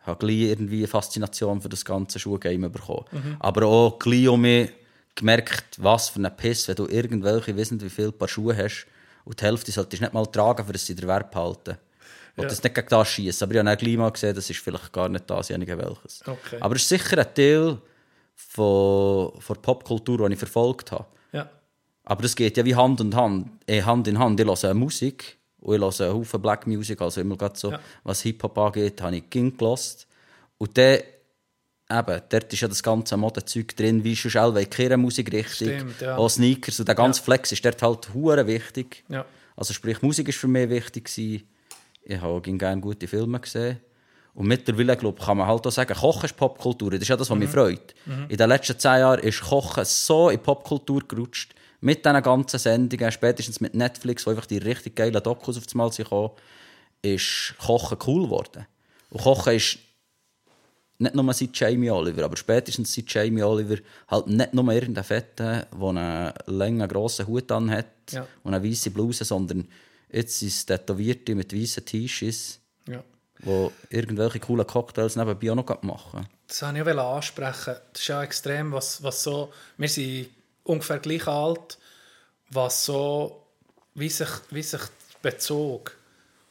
Speaker 6: Ich habe gleich irgendwie eine Faszination für das ganze Schuhgame bekommen.
Speaker 5: Mhm.
Speaker 6: Aber auch gleich um mich gemerkt, was für ein Piss, wenn du irgendwelche, nicht wie viele Paar Schuhe hast und die Hälfte solltest du nicht mal tragen, für dass sie den Wert behalten. Ich
Speaker 5: Ja.
Speaker 6: das nicht gegen das schießen, aber ich habe dann gleich mal gesehen, das ist vielleicht gar nicht dasjenige welches.
Speaker 5: Okay.
Speaker 6: Aber es ist sicher ein Teil von, von der Popkultur, die ich verfolgt habe.
Speaker 5: Ja.
Speaker 6: Aber das geht ja wie Hand in Hand, äh, Hand in Hand. Ich höre Musik und ich höre einen Haufen Black Music, also immer gerade so,
Speaker 5: Ja.
Speaker 6: was Hip-Hop angeht, habe ich Ging gelost. Und dann, eben, dort ist ja das ganze Modezeug drin, wie schon auch keine Musikrichtung,
Speaker 5: Stimmt, ja.
Speaker 6: auch Sneakers und der ganze
Speaker 5: Ja.
Speaker 6: Flex ist dort halt hure wichtig.
Speaker 5: Ja.
Speaker 6: Also sprich, Musik ist für mich wichtig gewesen. Ich habe auch gerne gute Filme gesehen. Und mittlerweile, glaube ich, kann man halt auch sagen, Kochen ist Popkultur. Das ist ja das, was mich freut. In den letzten zehn Jahren ist Kochen so in Popkultur gerutscht. Mit diesen ganzen Sendungen, spätestens mit Netflix, wo einfach die richtig geilen Dokus auf einmal sind gekommen, ist Kochen cool geworden. Und Kochen ist nicht nur seit Jamie Oliver, aber spätestens seit Jamie Oliver halt nicht nur irgendein Fetten, der einen langen, grossen Hut an hat
Speaker 5: Ja.
Speaker 6: und eine weiße Bluse, sondern jetzt sind es Tätowierte mit weißen T-Shirts,
Speaker 5: ja.
Speaker 6: die irgendwelche coolen Cocktails nebenbei auch noch machen.
Speaker 5: Das wollte ich auch ansprechen. Das ist ja extrem, was, was so... Wir sind ungefähr gleich alt, was so... Wie sich, wie sich der Bezug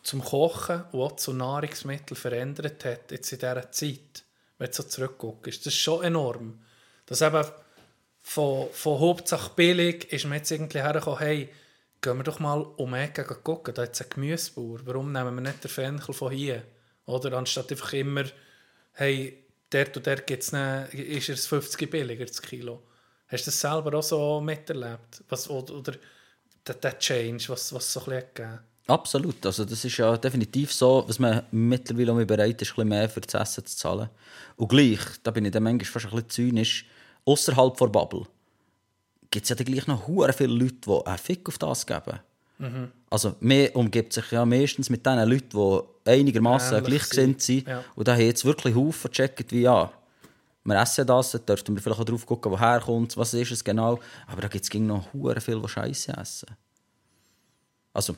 Speaker 5: zum Kochen und auch zu Nahrungsmitteln verändert hat jetzt in dieser Zeit, wenn du so zurückguckst. Das ist schon enorm. Das eben von, von Hauptsache billig ist man jetzt irgendwie hergekommen, hey, gehen wir doch mal um Ecke gucken, da es einen Gemüsebauer, warum nehmen wir nicht den Fenchel von hier? Oder anstatt einfach immer, hey, dort und dort gibt's ne, ist es 50 billiger das Kilo. Hast du das selber auch so miterlebt? Was, oder oder der, der Change, was, was so ein bisschen gegeben hat?
Speaker 6: Absolut. Also das ist ja definitiv so, dass man mittlerweile auch bereit ist, ein bisschen mehr für das Essen zu zahlen. Und gleich, da bin ich dann manchmal fast ein bisschen zynisch, außerhalb der Bubble gibt es ja dann gleich noch hure viele Leute, die einen Fick auf das geben. Also man umgibt sich ja meistens mit den Leuten, die einigermaßen gleichgesinnt
Speaker 5: sind,
Speaker 6: sind.
Speaker 5: ja.
Speaker 6: Und da haben jetzt wirklich Haufen gecheckt, wie ja, wir essen das, dann dürften wir vielleicht auch drauf gucken, woher kommt was ist es genau. Aber da gibt es noch hure viel, die Scheiße essen. Also,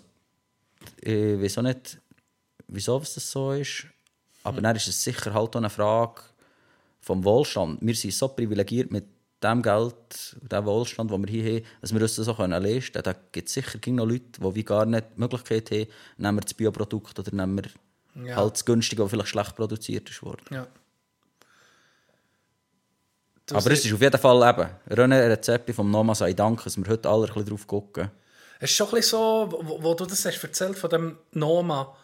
Speaker 6: ich weiß auch nicht, wieso es das so ist. Aber dann ist es sicher halt auch eine Frage vom Wohlstand. Wir sind so privilegiert mit dem Geld, dem Wohlstand, den wir hier haben, dass wir uns das auch leisten können. Da gibt es sicher noch Leute, die wie gar nicht die Möglichkeit haben, nehmen wir das Bioprodukt oder nehmen wir
Speaker 5: Ja.
Speaker 6: halt das Günstige, das vielleicht schlecht produziert ist worden.
Speaker 5: Ja. Du
Speaker 6: Aber es ist auf jeden Fall eben, René Rezepte vom Noma sei Dank, dass wir heute alle ein bisschen drauf gucken.
Speaker 5: Es ist schon ein bisschen so, wo, wo du das hast erzählt von dem Noma,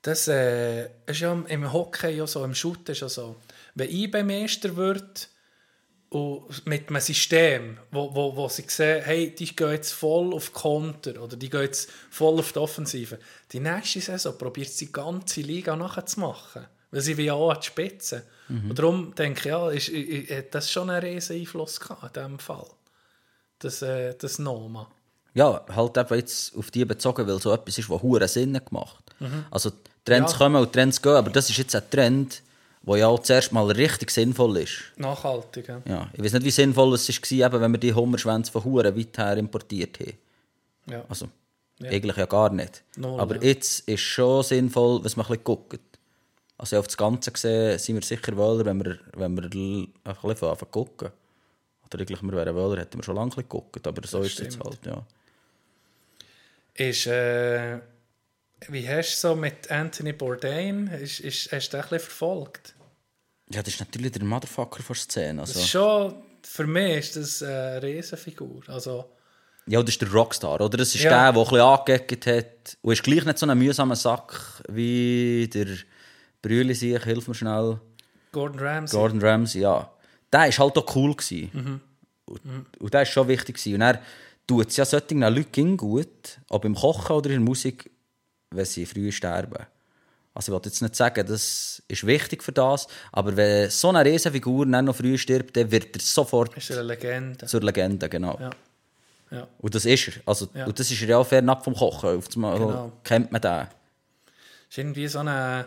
Speaker 5: das äh, ist ja im Hockey ja so, im Shoot ist ja so. Wenn IB Meister wird und mit einem System, wo, wo, wo sie sehen, hey, die gehen jetzt voll auf Konter oder die gehen jetzt voll auf die Offensive, die nächste Saison probiert sie die ganze Liga nachzumachen. Weil sie will ja auch an die Spitze. Und darum denke ich, ja, ist, ist, das schon einen riesen Einfluss gehabt in diesem Fall. Das, äh, das Noma.
Speaker 6: Ja, halt eben jetzt auf die bezogen, weil so etwas ist, was hure Sinn gemacht. Also die Trends
Speaker 5: Ja.
Speaker 6: kommen und Trends gehen, aber das ist jetzt ein Trend, wo ja auch zuerst mal richtig sinnvoll ist.
Speaker 5: Nachhaltig, ja.
Speaker 6: Ja, ich weiß nicht, wie sinnvoll es war, eben, wenn wir die Hummerschwänze von Huren weit her importiert haben.
Speaker 5: ja.
Speaker 6: Also, eigentlich ja gar nicht.
Speaker 5: Null,
Speaker 6: Aber
Speaker 5: ja.
Speaker 6: jetzt ist schon sinnvoll, wenn man ein bisschen guckt. Also auf das Ganze gesehen sind wir sicher Wöhler, wenn wir, wenn wir ein bisschen anfangen gucken. Oder eigentlich, wir wären Wöhler, hätten wir schon lange geguckt, aber so ist es jetzt halt, ja.
Speaker 5: Ist, äh, wie hast du so mit Anthony Bourdain, ist, ist, hast du den ein bisschen verfolgt?
Speaker 6: Ja, das ist natürlich der Motherfucker von der Szene.
Speaker 5: Das
Speaker 6: Also.
Speaker 5: schon, für mich ist das eine Riesenfigur. Also,
Speaker 6: Ja, das ist der Rockstar, oder? Das ist
Speaker 5: Ja.
Speaker 6: der, der ein bisschen angeeckt hat. Und ist gleich nicht so ein mühsamer Sack wie der Brüli sich, hilf mir schnell.
Speaker 5: Gordon Ramsay.
Speaker 6: Gordon Ramsay, ja. Der war halt auch cool. Gewesen.
Speaker 5: Mhm.
Speaker 6: Und, und der war schon wichtig. Gewesen. Und er tut es ja solchen Leuten gut, ob im Kochen oder in der Musik, wenn sie früh sterben. Also ich will jetzt nicht sagen, das ist wichtig für das, aber wenn so eine Riesenfigur dann noch früh stirbt, dann wird er sofort
Speaker 5: ist eine Legende.
Speaker 6: zur Legende, genau.
Speaker 5: Ja. Ja.
Speaker 6: Und das ist er. Also,
Speaker 5: Ja.
Speaker 6: Und das ist er ja auch fernab vom Kochen. Auf
Speaker 5: Genau.
Speaker 6: kennt man den.
Speaker 5: ist irgendwie so eine.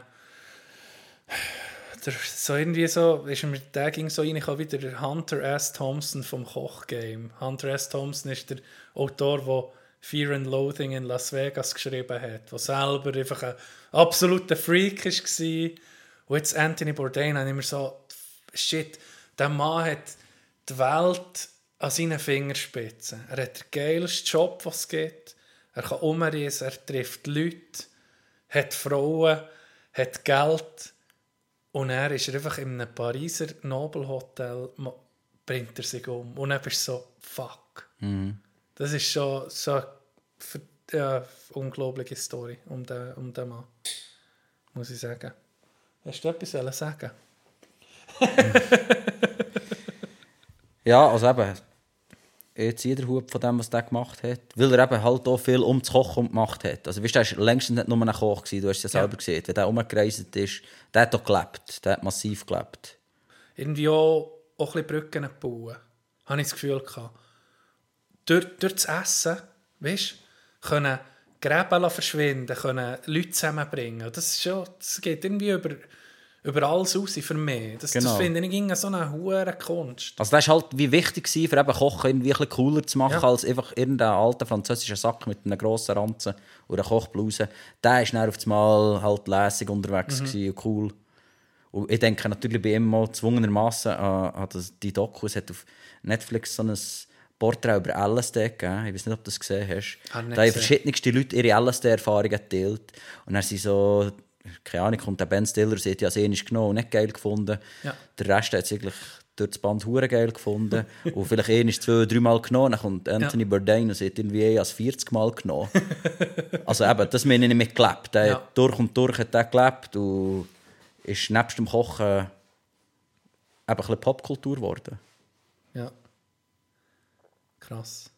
Speaker 5: So irgendwie so, ist mir, der ging so rein, ich habe wieder der Hunter S. Thompson vom Kochgame. Hunter S. Thompson ist der Autor, der Fear and Loathing in Las Vegas geschrieben hat, der selber einfach ein absoluter Freak war. Und jetzt Anthony Bourdain hat immer so, shit, der Mann hat die Welt an seinen Fingerspitzen. Er hat den geilsten Job, was es gibt. Er kann umreisen, er trifft Leute, hat Frauen, hat Geld. Und er ist er einfach in einem Pariser Nobelhotel, bringt er sich um. Und dann bist du so, fuck. Das ist schon so eine ja, unglaubliche Story um den, um den Mann. Muss ich sagen. Hast du etwas sagen?
Speaker 6: Ja, also eben, ich ziehe den Hut von dem, was der gemacht hat. Weil er eben halt auch viel um das Kochen gemacht hat. Also weißt du, er war längst nicht nur ein Koch, gewesen, du hast es ja selber gesehen. Wenn der umgereist ist, der hat auch gelebt. Der hat massiv gelebt.
Speaker 5: irgendwie auch, auch ein bisschen Brücken bauen. Habe ich das Gefühl gehabt. Durch, durch das Essen, weißt du, können Gräben verschwinden, können Leute zusammenbringen. Das, ist schon, das geht irgendwie über, über alles raus für mich. Das,
Speaker 6: Genau.
Speaker 5: das finde ich irgendwie so eine hohe Kunst.
Speaker 6: Also das war halt wie wichtig, gewesen, für eben Kochen irgendwie ein cooler zu machen,
Speaker 5: Ja.
Speaker 6: als einfach irgendein alter französischer Sack mit einem grossen Ranzen oder einer Kochbluse. Der war dann auf einmal halt lässig unterwegs gewesen und cool. Und ich denke natürlich bei ihm mal gezwungenermassen an, an das, die Doku. Es hat auf Netflix so ein Porträt über LSD gegeben. Ich weiß nicht, ob du das gesehen hast. Da haben verschiedenste Leute ihre LSD-Erfahrungen geteilt. Und dann sind so, keine Ahnung, kommt der Ben Stiller, sie hat ja sehr nicht genommen und nicht geil gefunden.
Speaker 5: Ja.
Speaker 6: Der Rest hat es eigentlich durch das Band hure geil gefunden. und vielleicht eh ist zwei, dreimal genommen. Dann kommt Anthony Bourdain und sie hat irgendwie eh als 40 Mal genommen. also eben, das meine ich mit gelebt. Der
Speaker 5: Ja.
Speaker 6: durch und durch hat der gelebt und ist nebst dem Kochen eben ein bisschen Popkultur geworden.
Speaker 5: Ja. Krass.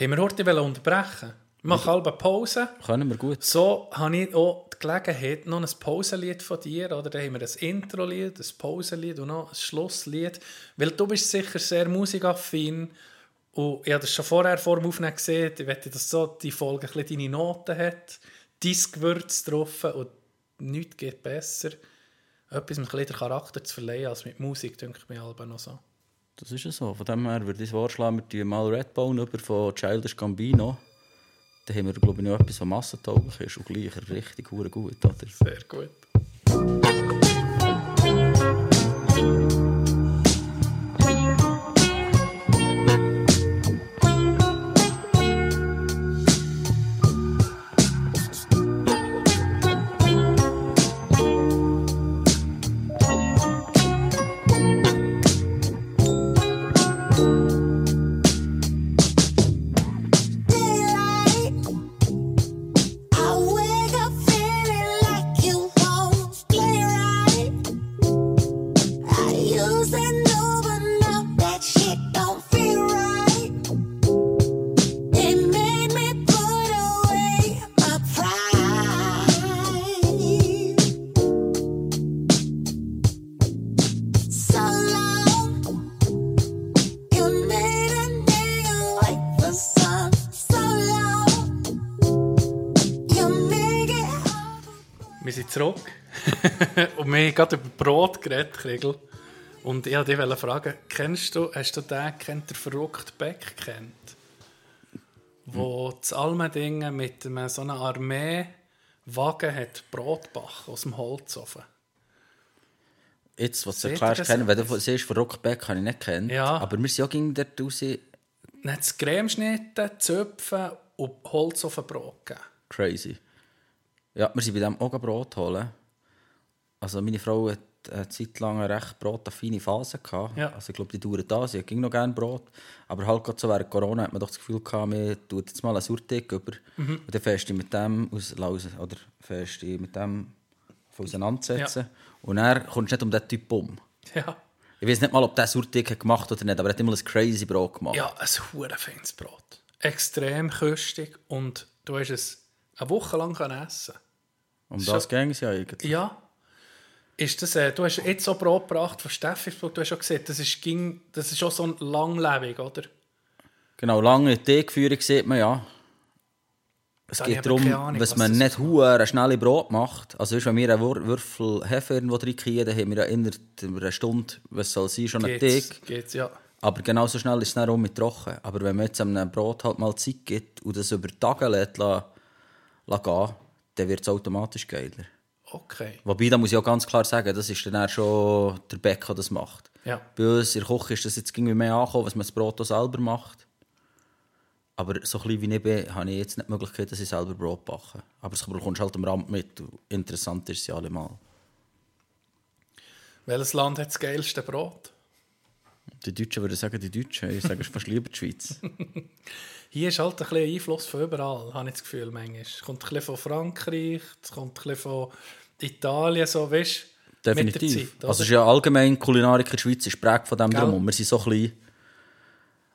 Speaker 5: Haben wir heute unterbrechen? Ich mache halbe Pause.
Speaker 6: Können wir gut.
Speaker 5: So habe ich auch Gelegenheit, noch ein Pausenlied von dir, oder? Da haben wir ein Intro-Lied, ein Pausenlied und noch ein Schlusslied. Weil du bist sicher sehr musikaffin und ich habe das schon vorher vor dem Aufnehmen gesehen. Ich wette, dass so die Folge ein deine Noten hat, dein Gewürz drauf und nichts geht besser, etwas mit ein den Charakter zu verleihen als mit Musik, denke ich mir aber noch so.
Speaker 6: Das ist ja so. Von dem her würde ich vorschlagen, wir mal Redbone über von Childish Gambino. Da haben wir, glaube ich, noch etwas, was massentauglich ist und gleich richtig gut. Oder?
Speaker 5: Sehr gut. Haben gerade über Brot geredet, Kriegel. Und ich wollte dich fragen, kennst du, hast du den kennt, der verrückte Beck kennt? Wo
Speaker 6: Hm.
Speaker 5: zu Almendingen mit einem, so einer Armeewagen hat Brot backen aus dem Holzofen.
Speaker 6: Jetzt, was du erklärst, kennen, wenn du siehst, von Rockback habe ich nicht kennt.
Speaker 5: Ja.
Speaker 6: Aber wir sind auch gegen dort raus.
Speaker 5: Dann hat es Creme geschnitten, Zöpfen und Holzofenbrot gegeben.
Speaker 6: Crazy. Ja, wir sind bei dem auch Brot holen. Also meine Frau hat eine Zeit lang eine recht brotaffine Phase gehabt.
Speaker 5: Ja.
Speaker 6: Also ich glaube, die dauert da. Sie ging noch gerne Brot. Aber halt gerade so während Corona hat man doch das Gefühl gehabt, man tut jetzt mal einen Surteig über.
Speaker 5: Mhm.
Speaker 6: Und dann fährst du mit dem aus, aus oder fährst du mit dem auseinandersetzen. Und dann kommst du nicht um diesen Typ um.
Speaker 5: Ja.
Speaker 6: Ich weiß nicht mal, ob der Surteig hat gemacht oder nicht, aber er hat immer ein crazy Brot gemacht.
Speaker 5: Ja, ein hure feines Brot. Extrem köstig und du hast es eine Woche lang essen.
Speaker 6: um
Speaker 5: schon-
Speaker 6: das ging es ja eigentlich.
Speaker 5: Ja. Ist das, äh, du hast jetzt so Brot gebracht von Steffisburg, du hast schon gesehen, das ist, ging, das ist schon so ein langlebig, oder?
Speaker 6: Genau, lange Teigführung sieht man ja. Es
Speaker 5: Da habe ich
Speaker 6: geht darum,
Speaker 5: Ahnung,
Speaker 6: dass
Speaker 5: was
Speaker 6: man
Speaker 5: das
Speaker 6: nicht hure schnelle Brot macht. Also wenn wir einen Wür- Würfel Hefe irgendwo reinkriegen, dann haben wir ja innerhalb einer Stunde, was soll sein, schon einen Teig.
Speaker 5: geht's, ja.
Speaker 6: Aber genauso schnell ist es dann auch mit trocken. Aber wenn man jetzt einem Brot halt mal Zeit gibt und das über Tage lässt, la, la gehen, dann wird es automatisch geiler.
Speaker 5: Okay.
Speaker 6: Wobei, da muss ich auch ganz klar sagen, das ist dann schon der Bäcker, der das macht.
Speaker 5: Ja.
Speaker 6: Bei uns in der Küche ist das jetzt irgendwie mehr angekommen, was man das Brot auch selber macht. Aber so klein wie ich bin, habe ich jetzt nicht die Möglichkeit, dass ich selber Brot backe. Aber das bekommst du halt am Rand mit. Interessant ist es ja allemal.
Speaker 5: Welches Land hat das geilste Brot?
Speaker 6: Die Deutschen würden sagen, die Deutschen. Ich sage es fast lieber die Schweiz.
Speaker 5: Hier ist halt ein bisschen Einfluss von überall, habe ich das Gefühl manchmal. Es kommt ein bisschen von Frankreich, es kommt ein bisschen von Italien, so, weißt du?
Speaker 6: Definitiv.
Speaker 5: Mit der Zeit,
Speaker 6: also es ist ja allgemein, Kulinarik in der Schweiz ist prägt von dem
Speaker 5: Gell?
Speaker 6: drum. Wir sind so klein.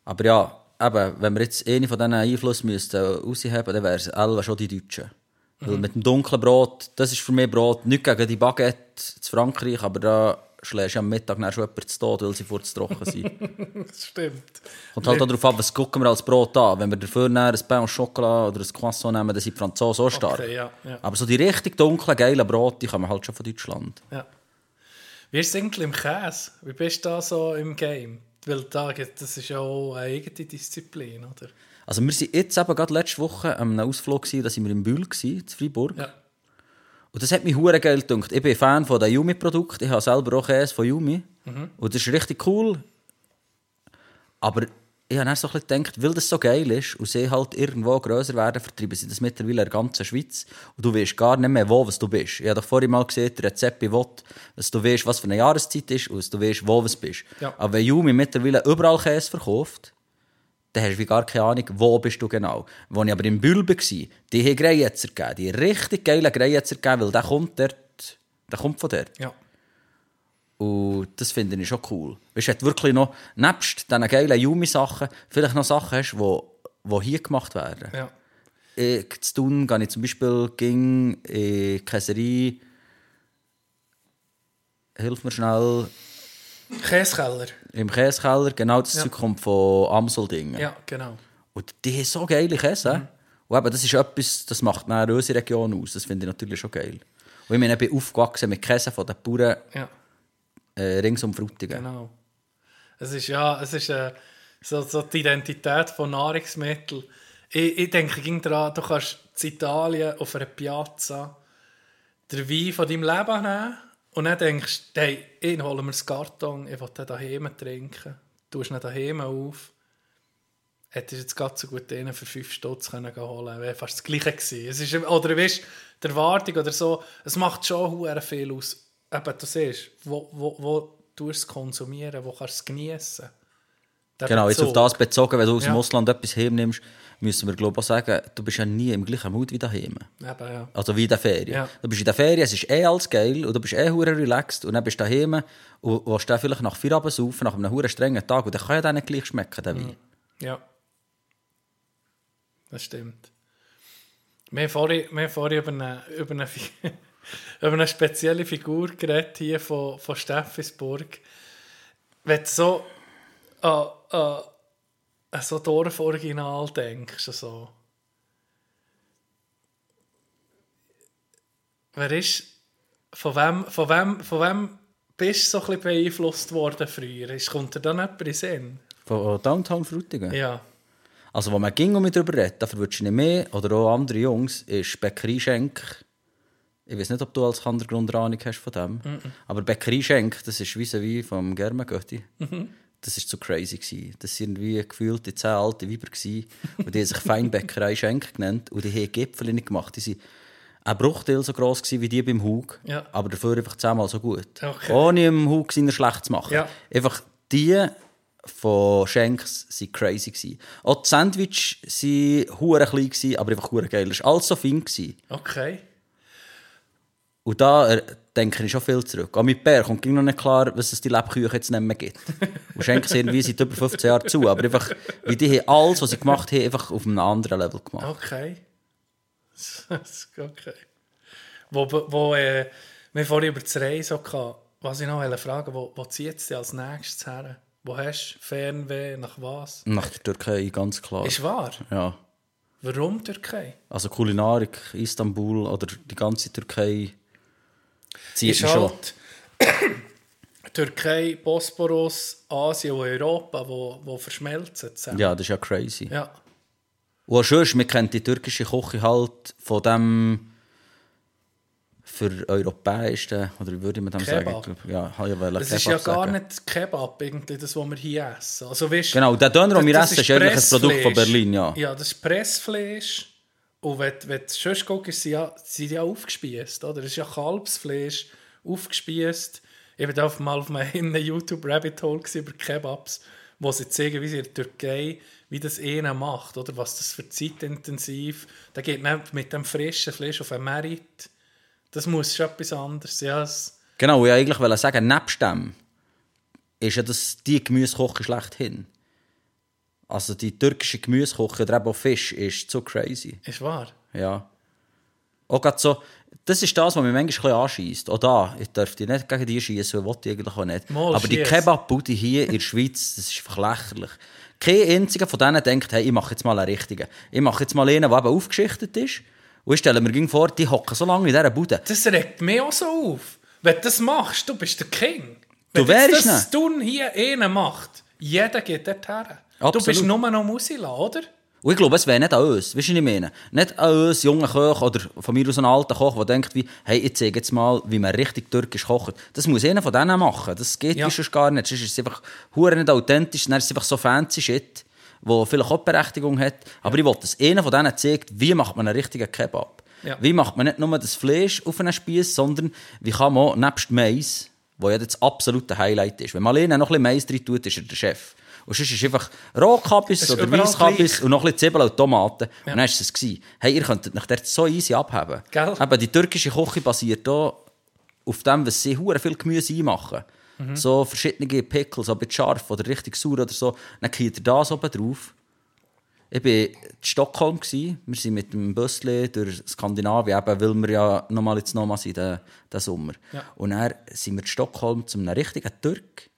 Speaker 6: Aber ja, eben, wenn wir jetzt einen von diesen Einflüssen müssten rausheben, dann wäre es alle schon die Deutschen. Weil
Speaker 5: Mhm.
Speaker 6: mit dem dunklen Brot, das ist für mich Brot, nicht gegen die Baguette zu Frankreich, aber da schlägst am Mittag dann schon jemanden zu Tod, weil sie vor zu trocken sind.
Speaker 5: Das stimmt.
Speaker 6: Kommt halt auch darauf an, was gucken wir als Brot an. Wenn wir dafür ein Pain au Chocolat oder ein Croissant nehmen, dann sind die Franzosen so stark.
Speaker 5: Okay, ja, ja.
Speaker 6: Aber so die richtig dunklen, geilen Brot, die kommen halt schon von Deutschland.
Speaker 5: Ja. Wie ist es eigentlich im Käse? Wie bist du da so im Game? Weil da, das ist ja auch eine eigene Disziplin, oder?
Speaker 6: Also wir waren jetzt eben gerade letzte Woche einem Ausflug, da sind wir in Bühl, in Freiburg.
Speaker 5: Ja.
Speaker 6: Und das hat mich hure geil gedacht. Ich bin Fan von den Yumi-Produkten. Ich habe selber auch Käse von Yumi. Und das ist richtig cool. Aber ich habe dann so ein bisschen gedacht, weil das so geil ist und sie halt irgendwo grösser werden, vertreiben sie das mittlerweile in der ganzen Schweiz. Und du weißt gar nicht mehr, wo was du bist. Ich habe doch vorhin mal gesehen, der Rezept will, dass du weißt, was für eine Jahreszeit ist und dass du weißt, wo was bist.
Speaker 5: Ja.
Speaker 6: Aber wenn Yumi mittlerweile überall Käse verkauft, dann hast du gar keine Ahnung, wo bist du genau. Als ich aber im Bühl war, die haben Greyetzer gegeben. Die richtig geilen Greyetzer gegeben, weil der kommt dort, der kommt von dort.
Speaker 5: Ja.
Speaker 6: Und das finde ich schon cool. Weißt du, hat wirklich noch, nebst diesen geilen Yumi-Sachen, vielleicht noch Sachen hast, die, die hier gemacht werden.
Speaker 5: ja.
Speaker 6: Ich, zu tun gehe ich zum Beispiel ging in die Käserei, hilf mir schnell,
Speaker 5: Käsekeller.
Speaker 6: Im Käsekeller, genau das
Speaker 5: Ja.
Speaker 6: Zeug kommt von Amseldingen.
Speaker 5: Ja, genau.
Speaker 6: Und die haben so geile Käse. Und eben, das ist etwas, das macht dann unsere Region aus. Das finde ich natürlich schon geil. Und ich meine, ich bin aufgewachsen mit Käse von den Bauern
Speaker 5: Ja,
Speaker 6: äh, rings um Frutigen.
Speaker 5: genau. Es ist ja, es ist äh, so, so die Identität von Nahrungsmitteln. Ich, ich denke ging daran, du kannst in Italien auf einer Piazza den Wein von deinem Leben nehmen und dann denkst du, hey, ich hole mir das Karton, ich will den daheim trinken. Du hast ihn daheim auf. Hättest jetzt gerade so gut den für 5 Stutz können holen wäre fast das Gleiche gewesen. Es ist, oder weißt, die Erwartung oder so, es macht schon viel aus. Eben, du siehst, wo, wo, wo du es konsumieren, wo kannst du es genießen.
Speaker 6: Genau, jetzt auf das bezogen, wenn du aus dem
Speaker 5: Ja.
Speaker 6: Ausland etwas heimnimmst, müssen wir glaube ich auch sagen, du bist ja nie im gleichen Mut wie daheim.
Speaker 5: Eben, ja.
Speaker 6: Also wie in der Ferien.
Speaker 5: Ja.
Speaker 6: Du bist in der Ferien, es ist eh alles geil und du bist eh hure relaxed und dann bist du daheim und willst dann vielleicht nach vier Abend saufen, nach einem hure strengen Tag und dann kann ja dann nicht gleich schmecken, der Wein.
Speaker 5: Ja. Das stimmt. Wir haben vorhin, wir haben vorhin über, eine, über, eine, über eine spezielle Figur geredet hier von, von Steffisburg. Wenn du so an, an, an so Dorf-Original denkst, so. Wer ist, Von wem, von wem, von wem bist du so ein bisschen beeinflusst worden früher? Ist, kommt dir dann jemand in den Sinn?
Speaker 6: Von Downtown Frutigen?
Speaker 5: Ja.
Speaker 6: Also, wo man ging und mit darüber redet, dafür würdest du nicht mehr, oder auch andere Jungs, ist Bäckerei Schenk. Ich weiß nicht, ob du als Hintergrund Ahnung hast von dem. Aber Bäckerei Schenk, das ist wie wie vom Germengötti. Das war zu crazy. Gewesen. Das waren irgendwie gefühlte zehn alte Weiber. Gewesen. Und die haben sich Feinbäckerei Schenk genannt. Und die haben Gipfel nicht gemacht. Die waren ein Bruchteil so gross gewesen wie die beim Hug.
Speaker 5: Ja.
Speaker 6: Aber dafür einfach zehnmal so gut.
Speaker 5: Okay.
Speaker 6: Ohne im Hug seiner schlecht zu machen.
Speaker 5: Ja.
Speaker 6: Einfach die von Schenks waren crazy. Gewesen. Auch die Sandwich waren hure klein, gewesen, aber einfach hure geil. Es war alles so fein. Gewesen.
Speaker 5: Okay.
Speaker 6: Und da äh, denke ich schon viel zurück. Auch mit Bär kommt noch nicht klar, was es die Lebküche jetzt nicht mehr gibt. Und Schenks irgendwie seit über 15 Jahren zu. Aber einfach, wie die haben alles, was sie gemacht haben, einfach auf einem anderen Level gemacht.
Speaker 5: Okay. okay. Wo, wo äh, wir vorhin über das Reisen gehabt, was ich noch fragen, wo, wo zieht es dich als nächstes her? Wo hast du Fernweh, nach was?
Speaker 6: Nach der Türkei, ganz klar.
Speaker 5: Ist wahr?
Speaker 6: Ja.
Speaker 5: Warum Türkei?
Speaker 6: Also Kulinarik, Istanbul oder die ganze Türkei zieht
Speaker 5: Ist
Speaker 6: mich schon.
Speaker 5: halt Türkei, Bosporus, Asien und Europa, wo, wo verschmelzen zusammen.
Speaker 6: Ja, das ist ja crazy.
Speaker 5: Ja.
Speaker 6: Und auch schön, man kennt die türkische Küche halt von dem für europäischen, oder würde man dem
Speaker 5: Kebab.
Speaker 6: sagen? Ja, ja,
Speaker 5: Das ist ja gar nicht Kebab, irgendwie, das, was wir hier essen. Also, weißt,
Speaker 6: Genau, der Döner, den wir
Speaker 5: das
Speaker 6: essen, ist eigentlich ein Produkt von. Berlin, ja.
Speaker 5: Ja, das ist Pressfleisch. Und wenn, wenn du sonst guckst, sind ja, sind ja aufgespießt, oder? Das ist ja Kalbsfleisch, aufgespießt. Ich war auf mal auf meinem YouTube-Rabbit-Hole über Kebabs, wo sie zeigen, wie sie in der Türkei, wie das einer macht, oder? Was das für zeitintensiv... Da geht man mit dem frischen Fleisch auf einen Merit. Das muss schon etwas anderes. Ja, es,
Speaker 6: Genau, ich eigentlich wollte sagen, nebst dem ist ja das die Gemüseküche schlechthin. Also die türkische Gemüseküche oder eben auch Fisch ist so crazy.
Speaker 5: ist wahr.
Speaker 6: Ja. Auch grad so, das ist das, was mich manchmal anschießt. Auch da, ich dürfte nicht gegen die schießen, wollte ich eigentlich auch nicht.
Speaker 5: Mal,
Speaker 6: Aber die
Speaker 5: schiess.
Speaker 6: Kebab-Bude hier in der Schweiz, das ist einfach lächerlich. Kein einziger von denen denkt, hey, ich mache jetzt mal einen richtigen. Ich mache jetzt mal einen, der eben aufgeschichtet ist. Und ich stelle mir vor, die hocken so lange in dieser Bude.
Speaker 5: Das regt mich auch so auf. Wenn du das machst, du bist der King.
Speaker 6: Du wärst
Speaker 5: das
Speaker 6: ne?
Speaker 5: Tun hier einer macht, jeder geht dort her. Du
Speaker 6: Absolut.
Speaker 5: bist nur noch Musila, oder?
Speaker 6: Und ich glaube, es wäre nicht an uns. Weißt du, was ich meine? Nicht an uns, jungen Köche oder von mir aus ein alter Koch, der denkt, wie, hey, ich zeige jetzt mal, wie man richtig türkisch kocht. Das muss einer von denen machen. Das geht
Speaker 5: Ja.
Speaker 6: ja. sonst gar nicht. Sonst ist es einfach hure nicht authentisch. Dann ist es einfach so fancy Shit, wo vielleicht auch Berechtigung hat. Aber ich wollte, dass einer von denen zeigt, wie macht man einen richtigen Kebab.
Speaker 5: Ja.
Speaker 6: Wie macht man nicht nur das Fleisch auf einen Spieß, sondern wie kann man nebst Mais, wo ja das absolute Highlight ist, wenn man alleine noch ein bisschen Mais drin tut, ist er der Chef. Und sonst ist einfach
Speaker 5: Das
Speaker 6: Rohkabis oder Weisskabis und noch ein bisschen Zwiebeln und Tomaten. Und dann war es gewesen. Hey, ihr könntet euch dort so easy abheben.
Speaker 5: Gell?
Speaker 6: Eben, die türkische Küche basiert auch auf dem, was sie hure viel Gemüse einmachen.
Speaker 5: Mhm.
Speaker 6: So verschiedene Pickles, ob jetzt scharf oder richtig sauer oder so. Dann kriegt ihr das oben drauf. Ich war in Stockholm. Wir sind mit dem Büssli durch Skandinavien, eben, weil wir ja nochmal jetzt nochmal sind, den Sommer.
Speaker 5: Ja.
Speaker 6: Und dann sind wir in Stockholm zu einem richtigen Türk.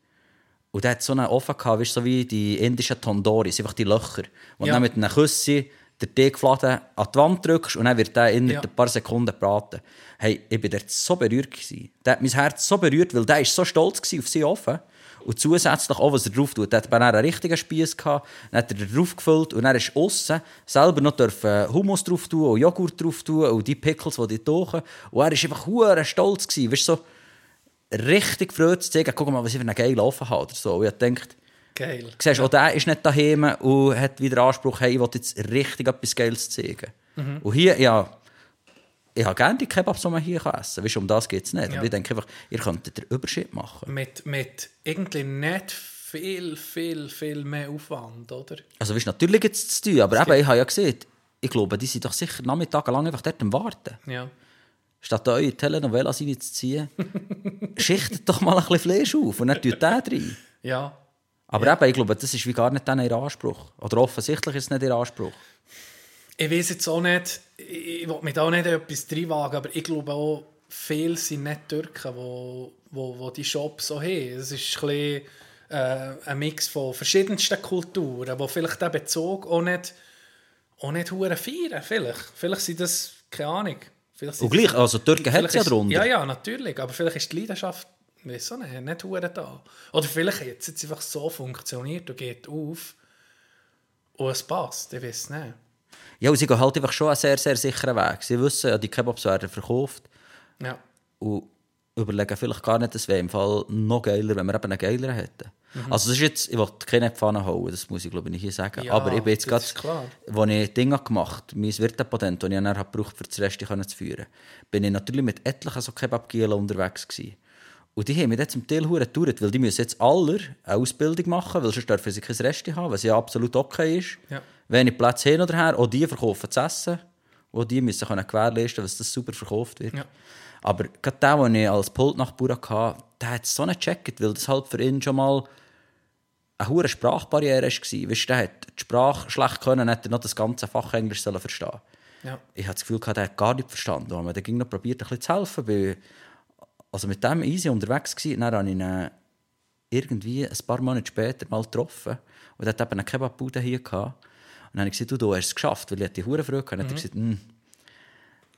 Speaker 6: Und der hat so einen Ofen gehabt, weißt, so wie die indischen Tondoris, einfach die Löcher. Und
Speaker 5: Ja.
Speaker 6: dann mit einem Küssi den Teigfladen an die Wand drückst und dann wird der innerhalb
Speaker 5: Ja.
Speaker 6: ein paar Sekunden gebraten. Hey, ich war dort so berührt. Gewesen. Der hat mein Herz so berührt, weil der war so stolz gewesen auf seinen Ofen. Und zusätzlich auch, was er drauf tut. Der hat dann einen richtigen Spieß gehabt, dann hat er drauf gefüllt und dann ist aussen selber noch dürfen Hummus drauf tun und Joghurt drauf tun und die Pickles, die die tauchen. Und er war einfach hure stolz gewesen. Weißt, so richtig Freude zu zeigen, guck mal, was ich für einen geilen Ofen habe oder so. Und ich dachte,
Speaker 5: Geil.
Speaker 6: Siehst, auch der ist nicht daheim und hat wieder Anspruch, hey, ich will jetzt richtig etwas Geiles zeigen.
Speaker 5: Mhm.
Speaker 6: Und hier, ja, ich habe gerne die Kebabs, die man hier essen kann. Weißt um das geht es nicht.
Speaker 5: Ja.
Speaker 6: Ich denke einfach, ihr könntet den Überschritt machen.
Speaker 5: Mit, mit irgendwie nicht viel, viel, viel mehr Aufwand, oder?
Speaker 6: Also, weißt, natürlich gibt es zu tun, aber eben, ich habe ja gesehen, ich glaube, die sind doch sicher nachmittagelang einfach dort am Warten.
Speaker 5: Ja.
Speaker 6: Statt eure Telenovelas reinzuziehen, schichtet doch mal ein bisschen Fleisch auf und dann tut der rein.
Speaker 5: Ja.
Speaker 6: Aber eben, ich glaube, das ist wie gar nicht dann ihr Anspruch. Oder offensichtlich ist es nicht ihr Anspruch.
Speaker 5: Ich weiß jetzt auch nicht, ich, will mich da nicht etwas reinwagen, aber ich glaube auch, viele sind nicht Türken, wo, wo, wo die Shops so haben. Es ist ein, bisschen, äh, ein Mix von verschiedensten Kulturen, wo vielleicht der Bezug auch nicht, auch nicht feiern. Vielleicht. vielleicht sind das, keine Ahnung, Vielleicht
Speaker 6: Und gleich, also Türken hat es ja drunter.
Speaker 5: Ja, ja, natürlich. Aber vielleicht ist die Leidenschaft, auch nicht, nicht hure da. Oder vielleicht hat es einfach so funktioniert und geht auf und es passt. Ich weiß nicht.
Speaker 6: Ja, und sie gehen halt einfach schon einen sehr, sehr sicheren Weg. Sie wissen, ja, die Kebabs werden verkauft
Speaker 5: Ja.
Speaker 6: und überlegen vielleicht gar nicht, das wäre im Fall noch geiler, wenn wir eben einen geileren hätten. Also das ist jetzt, ich will keine Pfanne hauen, das muss ich glaube ich nicht hier sagen.
Speaker 5: Ja,
Speaker 6: Aber ich bin jetzt gerade, als ich Dinge gemacht habe, mein Wirtepatent, das ich dann gebraucht für das Rest können zu führen, bin ich natürlich mit etlichen so Kebab-Gielen unterwegs gewesen. Und die haben mich dann zum Teil hure gedauert, weil die müssen jetzt alle eine Ausbildung machen, weil sonst dürfen sie kein Rest haben, was ja absolut okay ist.
Speaker 5: Ja.
Speaker 6: Wenig Platz hin oder her, auch die verkaufen zu essen. Auch die müssen können gewährleisten, dass das super verkauft wird.
Speaker 5: Ja.
Speaker 6: Aber gerade der, den ich als Pultnachbauer hatte, der hat es so nicht gecheckt, weil das halt für ihn schon mal eine hohe Sprachbarriere war. Weißt du, der hat die Sprache schlecht können, hätte noch das ganze Fach Englisch sollen verstehen
Speaker 5: Ja.
Speaker 6: Ich hatte das Gefühl, er hat gar nicht verstanden. Und dann ging noch probiert, ein bisschen zu helfen. Bin also mit dem easy unterwegs. Und dann habe ich ihn irgendwie ein paar Monate später mal getroffen. Und er hat eben eine Kebabbude hier gehabt. Und dann habe ich gesagt, du, du hast es geschafft, weil ich hatte die Hure Freude gehabt. Und dann hat er gesagt, «Hm,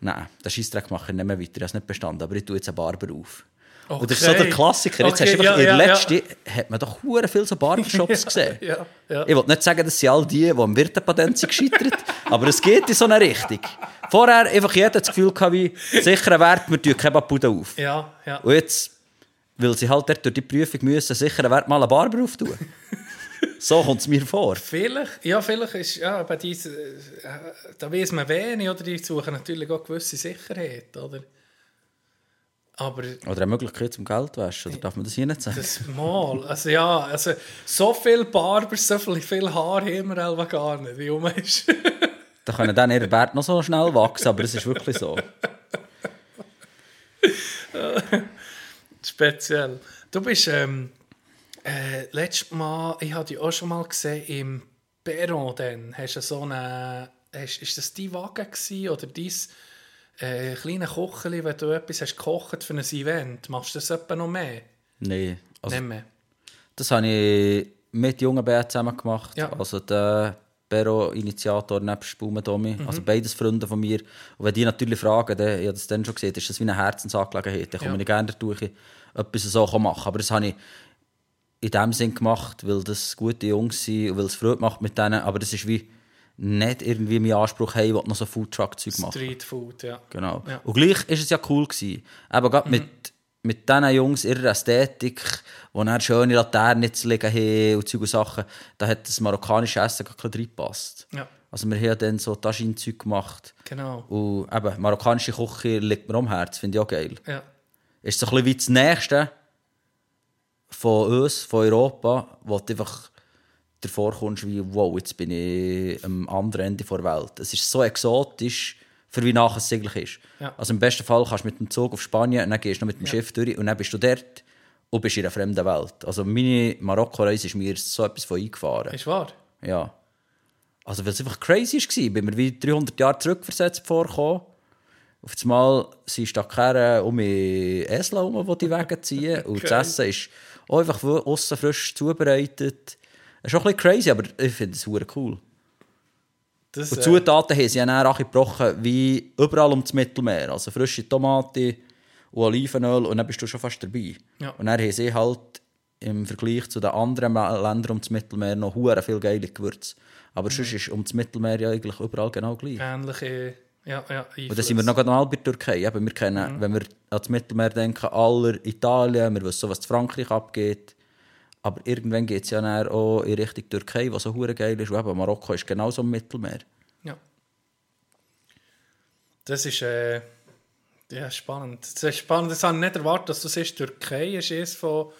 Speaker 6: nein, den Scheissdreck mache ich nicht mehr weiter, ich habe es nicht bestanden, aber ich tue jetzt einen Barber auf. Das ist so
Speaker 5: Okay.
Speaker 6: der Klassiker. Jetzt
Speaker 5: Okay,
Speaker 6: hast du einfach
Speaker 5: ja,
Speaker 6: in der
Speaker 5: ja,
Speaker 6: letzten hat man doch hure viel so Barbershops gesehen.
Speaker 5: Ja, ja.
Speaker 6: Ich will nicht sagen, dass sie all die, die am Wirtepatent sind, gescheitert aber es geht in so eine Richtung. Vorher einfach jeder das Gefühl gehabt, wie sicherer Wert, wir tun Kebabbude auf.
Speaker 5: Ja, ja.
Speaker 6: Und jetzt, weil sie halt dort durch die Prüfung müssen, sicherer Wert mal einen Barber auftun. so kommt es mir vor.
Speaker 5: Vielleicht, ja, vielleicht ist, ja, bei diese, äh, da weiß man wenig, oder? Die suchen natürlich auch gewisse Sicherheit, oder? Aber
Speaker 6: Oder eine Möglichkeit zum Geld waschen, oder darf man das hier nicht sagen?
Speaker 5: das Mal, also ja, also so viel Barber, so viel, Haar haben wir einfach gar nicht, wie um ist.
Speaker 6: Da können dann ihre Werte noch so schnell wachsen, aber es ist wirklich so.
Speaker 5: Speziell. Du bist, ähm, äh, letztes Mal, ich habe dich auch schon mal gesehen, im Perron dann, hast du so eine, hast, ist das dein Wagen gewesen, oder dein äh, kleine Kocheli, wenn du etwas hast gekocht für ein Event, machst du das etwa noch mehr?
Speaker 6: Nein. Also,
Speaker 5: Nicht mehr.
Speaker 6: das habe ich mit jungen Bären zusammen gemacht.
Speaker 5: Ja.
Speaker 6: Also der Bero-Initiator nebst Baumendomi. Also beides Freunde von mir. Und wenn die natürlich fragen, dann, ich habe das dann schon gesehen, ist das wie eine Herzensangelegenheit. Dann komme
Speaker 5: Ja.
Speaker 6: ich gerne durch etwas so machen. Aber das habe ich in dem Sinn gemacht, weil das gute Jungs sind und weil es Freude macht mit denen. Aber das ist wie nicht irgendwie mein Anspruch, hey, ich noch so Foodtruck-Zeug machen.
Speaker 5: Street Food, ja.
Speaker 6: Genau.
Speaker 5: Ja.
Speaker 6: Und gleich war es ja cool. Gewesen. Eben gerade mit, mit diesen Jungs, ihrer Ästhetik, wo dann schöne Laternen zu liegen haben und Zeug und Sachen, da hat das marokkanische Essen gar nicht reingepasst.
Speaker 5: Ja.
Speaker 6: Also wir haben dann so Taschin-Zeug gemacht.
Speaker 5: Genau.
Speaker 6: Und eben, marokkanische Küche liegt mir am Herz, finde ich auch geil.
Speaker 5: Ja.
Speaker 6: Ist so ein bisschen wie das Nächste von uns, von Europa, wo einfach davor kommst, wie, wow, jetzt bin ich am anderen Ende der Welt. Es ist so exotisch, für wie nachher es eigentlich ist.
Speaker 5: Ja.
Speaker 6: Also im besten Fall kannst du mit dem Zug auf Spanien und dann gehst du noch mit dem Schiff durch und dann bist du dort und bist in einer fremden Welt. Also meine Marokko-Reise ist mir so etwas von eingefahren.
Speaker 5: Ist wahr?
Speaker 6: Ja. Also, weil es einfach crazy war. bin mir wie 300 Jahre zurückversetzt vorgekommen. Auf einmal sind Stackeren um mich Esel herum, die die Wege ziehen. Und das Essen ist auch einfach aussen frisch zubereitet. Es ist schon ein bisschen crazy, aber ich finde es super cool.
Speaker 5: Das,
Speaker 6: Und
Speaker 5: äh,
Speaker 6: die Zutaten haben sie ja dann auch gebrochen, wie überall um das Mittelmeer. Also frische Tomate und Olivenöl und dann bist du schon fast dabei.
Speaker 5: Ja.
Speaker 6: Und dann haben sie halt im Vergleich zu den anderen Ländern um das Mittelmeer noch hure viel geile Gewürze. Aber
Speaker 5: Mhm.
Speaker 6: sonst ist um das Mittelmeer ja eigentlich überall genau gleich.
Speaker 5: ähnliche, ja, ja,
Speaker 6: Und dann sind wir noch gerade mal bei der Türkei. Eben, wir kennen, Wenn wir an das Mittelmeer denken, aller Italien, wir wissen, was in Frankreich abgeht. Aber irgendwann geht es ja dann auch in Richtung Türkei, was so geil ist. Und eben, Marokko ist genauso im Mittelmeer.
Speaker 5: Ja. Das ist äh, ja, spannend. Das ist spannend. Das habe ich nicht erwartet, dass du siehst, Türkei ist eines von,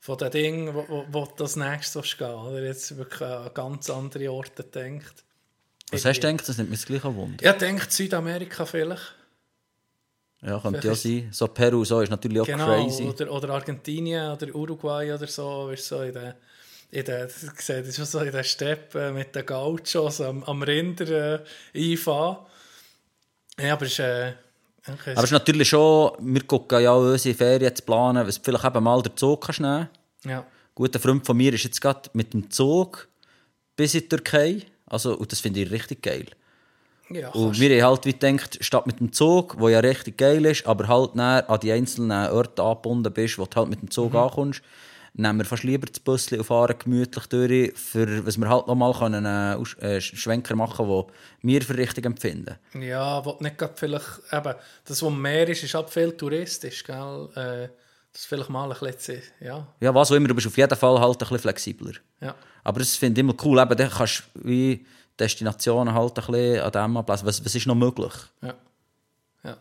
Speaker 5: von den Dingen, wo, wo, wo das nächste gehen Oder jetzt wirklich an ganz andere Orte denkt.
Speaker 6: Was hast du gedacht? Das nimmt mich das gleiche Wunder.
Speaker 5: Ja, denkt Südamerika vielleicht.
Speaker 6: Ja, könnte ja
Speaker 5: ist-
Speaker 6: sein. So Peru so ist natürlich auch
Speaker 5: Genau.
Speaker 6: crazy.
Speaker 5: Oder, oder Argentinien oder Uruguay oder so. Du, so in der, in der, das ist so in den Steppen mit den Gauchos am, am Rinder äh, einfahren. Ja, aber es ist. Äh, okay,
Speaker 6: Aber es ist natürlich schon, wir gucken ja auch unsere Ferien zu planen, was vielleicht eben mal den Zug kannst nehmen
Speaker 5: ja.
Speaker 6: Ein guter Freund von mir ist jetzt gerade mit dem Zug bis in die Türkei. Also, und das finde ich richtig geil.
Speaker 5: Ja,
Speaker 6: Und wir haben halt wie gedacht, statt mit dem Zug, der ja richtig geil ist, aber halt näher an die einzelnen Orte angebunden bist, wo du halt mit dem Zug ankommst, nehmen wir fast lieber das Büsschen und fahren gemütlich durch, für was wir halt nochmal einen äh, äh, Schwenker machen können, den wir für richtig empfinden.
Speaker 5: Ja, wo nicht gerade vielleicht, eben, das, was am Meer ist, ist halt viel touristisch, gell? Äh, das vielleicht mal ein bisschen, ja,
Speaker 6: Ja, was auch immer, du bist auf jeden Fall halt ein bisschen flexibler.
Speaker 5: ja.
Speaker 6: Aber das finde ich immer cool, eben, dann kannst du wie Destinationen halt ein bisschen an dem ablesen. Was, was ist noch möglich?
Speaker 5: Ja. Ja.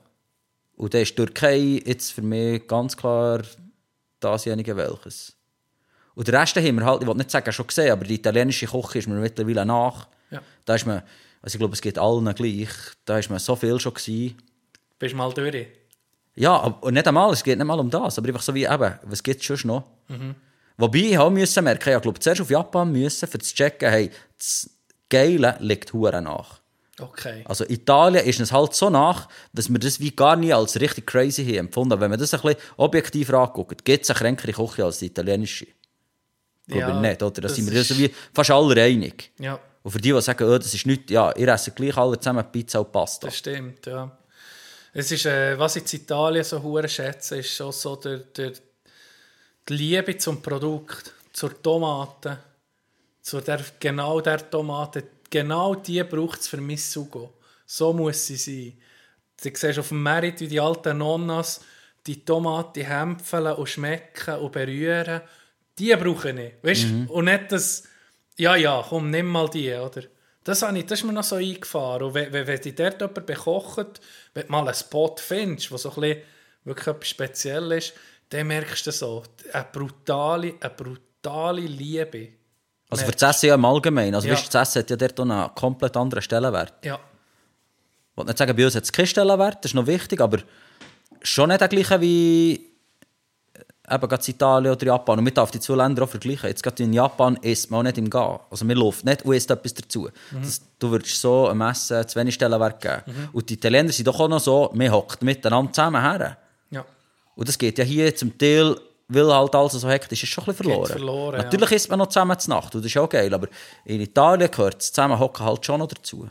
Speaker 6: Und dann ist die Türkei jetzt für mich ganz klar dasjenige welches. Und den Rest haben wir halt, ich will nicht sagen, schon gesehen, aber die italienische Küche ist mir mittlerweile nach.
Speaker 5: Ja.
Speaker 6: Da ist man, also ich glaube, es geht allen gleich, da ist man so viel schon gewesen.
Speaker 5: Bist mal durch.
Speaker 6: Ja, aber- und nicht einmal, es geht nicht mal um das, aber einfach so wie eben, was gibt es schon noch? Wobei ich auch müssen merken, ich glaube, zuerst auf Japan müssen, für zu checken, hey, das Geile liegt hure nach.
Speaker 5: Okay.
Speaker 6: Also Italien ist es halt so nach, dass wir das wie gar nie als richtig crazy haben empfunden. Aber Wenn man das ein bisschen objektiv anguckt, gibt es eine kränkere Küche als die italienische. Glaube
Speaker 5: Ja,
Speaker 6: ich nicht, oder? Da sind wir
Speaker 5: ist-
Speaker 6: uns wie fast alle einig.
Speaker 5: Ja,
Speaker 6: Und für die, die sagen, oh, das ist nichts, ja, ihr esst gleich alle zusammen Pizza und Pasta.
Speaker 5: das stimmt, ja. Es ist, äh, was ich in Italien so hure schätze, ist schon so der, der, die Liebe zum Produkt, zur Tomate, zu der, genau der Tomate, genau die braucht es für mein Sugo. So muss sie sein. Du siehst auf dem Merit, wie die alten Nonnas die Tomate hämpfeln und schmecken und berühren. Die brauche ich. Weißt? Und nicht das, ja, ja, komm, nimm mal die, oder? Das, habe ich, das ist mir noch so eingefahren. Und wenn, wenn, wenn dich dort jemand bekocht, wenn du mal einen Spot findest, der so ein bisschen wirklich etwas speziell ist, dann merkst du so, eine brutale, eine brutale Liebe.
Speaker 6: Also für das ja im Allgemeinen. Also
Speaker 5: Ja.
Speaker 6: weißt, das Essen hat ja dort einen komplett anderen Stellenwert.
Speaker 5: Ja,
Speaker 6: Ich will nicht sagen, bei uns hat es keinen Stellenwert, das ist noch wichtig, aber schon nicht der gleiche wie äh, eben gerade Italien oder Japan. Und man darf die zwei Länder auch vergleichen. Jetzt gerade in Japan isst man auch nicht im Gehen. Also man läuft nicht und isst etwas dazu. Das, du würdest so einem Essen zu wenig Stellenwert geben. Und die Italiener sind doch auch noch so, man hockt miteinander zusammen her.
Speaker 5: ja.
Speaker 6: Und das geht ja hier zum Teil, weil halt alles so hektisch ist, schon ein bisschen verloren.
Speaker 5: verloren,
Speaker 6: Natürlich isst man noch zusammen zur Nacht und das ist auch geil, aber in Italien gehört das Zusammenhocken halt schon noch dazu.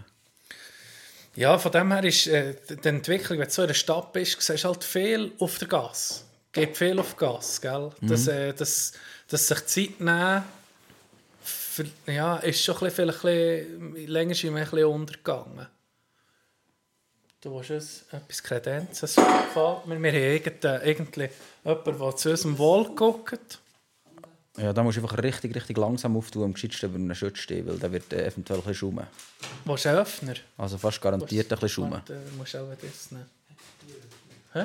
Speaker 5: Ja, von dem her ist äh, die Entwicklung, wenn du so in der Stadt bist, siehst du halt viel auf der Gas. Geht viel auf Gas, gell? Dass, äh, dass, dass sich Zeit nehmen, für, ja, ist schon ein bisschen, vielleicht ein bisschen, länger ist mir ein bisschen untergegangen. Du willst es, etwas Kredenzen, gefällt mir. Wir haben irgendeinen- irgendwie jemanden, der zu unserem Wohl guckt.
Speaker 6: Ja, da musst du einfach richtig, richtig langsam auftun, am gescheitsten über einen Schutz stehen, weil der wird äh, eventuell ein bisschen schummen.
Speaker 5: Willst du einen Öffner?
Speaker 6: Also fast garantiert ein bisschen schummen.
Speaker 5: Du musst auch das nehmen. Hä?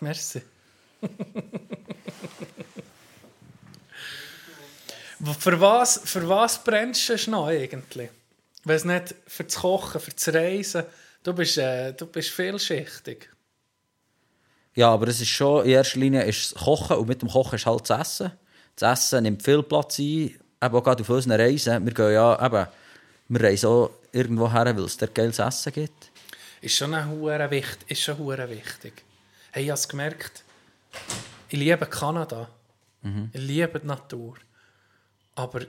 Speaker 5: Merci. Für, was, für was brennst du noch eigentlich? Wenn es nicht für das Kochen, für das Reisen. Du bist, äh, du bist vielschichtig.
Speaker 6: Ja, aber es ist schon, in erster Linie ist das Kochen und mit dem Kochen ist halt das Essen. Das Essen nimmt viel Platz ein, eben auch gerade auf unseren Reisen. Wir gehen ja eben, wir reisen auch irgendwo her, weil es dort geiles Essen gibt.
Speaker 5: Ist schon ein hure wichtig. Ist schon hure wichtig. Hey, ich habe es gemerkt. Ich liebe Kanada. Ich liebe die Natur. Aber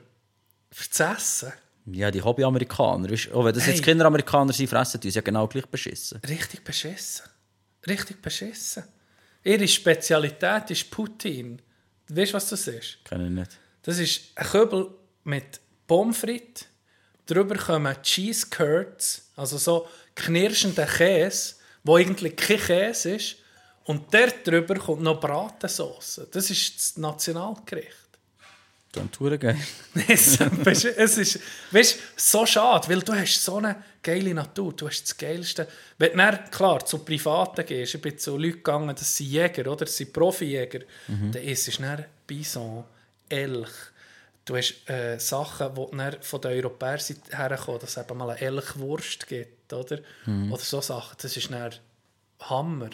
Speaker 5: für das Essen
Speaker 6: Ja, die Hobby-Amerikaner, weisst, auch wenn das
Speaker 5: Hey.
Speaker 6: jetzt keine Amerikaner sind, fressen die uns ja genau gleich beschissen.
Speaker 5: richtig beschissen. Richtig beschissen. Ihre Spezialität ist Poutine. Weißt du, was das ist?
Speaker 6: Kenn ich nicht.
Speaker 5: Das ist ein Kübel mit Pommes frites. Darüber kommen Cheese Curds, also so knirschender Käse, wo eigentlich kein Käse ist. Und dort drüber kommt noch Bratensauce. Das ist das Nationalgericht.
Speaker 6: Dann tun geil.
Speaker 5: es ist, es ist weißt, so schade, weil du hast so eine geile Natur, du hast das Geilste. Wenn du klar, zu Privaten gehst, ich bin zu Leuten gegangen, das sind Jäger, oder? das sind Profijäger, dann isst du dann Bison, Elch. Du hast äh, Sachen, die dann von den Europäern herkommen, dass es eben mal eine Elchwurst gibt, oder? Oder so Sachen, das ist dann Hammer.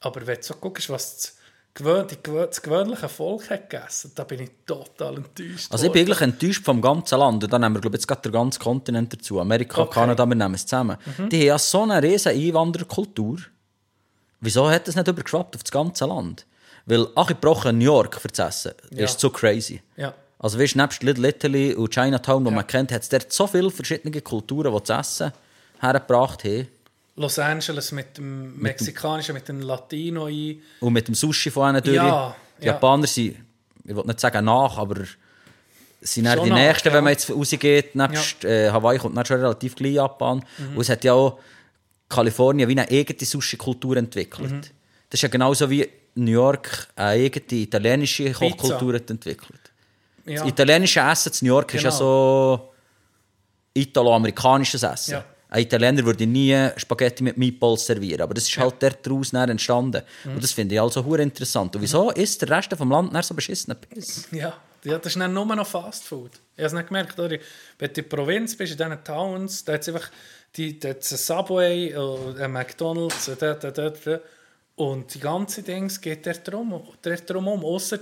Speaker 5: Aber wenn du so guckst, was das, gewö die gewö das gewöhnliche Volk hat gegessen, da bin ich total enttäuscht.
Speaker 6: Also ich bin eigentlich enttäuscht vom ganzen Land. Und dann nehmen wir glaube ich, jetzt gerade den ganzen Kontinent dazu. Amerika,
Speaker 5: Okay.
Speaker 6: Kanada, wir nehmen es zusammen. Die haben ja so eine riesen Einwandererkultur. Wieso hat das nicht übergeschwappt auf das ganze Land? Weil ach, ich brauche New York für das Essen.
Speaker 5: Ja.
Speaker 6: Ist so crazy.
Speaker 5: Ja.
Speaker 6: Also weißt, nebst Little Italy und Chinatown, wo man kennt, hat es dort so viele verschiedene Kulturen, die das Essen hergebracht haben.
Speaker 5: Los Angeles mit dem Mexikanischen, mit dem Latino ein.
Speaker 6: Und mit dem Sushi von ihnen durch.
Speaker 5: Ja,
Speaker 6: die
Speaker 5: ja.
Speaker 6: Japaner sind, ich will nicht sagen nach, aber sind dann die
Speaker 5: nach,
Speaker 6: Nächsten,
Speaker 5: ja.
Speaker 6: wenn man jetzt rausgeht. Nebst äh, Hawaii kommt dann schon relativ gleich Japan.
Speaker 5: Mhm.
Speaker 6: Und es hat ja auch Kalifornien wie eine eigene Sushi-Kultur entwickelt.
Speaker 5: Mhm.
Speaker 6: Das ist ja genauso wie New York eine eigene italienische Kochkultur entwickelt. Das italienische Essen in New York ist ja
Speaker 5: Genau.
Speaker 6: so italo-amerikanisches Essen.
Speaker 5: Ja.
Speaker 6: Ein Italiener würde nie Spaghetti mit Meatballs servieren, aber das ist halt daraus dann entstanden.
Speaker 5: Mhm.
Speaker 6: Und das finde ich also hure interessant. Und wieso ist der Rest vom Land dann so beschissen Piss?
Speaker 5: Ja, ja, das ist dann nur noch Fast Food. Ich habe es nicht gemerkt, oder? Wenn du in der Provinz bist, in diesen Towns, da hat es einfach die, da hat's ein Subway, äh, ein McDonalds, da, da, da, da. und die ganze Dings geht dort drum, drum um, ausser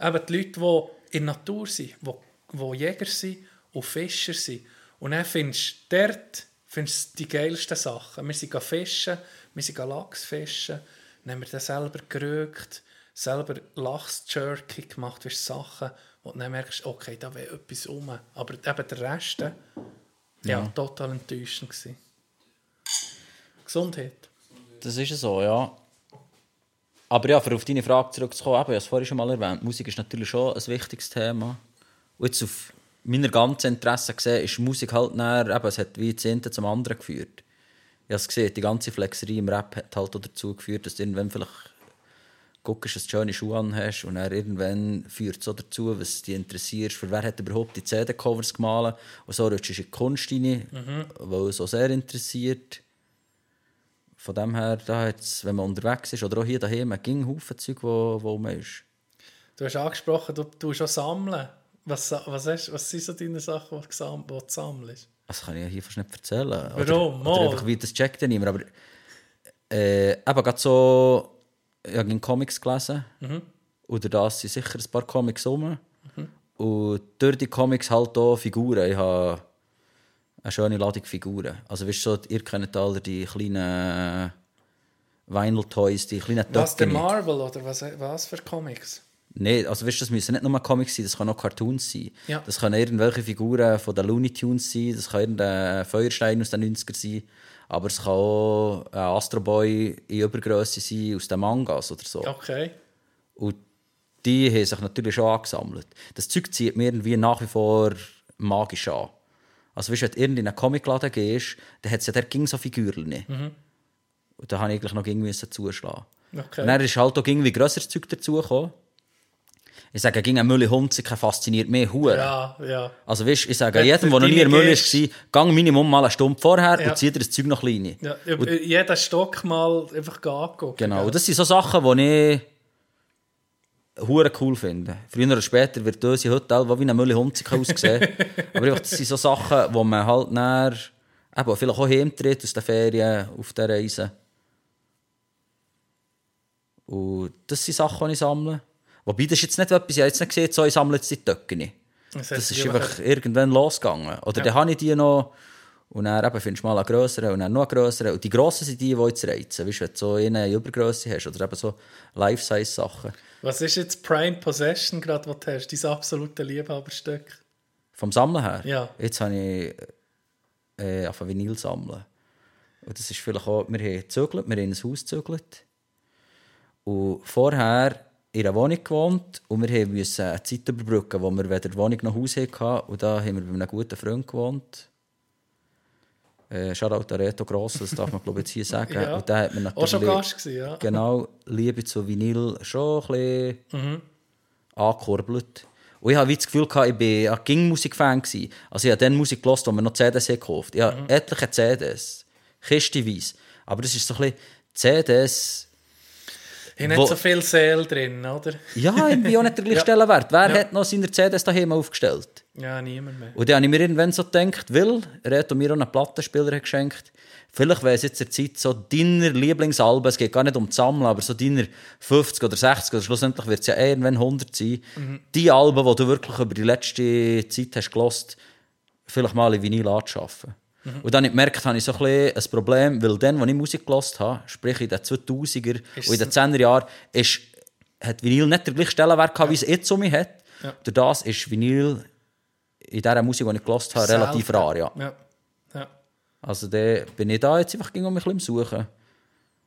Speaker 5: eben die Leute, die in der Natur sind, die, die Jäger sind und Fischer sind. Und dann findest du dort findest du die geilsten Sachen. Wir sind fischen, wir sind Lachs fischen, dann haben wir das selber gerögt, selber Lachs-Jerky gemacht, weißt, Sachen, wo du dann merkst, okay, da wäre etwas rum. Aber eben der Rest, äh, ja, total enttäuschend gewesen. Gesundheit.
Speaker 6: Das ist so, ja. Aber ja, für auf deine Frage zurückzukommen, eben, ich habe es vorhin schon mal erwähnt, Musik ist natürlich schon ein wichtiges Thema. Und jetzt auf meiner ganzen Interesse gesehen, ist Musik halt näher, eben, es hat wie Zehnte zum anderen geführt. Ich habe es gesehen, die ganze Flexerie im Rap hat halt auch dazu geführt, dass du irgendwann vielleicht guckst, dass du schöne Schuhe anhast und dann irgendwann führt es auch dazu, was dich interessiert, für wer hat überhaupt die CD-Covers gemalt und so rutschst du in die Kunst rein, weil es auch sehr interessiert. Von dem her, da wenn man unterwegs ist oder auch hier daheim, ging Haufen Zeug, wo, wo man ist.
Speaker 5: Du hast angesprochen, du tust schon sammeln. Was, was, hast, was sind so deine Sachen, die du, sammelst?
Speaker 6: Das kann ich ja hier fast nicht erzählen.
Speaker 5: Warum?
Speaker 6: Oder, oder einfach, wie das checkt niemand. Aber äh, eben gerade so, ich habe in Comics gelesen.
Speaker 5: Mhm.
Speaker 6: Durch das sind sicher ein paar Comics rum. Und durch die Comics halt auch Figuren. Ich habe eine schöne Ladung Figuren. Also weißt du, so, ihr kennt alle die kleinen Vinyl Toys, die kleinen
Speaker 5: Was, der. Marvel oder was, was für Comics?
Speaker 6: Nein, also weißt, das müssen nicht nur Comics sein, das können auch Cartoons sein.
Speaker 5: Ja.
Speaker 6: Das können irgendwelche Figuren von den Looney Tunes sein, das kann irgendein Feuerstein aus den 90er sein, aber es kann auch ein Astro Boy in Übergröße sein aus den Mangas oder so.
Speaker 5: Okay.
Speaker 6: Und die haben sich natürlich schon angesammelt. Das Zeug zieht mir irgendwie nach wie vor magisch an. Also weißt, wenn du in einen Comicladen gehst, dann hat es ja der ging so Figürchen. Und da habe ich eigentlich noch irgendwie zuschlagen.
Speaker 5: Okay.
Speaker 6: Und dann ist halt auch irgendwie grösseres Zeug dazugekommen. Ich sage, ging ein Mülli Hunziker fasziniert mehr Hure.
Speaker 5: Ja, ja.
Speaker 6: Also weißt, ich sage jedem, der noch nie in Mülli war, gang Minimum mal eine Stunde vorher
Speaker 5: Ja.
Speaker 6: und zieh dir das Zeug noch klein.
Speaker 5: ja. jeden Stock mal einfach angucken.
Speaker 6: Genau, und das sind so Sachen, die ich hure cool finde. Früher oder später wird unsere Hotel, die wie ein Mülli Hunziker aussehen. Aber einfach, das sind so Sachen, wo man halt näher, eben, vielleicht auch heimtritt aus den Ferien auf der Reise. Und das sind Sachen, die ich sammle. Wobei, das ist jetzt nicht etwas, ich habe jetzt nicht gesehen, so, ich sammle jetzt die Töcke nicht.
Speaker 5: Das
Speaker 6: Das ist einfach irgendwann losgegangen. Oder
Speaker 5: Ja.
Speaker 6: dann habe ich die noch und dann eben findest du mal einen grösseren und dann noch einen grösseren. Und die grossen sind die, die jetzt reizen. Weißt du, wenn du so eine Übergröße hast oder eben so Life-Size-Sachen.
Speaker 5: Was ist jetzt Prime Possession gerade, was du hast? Dein absolute Liebhaberstück?
Speaker 6: Vom Sammeln her.
Speaker 5: Ja.
Speaker 6: Jetzt habe ich äh, auf Vinyl sammeln. Und das ist vielleicht auch, wir haben gezögert, wir haben in ein Haus gezögert. Und vorher in einer Wohnung gewohnt und wir haben müssen eine Zeit überbrücken, wo wir weder Wohnung noch Haus hatten. Und da haben wir bei einem guten Freund gewohnt. Äh, Shoutout an Reto Gross, das darf man glaube ich jetzt hier sagen.
Speaker 5: Ja.
Speaker 6: Und da hat man
Speaker 5: Auch schon
Speaker 6: natürlich
Speaker 5: Gast gewesen, ja.
Speaker 6: genau Liebe zu Vinyl schon ein bisschen
Speaker 5: Mhm.
Speaker 6: angekurbelt. Und ich hatte das Gefühl, gehabt, ich war ein Ging-Musik-Fan. Also ich habe dann Musik gehört, wo wir noch CDs gekauft Ich
Speaker 5: Mhm.
Speaker 6: habe etliche CDs, kistenweise. Aber das ist so ein bisschen CDs...
Speaker 5: Ich nicht so viel Seele drin, oder?
Speaker 6: Ja, irgendwie auch nicht der gleiche
Speaker 5: Ja.
Speaker 6: Stellenwert. Wer
Speaker 5: Ja.
Speaker 6: hat noch seine CDs daheim aufgestellt?
Speaker 5: Ja, niemand mehr.
Speaker 6: Und dann habe ich mir irgendwann so gedacht, weil Reto mir auch einen Plattenspieler hat geschenkt vielleicht wäre es jetzt der Zeit so deiner Lieblingsalben, es geht gar nicht um das Sammeln, aber so deiner 50 oder 60 oder schlussendlich wird es ja irgendwann 100 sein, die Alben, die du wirklich über die letzte Zeit hast gelost, vielleicht mal in Vinyl anzuschaffen. Und dann habe ich gemerkt, habe ich so ein, ein Problem, weil dann, als ich Musik gelost habe, sprich in den 2000er
Speaker 5: Ist
Speaker 6: und in den
Speaker 5: es-
Speaker 6: 10er Jahren, ist, hat Vinyl nicht den gleichen Stellenwert gehabt, wie es jetzt um mich hat.
Speaker 5: Ja.
Speaker 6: Durch das ist Vinyl in dieser Musik, die ich gelost habe, relativ
Speaker 5: Selten.
Speaker 6: rar. Ja.
Speaker 5: Ja. ja.
Speaker 6: Also da bin ich da jetzt einfach ging um mich ein bisschen Suchen.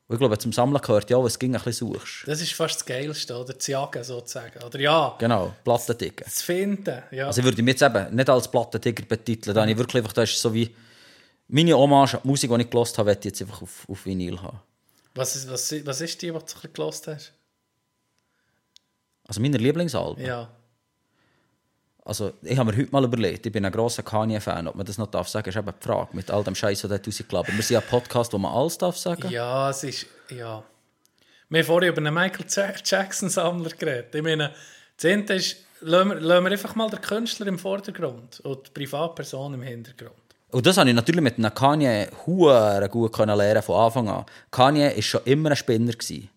Speaker 6: Und ich glaube, zum Sammeln gehört ja, was ging ein bisschen suchst.
Speaker 5: Das ist fast das Geilste, oder? Zu jagen, sozusagen. Oder ja,
Speaker 6: Genau, Plattenticken.
Speaker 5: zu finden. Ja.
Speaker 6: Also ich würde mich jetzt eben nicht als Plattenticker betiteln. Habe ich wirklich einfach, das ist so wie meine Hommage an die Musik, die ich gelost habe, möchte ich jetzt einfach auf, auf Vinyl haben.
Speaker 5: was, ist, was, was ist die, was du ein bisschen gelost hast?
Speaker 6: Also meine Lieblingsalben.
Speaker 5: Ja.
Speaker 6: Also ich habe mir heute mal überlegt, ich bin ein grosser Kanye-Fan, ob man das noch darf sagen, ist eben die Frage, mit all dem Scheiß, der dort rausgeladen Wir sind ja ein Podcast, wo man alles darf sagen.
Speaker 5: Ja, es ist. Ja. Wir haben vorhin über einen Michael Ja- Jackson-Sammler geredet. Ich meine, das eine ist, lassen wir, lassen wir einfach mal den Künstler im Vordergrund und die Privatperson im Hintergrund.
Speaker 6: Und das habe ich natürlich mit Kanye hure gut können lernen von Anfang an. Kanye war schon immer ein Spinner. Gewesen.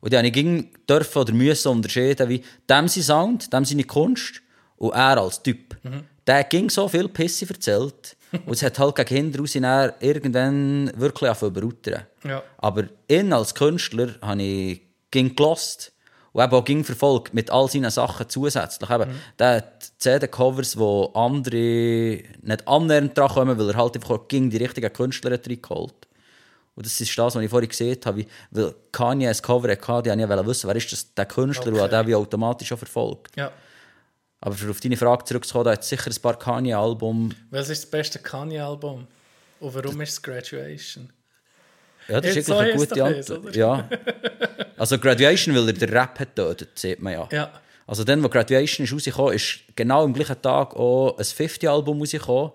Speaker 6: Und die habe ich ging dürfen oder müssen unterscheiden, wie dem sein Sound, dem seine Kunst und er als Typ. Der ging so viel Pisse erzählt und es hat halt gegen hinten raus irgendwann wirklich angefangen zu.
Speaker 5: Ja.
Speaker 6: Aber ihn als Künstler habe ich ging gelost und eben auch ging verfolgt mit all seinen Sachen zusätzlich. Eben, Der hat CD-Covers, wo andere nicht annähernd dran kommen, weil er halt einfach ging die richtigen Künstler hat reingeholt. Und das ist das, was ich vorhin gesehen habe, weil Kanye ein Cover hatte, die wollte ich wissen, wer ist das, der Künstler,
Speaker 5: Okay.
Speaker 6: und der wie automatisch auch verfolgt.
Speaker 5: Ja.
Speaker 6: Aber auf deine Frage zurückzukommen, da hat es sicher ein paar Kanye-Album.
Speaker 5: Was ist das beste Kanye-Album? Und warum ist es Graduation?
Speaker 6: Ja, das ist wirklich eine gute Antwort.
Speaker 5: das,
Speaker 6: Ja. Also Graduation, weil er den Rap hat getötet, sieht man ja.
Speaker 5: Ja.
Speaker 6: Also dann, wo Graduation ist rausgekommen, ist genau am gleichen Tag auch ein 50-Album rausgekommen.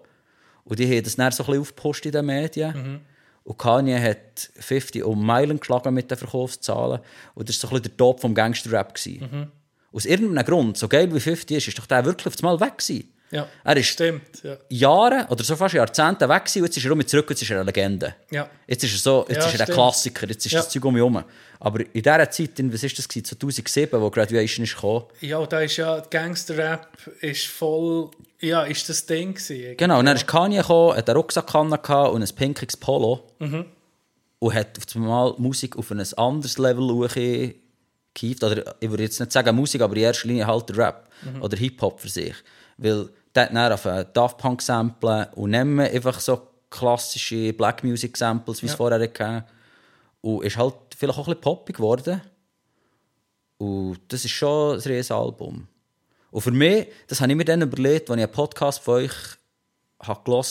Speaker 6: Und die haben das dann so ein bisschen aufgepusht in den Medien. Und Kanye hat 50 um Meilen geschlagen mit den Verkaufszahlen. Und das war so ein bisschen der Top vom Gangster-Rap. gewesen. Aus irgendeinem Grund, so geil wie 50 ist, ist doch der wirklich auf einmal weg gewesen.
Speaker 5: Ja.
Speaker 6: Er ist
Speaker 5: Stimmt. Ja.
Speaker 6: Jahre oder so fast Jahrzehnte weg gewesen und jetzt ist er wieder zurück, jetzt ist er eine Legende.
Speaker 5: Ja.
Speaker 6: Jetzt ist er so, jetzt
Speaker 5: Ja,
Speaker 6: ist er ein. Klassiker, jetzt ist das Zeug um mich herum. Aber in dieser Zeit, in, was ist das gewesen, 2007, wo Graduation ist gekommen,
Speaker 5: Ja, da ist ja Gangster-Rap ist voll. Ja, ist das Ding gewesen.
Speaker 6: Genau, und dann ist Kanye gekommen, hat einen Rucksack und ein pinkiges Polo. Und hat auf einmal Musik auf ein anderes Level hochgehievt. Oder ich würde jetzt nicht sagen Musik, aber in erster Linie halt der Rap oder Hip-Hop für sich. Weil der hat dann auf Daft Punk samplen und nehmen einfach so klassische Black Music Samples, wie es
Speaker 5: Ja.
Speaker 6: vorher hatte. Und ist halt vielleicht auch ein bisschen poppig geworden. Und das ist schon ein riesiges Album. Und für mich, das habe ich mir dann überlegt, als ich einen Podcast von euch habe gehört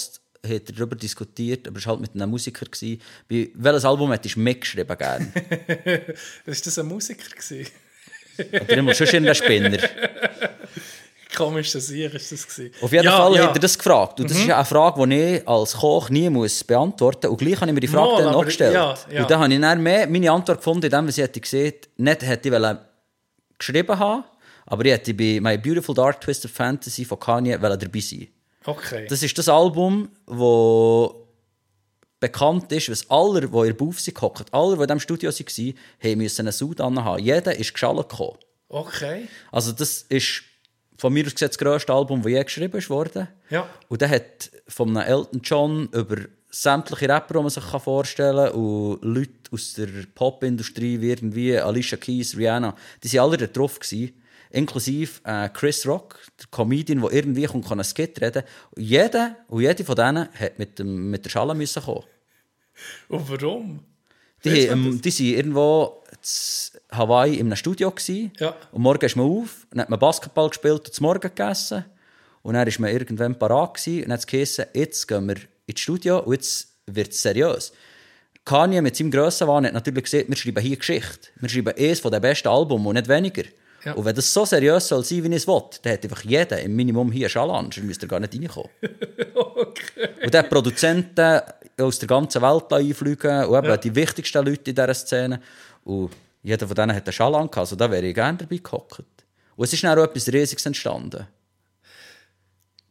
Speaker 6: habe, hat er darüber diskutiert, aber es war halt mit einem Musiker. Gewesen, bei welches Album hättest du mitgeschrieben gerne?
Speaker 5: Ist das ein Musiker gewesen?
Speaker 6: Oder immer schon in der Spinner.
Speaker 5: Komisch, dass ich ist das gewesen.
Speaker 6: Auf jeden
Speaker 5: ja,
Speaker 6: Fall
Speaker 5: ja.
Speaker 6: hat er das gefragt. Und das ist ja eine Frage, die ich als Koch nie muss beantworten muss. Und gleich habe ich mir die Frage
Speaker 5: Mal,
Speaker 6: dann noch gestellt.
Speaker 5: ja, ja.
Speaker 6: Und dann habe ich dann mehr meine Antwort gefunden, indem ich hätte gesehen, nicht hätte ich geschrieben haben, aber ich hätte bei My Beautiful Dark Twisted Fantasy von Kanye dabei sein.
Speaker 5: Okay.
Speaker 6: Das ist das Album, das bekannt ist, was alle, die in sind, gehockt, alle, die in diesem Studio waren, haben müssen einen Suit anhaben. Jeder ist geschallt gekommen.
Speaker 5: okay.
Speaker 6: Also das ist von mir aus gesehen das grösste Album, das je geschrieben worden.
Speaker 5: Ja.
Speaker 6: Und der hat von einem Elton John über sämtliche Rapper, die man sich vorstellen kann, und Leute aus der Popindustrie, wie irgendwie Alicia Keys, Rihanna, die waren alle da drauf. Gewesen. Inklusive äh, Chris Rock, der Comedian, der irgendwie kommt, kann einen Skit reden Und jeder und jede von denen hat mit, dem, mit der Schale müssen kommen.
Speaker 5: Und warum?
Speaker 6: Die, ähm, die sind irgendwo Hawaii in einem Studio. Gewesen.
Speaker 5: Ja.
Speaker 6: Und morgen ist man auf, dann hat man Basketball gespielt und zum Morgen gegessen. Und dann war man irgendwann parat gewesen, und dann hat es geheißen, jetzt gehen wir ins Studio und jetzt wird es seriös. Kanye mit seinem Grössenwahn hat natürlich gesehen, wir schreiben hier Geschichte. Wir schreiben eines von den besten Alben und nicht weniger.
Speaker 5: Ja.
Speaker 6: Und wenn das so seriös soll sein, wie ich es will, dann hat einfach jeder im Minimum hier einen an, sonst müsste er gar nicht reinkommen. Und der hat Produzenten aus der ganzen Welt einfliegen und eben
Speaker 5: Ja.
Speaker 6: die wichtigsten Leute in dieser Szene. Und jeder von denen hat einen Schal an, also da wäre ich gerne dabei gehockt. Und es ist dann auch etwas Riesiges entstanden.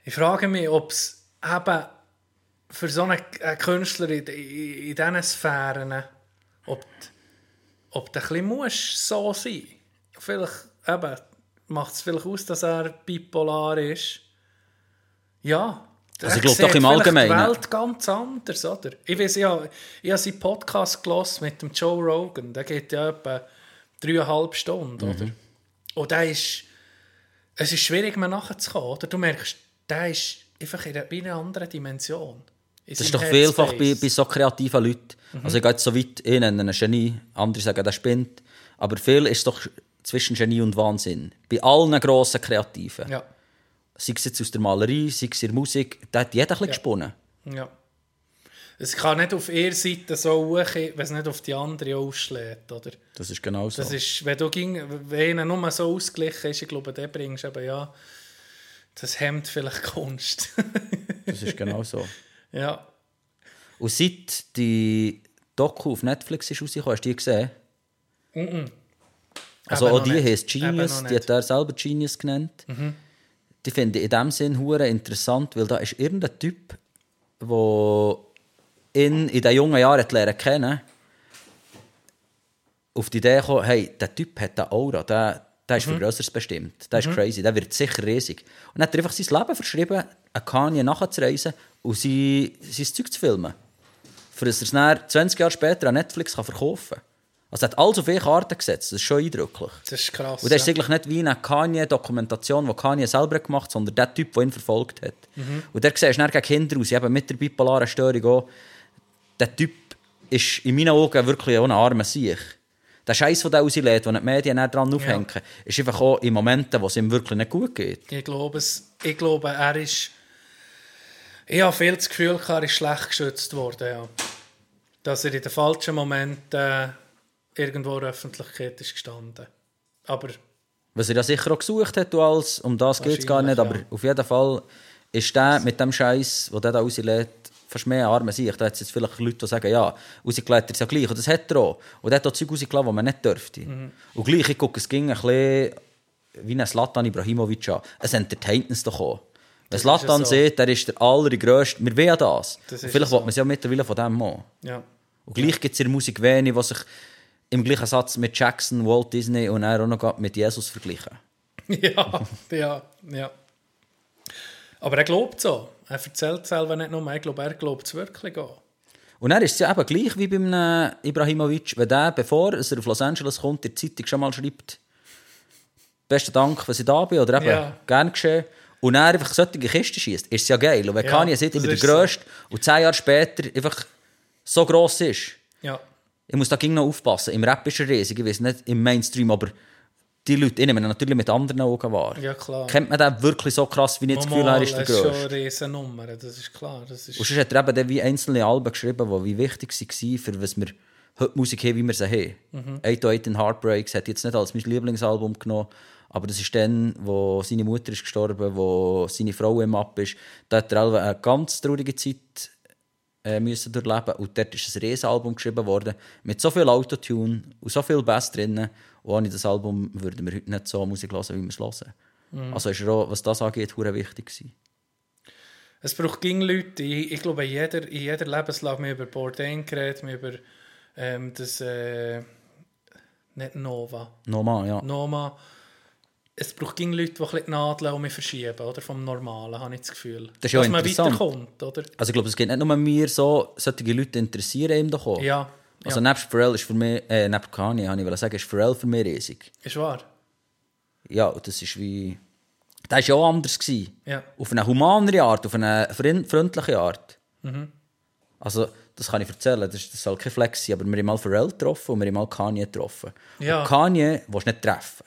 Speaker 5: Ich frage mich, ob es eben für so einen Künstler in, in, in diesen Sphären, ob, ob der ein bisschen muss so sein Vielleicht eben, macht es vielleicht aus, dass er bipolar ist. Ja.
Speaker 6: Also ich glaube doch im Allgemeinen.
Speaker 5: die Welt ganz anders, oder? Ich weiß ja, ich habe seinen Podcast gehört mit dem Joe Rogan. Der geht ja etwa dreieinhalb Stunden,
Speaker 6: Mhm.
Speaker 5: oder? Und der ist es ist schwierig, mir nachzukommen. Oder? Du merkst, der ist einfach in einer, in einer anderen Dimension. In
Speaker 6: Das ist doch vielfach bei,
Speaker 5: Headspace.
Speaker 6: bei so kreativen Leuten.
Speaker 5: Mhm.
Speaker 6: Also ich gehe jetzt so weit, ich nenne ihn ein Genie, andere sagen, der spinnt. Aber viel ist doch zwischen Genie und Wahnsinn. Bei allen grossen Kreativen.
Speaker 5: Ja,
Speaker 6: Sei es jetzt aus der Malerei, sei es in der Musik, da hat jeder ein bisschen gesponnen.
Speaker 5: ja. Es kann nicht auf ihrer Seite so hoch, wenn es nicht auf die andere ausschlägt. Oder?
Speaker 6: Das ist genau so.
Speaker 5: Das ist, wenn du ging, wenn einer nur so ausgeglichen ist, ich glaube, der bringst du eben ja, das hemmt vielleicht Kunst.
Speaker 6: Das ist genau so.
Speaker 5: ja.
Speaker 6: Und seit die Doku auf Netflix ist rausgekommen, hast du die gesehen? Also
Speaker 5: Eben
Speaker 6: auch die
Speaker 5: nicht.
Speaker 6: heisst
Speaker 5: Eben
Speaker 6: Genius, die hat er selber Genius genannt. Die finde ich in dem Sinn hure interessant, weil da ist irgendein Typ, der ihn in den jungen Jahren hat lernen kennen, auf die Idee gekommen, hey, der Typ hat eine Aura, der, der ist für Größeres bestimmt, der ist crazy, der wird sicher riesig. Und hat er einfach sein Leben verschrieben, eine Kanye nachzureisen und sein, sein Zeug zu filmen. Für dass er es dann 20 Jahre später an Netflix kann verkaufen kann. Also er hat alles auf eine Karte gesetzt, das ist schon eindrücklich.
Speaker 5: Das ist krass.
Speaker 6: Und das ist
Speaker 5: ja.
Speaker 6: eigentlich nicht wie eine Kanye-Dokumentation, die Kanye selber gemacht hat, sondern der Typ, der ihn verfolgt hat. Und der siehst du gegen Kinder aus, eben mit der bipolaren Störung auch. Der Typ ist in meinen Augen wirklich auch ein armer Sieg. Der Scheiß, den er rauslädt, den die Medien dran aufhängen, ist einfach auch in Momenten, wo es ihm wirklich nicht gut geht.
Speaker 5: Ich glaube, es, ich glaube, er ist. Ich habe viel das Gefühl, er ist schlecht geschützt worden. Ja. Dass er in den falschen Momenten äh, irgendwo in der Öffentlichkeit ist gestanden. Aber
Speaker 6: Was er ja sicher auch gesucht hat, du als, um das geht es gar nicht, aber
Speaker 5: Wahrscheinlich,
Speaker 6: auf jeden Fall ist der mit dem Scheiß, den der da rauslädt, fast mehr arme sich. Da hat es jetzt vielleicht Leute, die sagen, ja, rausgelegt er es ja gleich. Und das hat er auch. Und er hat auch Zeug rausgelassen, die man nicht dürfte. Und gleich, ich gucke, es ging ein bisschen wie ein Slatan Ibrahimovic an. Es entertaint uns doch auch. Wenn
Speaker 5: Das ist ja
Speaker 6: Slatan
Speaker 5: so.
Speaker 6: sieht, der ist der allergrößte, wir wollen ja das.
Speaker 5: Das ist
Speaker 6: vielleicht
Speaker 5: ja so.
Speaker 6: will man es ja mittlerweile von dem auch.
Speaker 5: ja.
Speaker 6: Und gleich gibt es in der Musik wenig, die sich im gleichen Satz mit Jackson, Walt Disney und dann auch noch mit Jesus vergleichen.
Speaker 5: ja, ja, ja. Aber er glaubt so. Er erzählt selber nicht nur, ich glaube, er glaubt es wirklich auch.
Speaker 6: Und dann ist es ja eben gleich wie beim äh, Ibrahimovic, wenn der, bevor er auf Los Angeles kommt, in der Zeitung schon mal schreibt, besten Dank, dass ich da bin, oder eben,
Speaker 5: Ja.
Speaker 6: gern geschehen. Und er einfach solche Kisten schießt, ist es ja geil. Und wenn
Speaker 5: Ja,
Speaker 6: Kanye sieht, ich bin der
Speaker 5: ist so.
Speaker 6: Und zehn Jahre später einfach so gross ist. Ich muss da ging noch aufpassen. Im Rap ist er riesig, ich weiß nicht im Mainstream, aber die Leute, ich nehme natürlich mit anderen Augen wahr.
Speaker 5: Ja, klar.
Speaker 6: Kennt man den wirklich so krass, wie ich das Gefühl habe, ist der
Speaker 5: das ist schon
Speaker 6: Grösste?
Speaker 5: eine Nummer, das ist klar. Das ist
Speaker 6: Und sonst hat er eben wie einzelne Alben geschrieben, die wie wichtig waren, für was wir heute Musik haben, wie wir sie haben.
Speaker 5: Mhm.
Speaker 6: 808 in Heartbreaks hat jetzt nicht als mein Lieblingsalbum genommen, aber das ist dann, wo seine Mutter ist gestorben, wo seine Frau im Ab ist. Da hat er eine ganz traurige Zeit äh, müssen durchleben und dort ist ein Riesenalbum geschrieben worden mit so viel Autotune und so viel Bass drin. Und ohne das Album würden wir heute nicht so Musik hören, wie wir es hören.
Speaker 5: Mhm.
Speaker 6: Also ist auch, was das angeht, hure wichtig gewesen.
Speaker 5: Es braucht ging Leute, ich, ich glaube, in jeder, in jeder Lebenslage, wir über Bourdain geredet, wir über ähm, das, äh, nicht Nova,
Speaker 6: Nochmal, ja.
Speaker 5: Noma. Es braucht ging Leute, die ein bisschen die Nadeln um mich verschieben, oder? Vom Normalen, habe ich das Gefühl.
Speaker 6: Das ist ja
Speaker 5: Dass man weiterkommt, oder?
Speaker 6: Also ich glaube, es geht nicht nur mir so, solche Leute interessieren ihm doch auch.
Speaker 5: Ja,
Speaker 6: Also
Speaker 5: ja.
Speaker 6: nebst Pharrell ist für mich, äh, nebst Kanye, habe ich wollte sagen, ist Pharrell für mich riesig.
Speaker 5: ist wahr.
Speaker 6: Ja, das ist wie... Der war ja auch anders. Gewesen.
Speaker 5: Ja.
Speaker 6: Auf eine humanere Art, auf eine freund- freundliche Art.
Speaker 5: Mhm.
Speaker 6: Also, das kann ich erzählen, das, ist- das soll kein Flex sein, aber wir haben mal Pharrell getroffen und wir haben mal Kanye getroffen.
Speaker 5: Ja.
Speaker 6: Und Kanye willst du nicht treffen.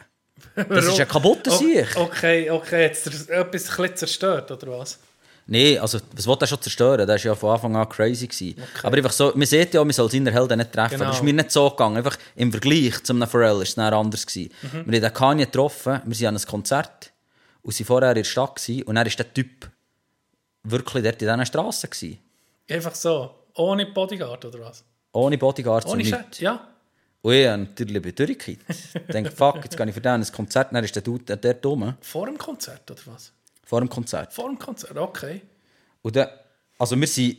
Speaker 6: Das ist ein kaputter Sieg.
Speaker 5: Okay, okay, jetzt etwas ein zerstört, oder was?
Speaker 6: Nein, also, was will er schon zerstören? Der war ja von Anfang an crazy. Gewesen. Aber einfach so, man sieht ja, man soll seine Helden nicht treffen.
Speaker 5: Genau.
Speaker 6: Das ist mir nicht so gegangen. Einfach im Vergleich zu einem Pharrell war es dann anders. Gewesen.
Speaker 5: Mhm.
Speaker 6: Wir haben den Kanye getroffen, wir sind an einem Konzert und waren vorher in der Stadt. Gewesen, und dann war der Typ wirklich dort in diesen. Gewesen.
Speaker 5: Einfach so, ohne Bodyguard, oder was?
Speaker 6: Ohne Bodyguards
Speaker 5: Ohne
Speaker 6: nichts.
Speaker 5: ja.
Speaker 6: Und ich habe natürlich bei durchgekippt. Ich denke, fuck, jetzt gehe ich für den ein Konzert. Dann ist der Dude dort rum,
Speaker 5: Vor dem Konzert, oder was?
Speaker 6: vor dem Konzert.
Speaker 5: Vor dem Konzert, okay.
Speaker 6: Und dann, also wir waren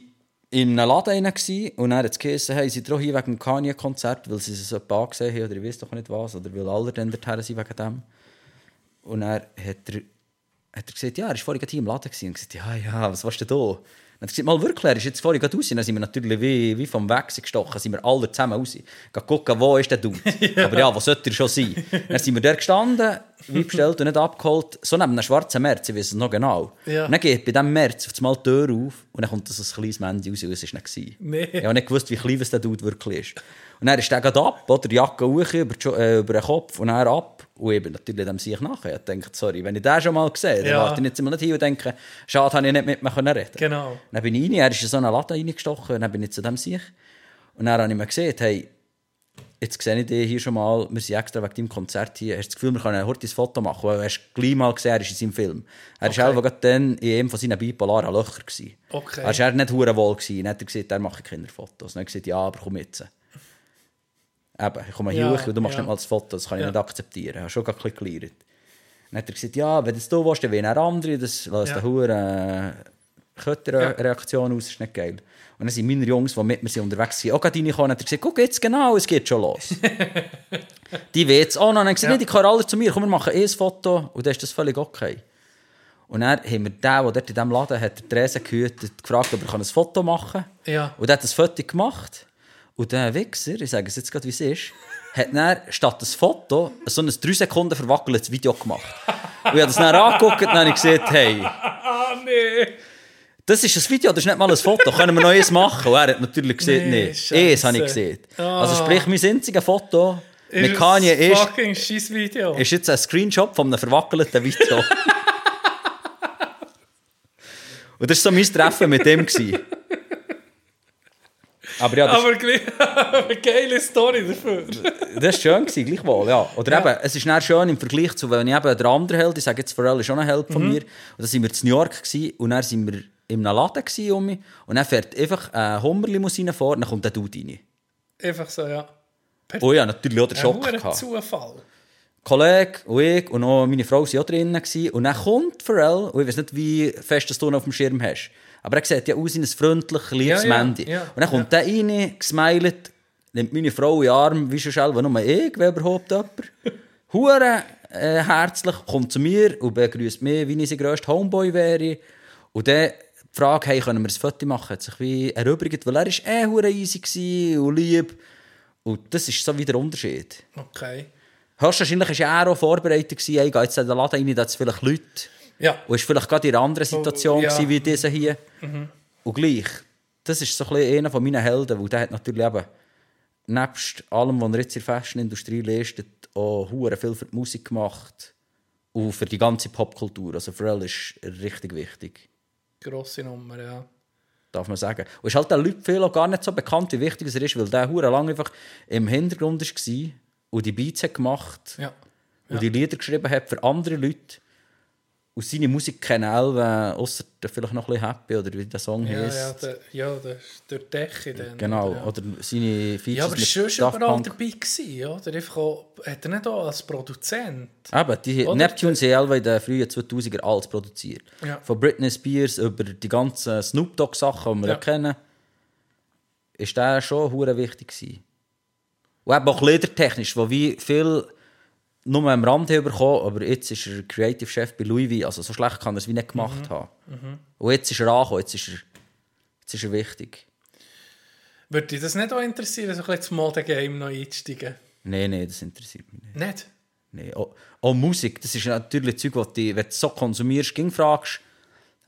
Speaker 6: in einem Laden rein und dann hat es geheißen, hey, sind hier wegen dem Kanye-Konzert, weil sie es so angesehen haben oder ich weiß doch nicht was, oder weil alle dann dorthin sind wegen dem. Und dann hat er, hat er gesagt, ja, er war vorhin hier im Laden gewesen. und gesagt, ja, ja, was warst du denn da? Er gesagt, mal wirklich, er ist jetzt vorhin gerade raus. Dann sind wir natürlich wie, wie vom Wechsel gestochen, sind wir alle zusammen raus. Gehen gucken, wo ist der Dude. Aber ja, wo sollte er schon sein? Dann sind wir dort gestanden, wie bestellt und nicht abgeholt, so neben einem schwarzen März, ich weiß es noch genau.
Speaker 5: Ja.
Speaker 6: Und dann geht bei diesem März auf einmal die Tür auf und dann kommt so ein kleines Männchen raus und es war nicht.
Speaker 5: Nee.
Speaker 6: Ich habe nicht gewusst, wie klein es der Dude wirklich ist. Und dann ist der gerade ab, oder? Die Jacke hoch über, äh, über den Kopf und er ab. Und ich bin natürlich dem sich nachher. Ich dachte, sorry, wenn ich den schon mal gesehen habe,
Speaker 5: Ja.
Speaker 6: dann warte ich jetzt immer nicht hin und denke, schade, habe ich nicht mit mir können reden
Speaker 5: Genau.
Speaker 6: Dann bin ich rein, er ist in so einen Laden reingestochen, und dann bin ich zu dem sich. Und dann habe ich mir gesehen, hey, jetzt sehe ich dich hier schon mal, wir sind extra wegen deinem Konzert hier, hast du das Gefühl, wir können ein Foto machen, weil du hast gleich mal gesehen, er ist in seinem Film. Er
Speaker 5: Okay.
Speaker 6: war selber gerade dann in einem von seinen bipolaren Löchern.
Speaker 5: Okay.
Speaker 6: Er war nicht hure wohl. Gewesen. Dann hat er gesagt, er macht keine Fotos. Dann hat er gesagt, ja, aber komm jetzt. Eben, ich komme hier
Speaker 5: Ja,
Speaker 6: hoch und du machst
Speaker 5: ja.
Speaker 6: nicht mal das Foto, das kann ich
Speaker 5: Ja.
Speaker 6: nicht akzeptieren. Ich habe schon bisschen gelernt. Dann hat er gesagt, ja, wenn das du willst, dann will er andere, das löst
Speaker 5: Ja.
Speaker 6: eine hure Kötterreaktion aus, das ist nicht geil. Und dann sind meine Jungs, die mit mir sind unterwegs sind, auch gerade reingekommen und hat er gesagt, guck jetzt genau, es geht schon los. die wollen es auch noch. Und dann haben gesagt,
Speaker 5: Ja.
Speaker 6: nee, die kommen alle zu mir, komm, wir machen eh ein Foto und dann ist das völlig okay. Und dann haben wir den, der dort in diesem Laden hat, der Tresen gehütet, gefragt, ob er ein Foto machen kann.
Speaker 5: Ja.
Speaker 6: Und er hat das Foto gemacht. Und der Wichser, ich sage es jetzt gerade, wie es ist, hat dann statt das Foto so ein 3 Sekunden verwackeltes Video gemacht. Und ich habe das dann angeguckt und dann habe ich gesagt, hey,
Speaker 5: Ah, nee.
Speaker 6: das ist ein Video, das ist nicht mal ein Foto, können wir noch eins machen? Und er hat natürlich gesagt,
Speaker 5: Nee,
Speaker 6: nee, eins habe ich gesehen.
Speaker 5: Ah.
Speaker 6: Also sprich, mein einziges Foto mit
Speaker 5: Ist
Speaker 6: Kanye
Speaker 5: ein
Speaker 6: ist,
Speaker 5: fucking scheiß Video.
Speaker 6: ist jetzt ein Screenshot von einem verwackelten Video. Und das war so mein Treffen mit dem. gewesen. Aber ja, das,
Speaker 5: Aber eine geile Story dafür.
Speaker 6: das war schön, gewesen, gleichwohl. Ja. Oder
Speaker 5: Ja.
Speaker 6: eben, es ist dann schön im Vergleich zu, wenn ich eben der andere Held, ich sage jetzt Pharrell ist schon ein Held
Speaker 5: Mhm.
Speaker 6: von mir, und dann sind wir in New York gewesen, und dann sind wir in einem Laden gewesen, um mich, und dann fährt einfach eine Hummerlimousine vor, und dann kommt der Dude rein.
Speaker 5: Einfach so, ja.
Speaker 6: Oh ja, natürlich auch der
Speaker 5: Ein
Speaker 6: Schock. gehabt.
Speaker 5: Zufall.
Speaker 6: Kollege und ich und auch meine Frau waren auch drinnen. Und dann kommt Pharrell, und ich weiß nicht, wie fest das du auf dem Schirm hast, aber er sieht ja aus wie ein freundlich, liebes
Speaker 5: Ja, ja,
Speaker 6: Mandy.
Speaker 5: ja,
Speaker 6: und dann kommt der rein, gesmiled, nimmt meine Frau in den Arm, wie schon selber nur ich, wenn überhaupt jemand. Hure äh, herzlich, kommt zu mir und begrüßt mich, wie ich sein grösster Homeboy wäre. Und dann die Frage, hey, können wir ein Foto machen, hat sich wie erübrigt, weil er ist eh hure easy und lieb. Und das ist so wie der Unterschied.
Speaker 5: Okay.
Speaker 6: Höchstwahrscheinlich war er auch vorbereitet, gewesen, hey, geh jetzt in den Laden rein, da hat es vielleicht Leute.
Speaker 5: Ja.
Speaker 6: Und ist vielleicht gerade in einer anderen Situation
Speaker 5: Oh, ja.
Speaker 6: gewesen, wie diese hier. Und gleich, das ist so ein einer von meinen Helden, weil der hat natürlich eben, nebst allem, was er jetzt in der Fashion-Industrie leistet, auch hure viel für die Musik gemacht und für die ganze Popkultur. Also Pharrell ist richtig wichtig,
Speaker 5: Grosse Nummer, ja.
Speaker 6: darf man sagen. Und ist halt den Leuten viel auch gar nicht so bekannt, wie wichtig er ist, weil der hure lang einfach im Hintergrund war und die Beats hat gemacht
Speaker 5: Ja.
Speaker 6: und die Lieder geschrieben hat für andere Leute. Und seine Musik kennen alle, außer vielleicht noch ein bisschen Happy oder wie der Song
Speaker 5: Ja,
Speaker 6: heisst.
Speaker 5: ja, der, ja, der, der Decke dann.
Speaker 6: Genau,
Speaker 5: Ja.
Speaker 6: oder seine Features
Speaker 5: Ja, aber
Speaker 6: mit
Speaker 5: schon überall dabei gewesen, oder? Einfach auch, hat er nicht auch als Produzent?
Speaker 6: Eben, die
Speaker 5: Oder?
Speaker 6: Neptune alle in den frühen 2000er alles produziert.
Speaker 5: Ja.
Speaker 6: Von Britney Spears über die ganzen Snoop Dogg Sachen, die wir
Speaker 5: Ja.
Speaker 6: ja. kennen, ist der schon hure wichtig gewesen. Und eben auch liedertechnisch, wo wie viel nur am Rand bekommen, aber jetzt ist er Creative Chef bei Louis V. Also so schlecht kann er es wie nicht gemacht
Speaker 5: Mhm.
Speaker 6: haben. Und jetzt ist er angekommen, jetzt ist er, jetzt ist er wichtig.
Speaker 5: Würde dich das nicht auch interessieren, so ein bisschen ins Modegame noch einzusteigen?
Speaker 6: Nein, nein, das interessiert mich nicht.
Speaker 5: Nicht?
Speaker 6: Nee, auch, auch Musik, das ist natürlich Zeug, was du, wenn du so konsumierst, ging fragst,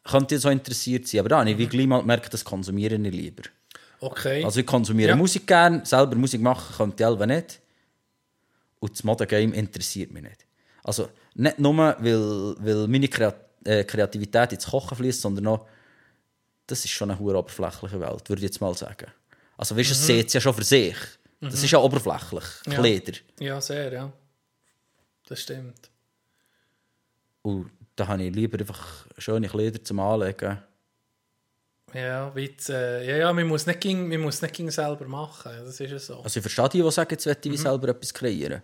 Speaker 6: könnte dich so interessiert sein. Aber da habe ich wie gleich mal gemerkt, das konsumiere ich lieber.
Speaker 5: Okay.
Speaker 6: Also ich konsumiere
Speaker 5: Ja.
Speaker 6: Musik gerne, selber Musik machen könnte ich selber nicht. Und das Modengame interessiert mich nicht. Also nicht nur, weil, weil meine äh, Kreativität ins Kochen fließt, sondern auch, das ist schon eine hohe oberflächliche Welt, würde ich jetzt mal sagen. Also weißt du, es sieht ja schon für sich. Das ist ja oberflächlich,
Speaker 5: Mhm. Ja.
Speaker 6: Kleider.
Speaker 5: ja, sehr, ja. Das stimmt.
Speaker 6: Und da habe ich lieber einfach schöne Kleider zum Anlegen.
Speaker 5: Ja, wie jetzt, äh, ja, ja, man muss nicht, ging, man muss nicht ging selber machen. Das ist ja so.
Speaker 6: Also ich verstehe die, die sagen, jetzt möchte ich
Speaker 5: Mhm.
Speaker 6: wie selber etwas kreieren.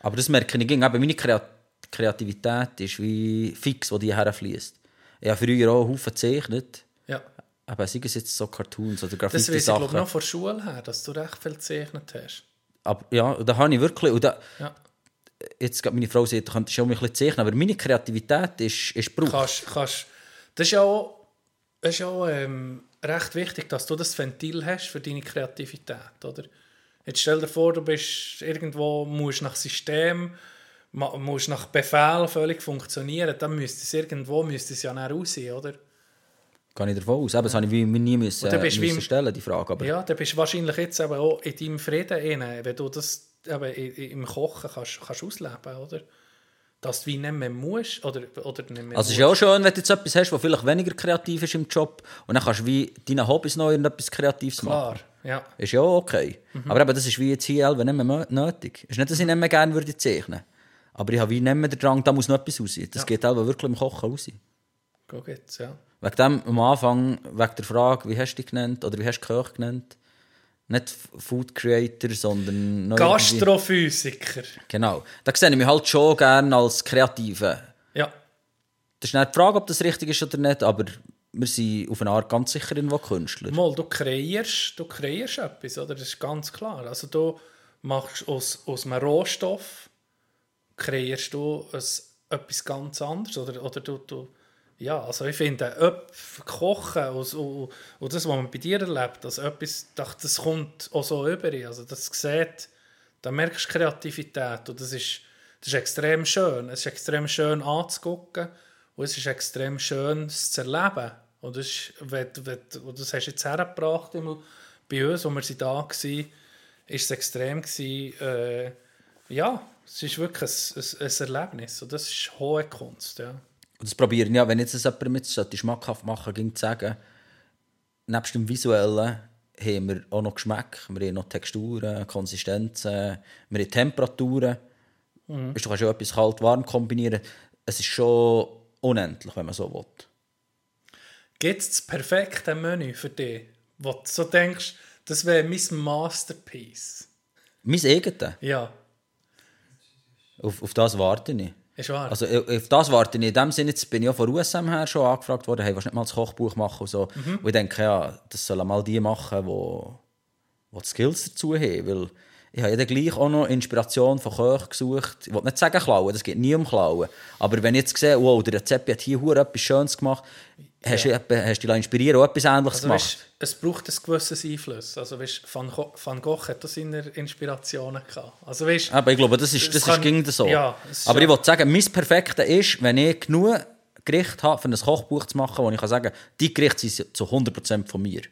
Speaker 6: Aber das merke ich gegen. Eben meine Kreat Kreativität ist wie fix, wo die herfließt. Ich habe früher auch Haufen gezeichnet.
Speaker 5: Ja.
Speaker 6: Aber sei es jetzt so Cartoons oder
Speaker 5: Das weiß ich
Speaker 6: Graffiti-Sachen.
Speaker 5: glaube noch von der Schule her, dass du recht viel gezeichnet hast.
Speaker 6: Aber ja, da habe ich wirklich... Und da,
Speaker 5: Ja.
Speaker 6: jetzt gerade meine Frau sagt, du könntest schon ein bisschen zeichnen, aber meine Kreativität ist, ist Brauch.
Speaker 5: Kannst, kannst Das ist ja auch, das ist auch ähm, recht wichtig, dass du das Ventil hast für deine Kreativität, oder? Jetzt stell dir vor, du bist irgendwo, musst nach System, musst nach Befehl völlig funktionieren, dann müsste es irgendwo, müsste es ja dann raus, oder?
Speaker 6: Gehe ich davon aus. Eben, das habe ich wie- nie müssen,
Speaker 5: wie
Speaker 6: müssen
Speaker 5: im-
Speaker 6: stellen, die Frage. Aber
Speaker 5: Ja, dann bist du wahrscheinlich jetzt eben auch in deinem Frieden inne, wenn du das eben im Kochen kannst, kannst ausleben, oder? Dass du wie nicht mehr musst, oder, oder nicht mehr
Speaker 6: Also es ist ja auch schön, wenn du jetzt etwas hast, was vielleicht weniger kreativ ist im Job und dann kannst du wie deine Hobbys noch irgendetwas Kreatives
Speaker 5: Klar,
Speaker 6: machen.
Speaker 5: ja.
Speaker 6: Ist ja auch okay. Aber eben, das ist wie jetzt hier Elbe nicht mehr nötig. Es ist nicht, dass ich nicht mehr gerne würde zeichnen aber ich habe wie nicht mehr den Drang, da muss noch etwas raus. Das
Speaker 5: Ja.
Speaker 6: geht Elbe wirklich im Kochen raus.
Speaker 5: Go geht's, ja.
Speaker 6: Wegen dem am Anfang, wegen der Frage, wie hast du dich genannt oder wie hast du Köch genannt? Nicht Food Creator, sondern...
Speaker 5: Gastrophysiker.
Speaker 6: Genau. Da sehe ich mich halt schon gerne als Kreative.
Speaker 5: Ja.
Speaker 6: Das ist nicht die Frage, ob das richtig ist oder nicht, aber wir sind auf eine Art ganz sicher irgendwo Künstler.
Speaker 5: Mal, du kreierst, du kreierst etwas, oder? Das ist ganz klar. Also du machst aus, aus einem Rohstoff kreierst du ein, etwas ganz anderes. Oder, oder du, du, ja, also ich finde, öp- Kochen und, und, und das, was man bei dir erlebt, das, etwas, das, kommt auch so über. Also das sieht, da merkst du Kreativität und das ist, das ist extrem schön. Es ist extrem schön anzugucken und es ist extrem schön es zu erleben. Und das, ist, wenn, wenn, und das hast du jetzt hergebracht bei uns, wo wir da waren, ist es extrem gewesen, äh, ja, es ist wirklich ein, ein, ein Erlebnis und das ist hohe Kunst, ja.
Speaker 6: Und das probieren ja, wenn jetzt das jemand mit sollte schmackhaft machen, ging zu sagen, nebst dem Visuellen haben wir auch noch Geschmack, wir haben noch Texturen, Konsistenzen, wir haben Temperaturen.
Speaker 5: Mhm.
Speaker 6: Weißt Du kannst ja etwas kalt-warm kombinieren. Es ist schon unendlich, wenn man so will.
Speaker 5: Gibt es das perfekte Menü für dich, wo du so denkst, das wäre mein Masterpiece?
Speaker 6: Mein eigenes,
Speaker 5: Ja,
Speaker 6: auf, auf das warte ich.
Speaker 5: Ist wahr.
Speaker 6: Also äh, auf das warte ich. In dem Sinne, jetzt bin ich ja von USM her schon angefragt worden, hey, willst du nicht mal das Kochbuch machen und so.
Speaker 5: Mhm.
Speaker 6: Und ich denke, ja, das sollen mal die machen, die, die die Skills dazu haben, weil ich habe ja gleich auch noch Inspiration von Köchen gesucht. Ich will nicht sagen klauen, das geht nie um klauen. Aber wenn ich jetzt sehe, wow, der Rezept hat hier etwas Schönes gemacht, hast, du, etwa- hast du dich inspirieren auch etwas Ähnliches
Speaker 5: also,
Speaker 6: gemacht.
Speaker 5: weißt, es braucht ein gewisses Einfluss. Also, weißt, Van, Gogh, Van Gogh hat das seine Inspirationen gehabt. Also, weißt,
Speaker 6: Aber ich glaube, das ist,
Speaker 5: Es
Speaker 6: das
Speaker 5: kann-
Speaker 6: ist ging so.
Speaker 5: ja, ist
Speaker 6: Aber
Speaker 5: ja-
Speaker 6: ich wollte sagen, mein Perfekte ist, wenn ich genug Gerichte habe, für ein Kochbuch zu machen, wo ich kann sagen kann, die Gerichte sind zu 100% von mir.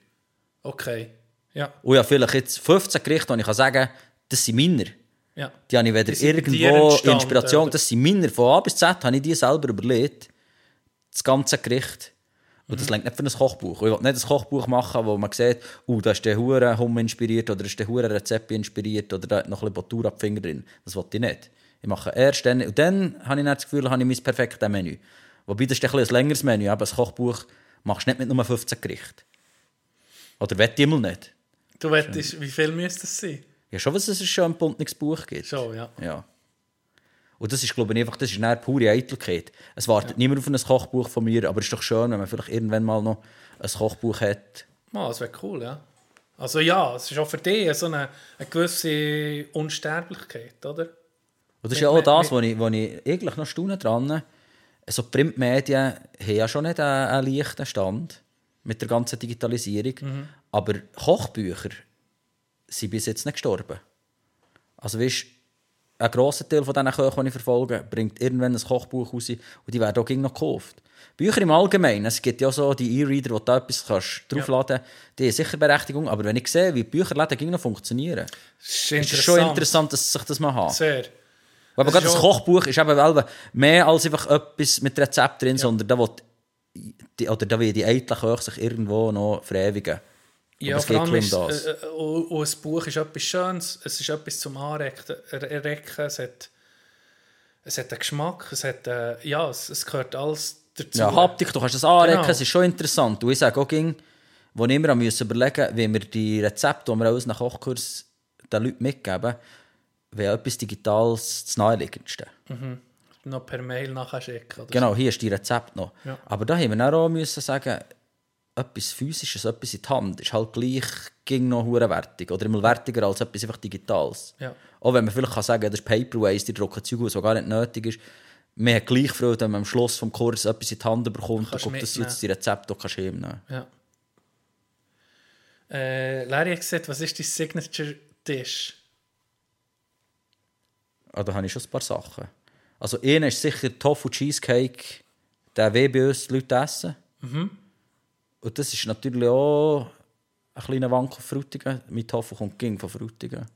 Speaker 5: okay. Ja,
Speaker 6: Und ja, vielleicht jetzt 15 Gerichte, wo ich kann sagen kann, das sind meine.
Speaker 5: ja.
Speaker 6: Die habe ich weder irgendwo Inspiration,
Speaker 5: oder?
Speaker 6: das sind meine. Von A bis Z habe ich die selber überlegt. Das ganze Gericht. Und das lenkt nicht für ein Kochbuch. Ich will nicht ein Kochbuch machen, wo man sieht, uh, da ist der Hure Hum inspiriert oder ist der Hure Rezept inspiriert oder da hat noch ein bisschen Bottura-Finger drin. Das will ich nicht. Ich mache erst dann, und dann habe ich dann das Gefühl, habe ich mein perfektes Menü. Wobei das ist ein, bisschen ein längeres Menü, aber ein Kochbuch machst du nicht mit nur 15 Gerichten. Oder wett ich mal nicht.
Speaker 5: Du wettest, wie viel müsste es sein?
Speaker 6: Ja, schon, was es ein schön buntes Buch gibt.
Speaker 5: Schon, ja.
Speaker 6: Ja. Und das ist, glaube ich, einfach, das ist eine pure Eitelkeit. Es wartet niemand auf ein Kochbuch von mir, aber es ist doch schön, wenn man vielleicht irgendwann mal noch ein Kochbuch hat.
Speaker 5: Ah, das wäre cool, ja. Also ja, es ist auch für dich so eine, eine gewisse Unsterblichkeit, oder?
Speaker 6: Und das ist ja auch das, wo ich, wo ich eigentlich noch staune dran. Also die Printmedien haben ja schon nicht einen, einen leichten Stand mit der ganzen Digitalisierung.
Speaker 5: Mhm.
Speaker 6: Aber Kochbücher sind bis jetzt nicht gestorben. Also weißt, ein grosser Teil von diesen Köchen, die ich verfolge, bringt irgendwann ein Kochbuch raus und die werden auch noch gekauft. Bücher im Allgemeinen, es gibt ja so die E-Reader, wo du da etwas kannst draufladen kannst, die haben sicher Berechtigung, aber wenn ich sehe, wie die Bücherläden gegen noch funktionieren,
Speaker 5: ist,
Speaker 6: ist es schon interessant, dass sich das mal haben.
Speaker 5: Sehr.
Speaker 6: Aber
Speaker 5: Das
Speaker 6: gerade das Kochbuch ist eben mehr als einfach etwas mit Rezept drin, sondern da will die, oder da will die eitlen Köche sich irgendwo noch verewigen.
Speaker 5: Ja,
Speaker 6: Aber es
Speaker 5: vor allem ist,
Speaker 6: um das.
Speaker 5: äh, äh, und, und ein Buch ist etwas Schönes, es ist etwas zum Anrecken, es hat, es hat einen Geschmack, es, hat, äh, ja, es, es gehört alles dazu.
Speaker 6: Ja, Haptik, du kannst das anregen,
Speaker 5: Genau.
Speaker 6: es ist schon interessant. Und ich sage auch, ging, wo ich immer müssen überlegen wie wir die Rezepte, die wir aus einem Kochkurs den Leuten mitgeben, wäre etwas Digitales das naheliegendste.
Speaker 5: Noch per Mail nachher schicken.
Speaker 6: Genau, hier ist die Rezept noch.
Speaker 5: Ja.
Speaker 6: Aber da haben wir auch müssen sagen, etwas Physisches, etwas in die Hand, ist halt gleich ging noch hure wertig. Oder immer wertiger als etwas einfach Digitales.
Speaker 5: Ja.
Speaker 6: Auch wenn man vielleicht kann sagen, das ist Paper Waste, die drucken Zeug aus, was gar nicht nötig ist. man hat gleich Freude, wenn man am Schluss vom Kurs etwas in die Hand bekommt
Speaker 5: Kannst
Speaker 6: und guckt, dass du jetzt die Rezepte kannst heimnehmen
Speaker 5: Ja. Äh, Larry hat gesagt, was ist dein Signature-Dish?
Speaker 6: Ah, da habe ich schon ein paar Sachen. Also, einer ist sicher Tofu Cheesecake, den will bei uns die Leute essen.
Speaker 5: Mhm.
Speaker 6: Und das ist natürlich auch ein kleiner Wank auf Frutigen. Mein Tofu kommt ging von Frutigen.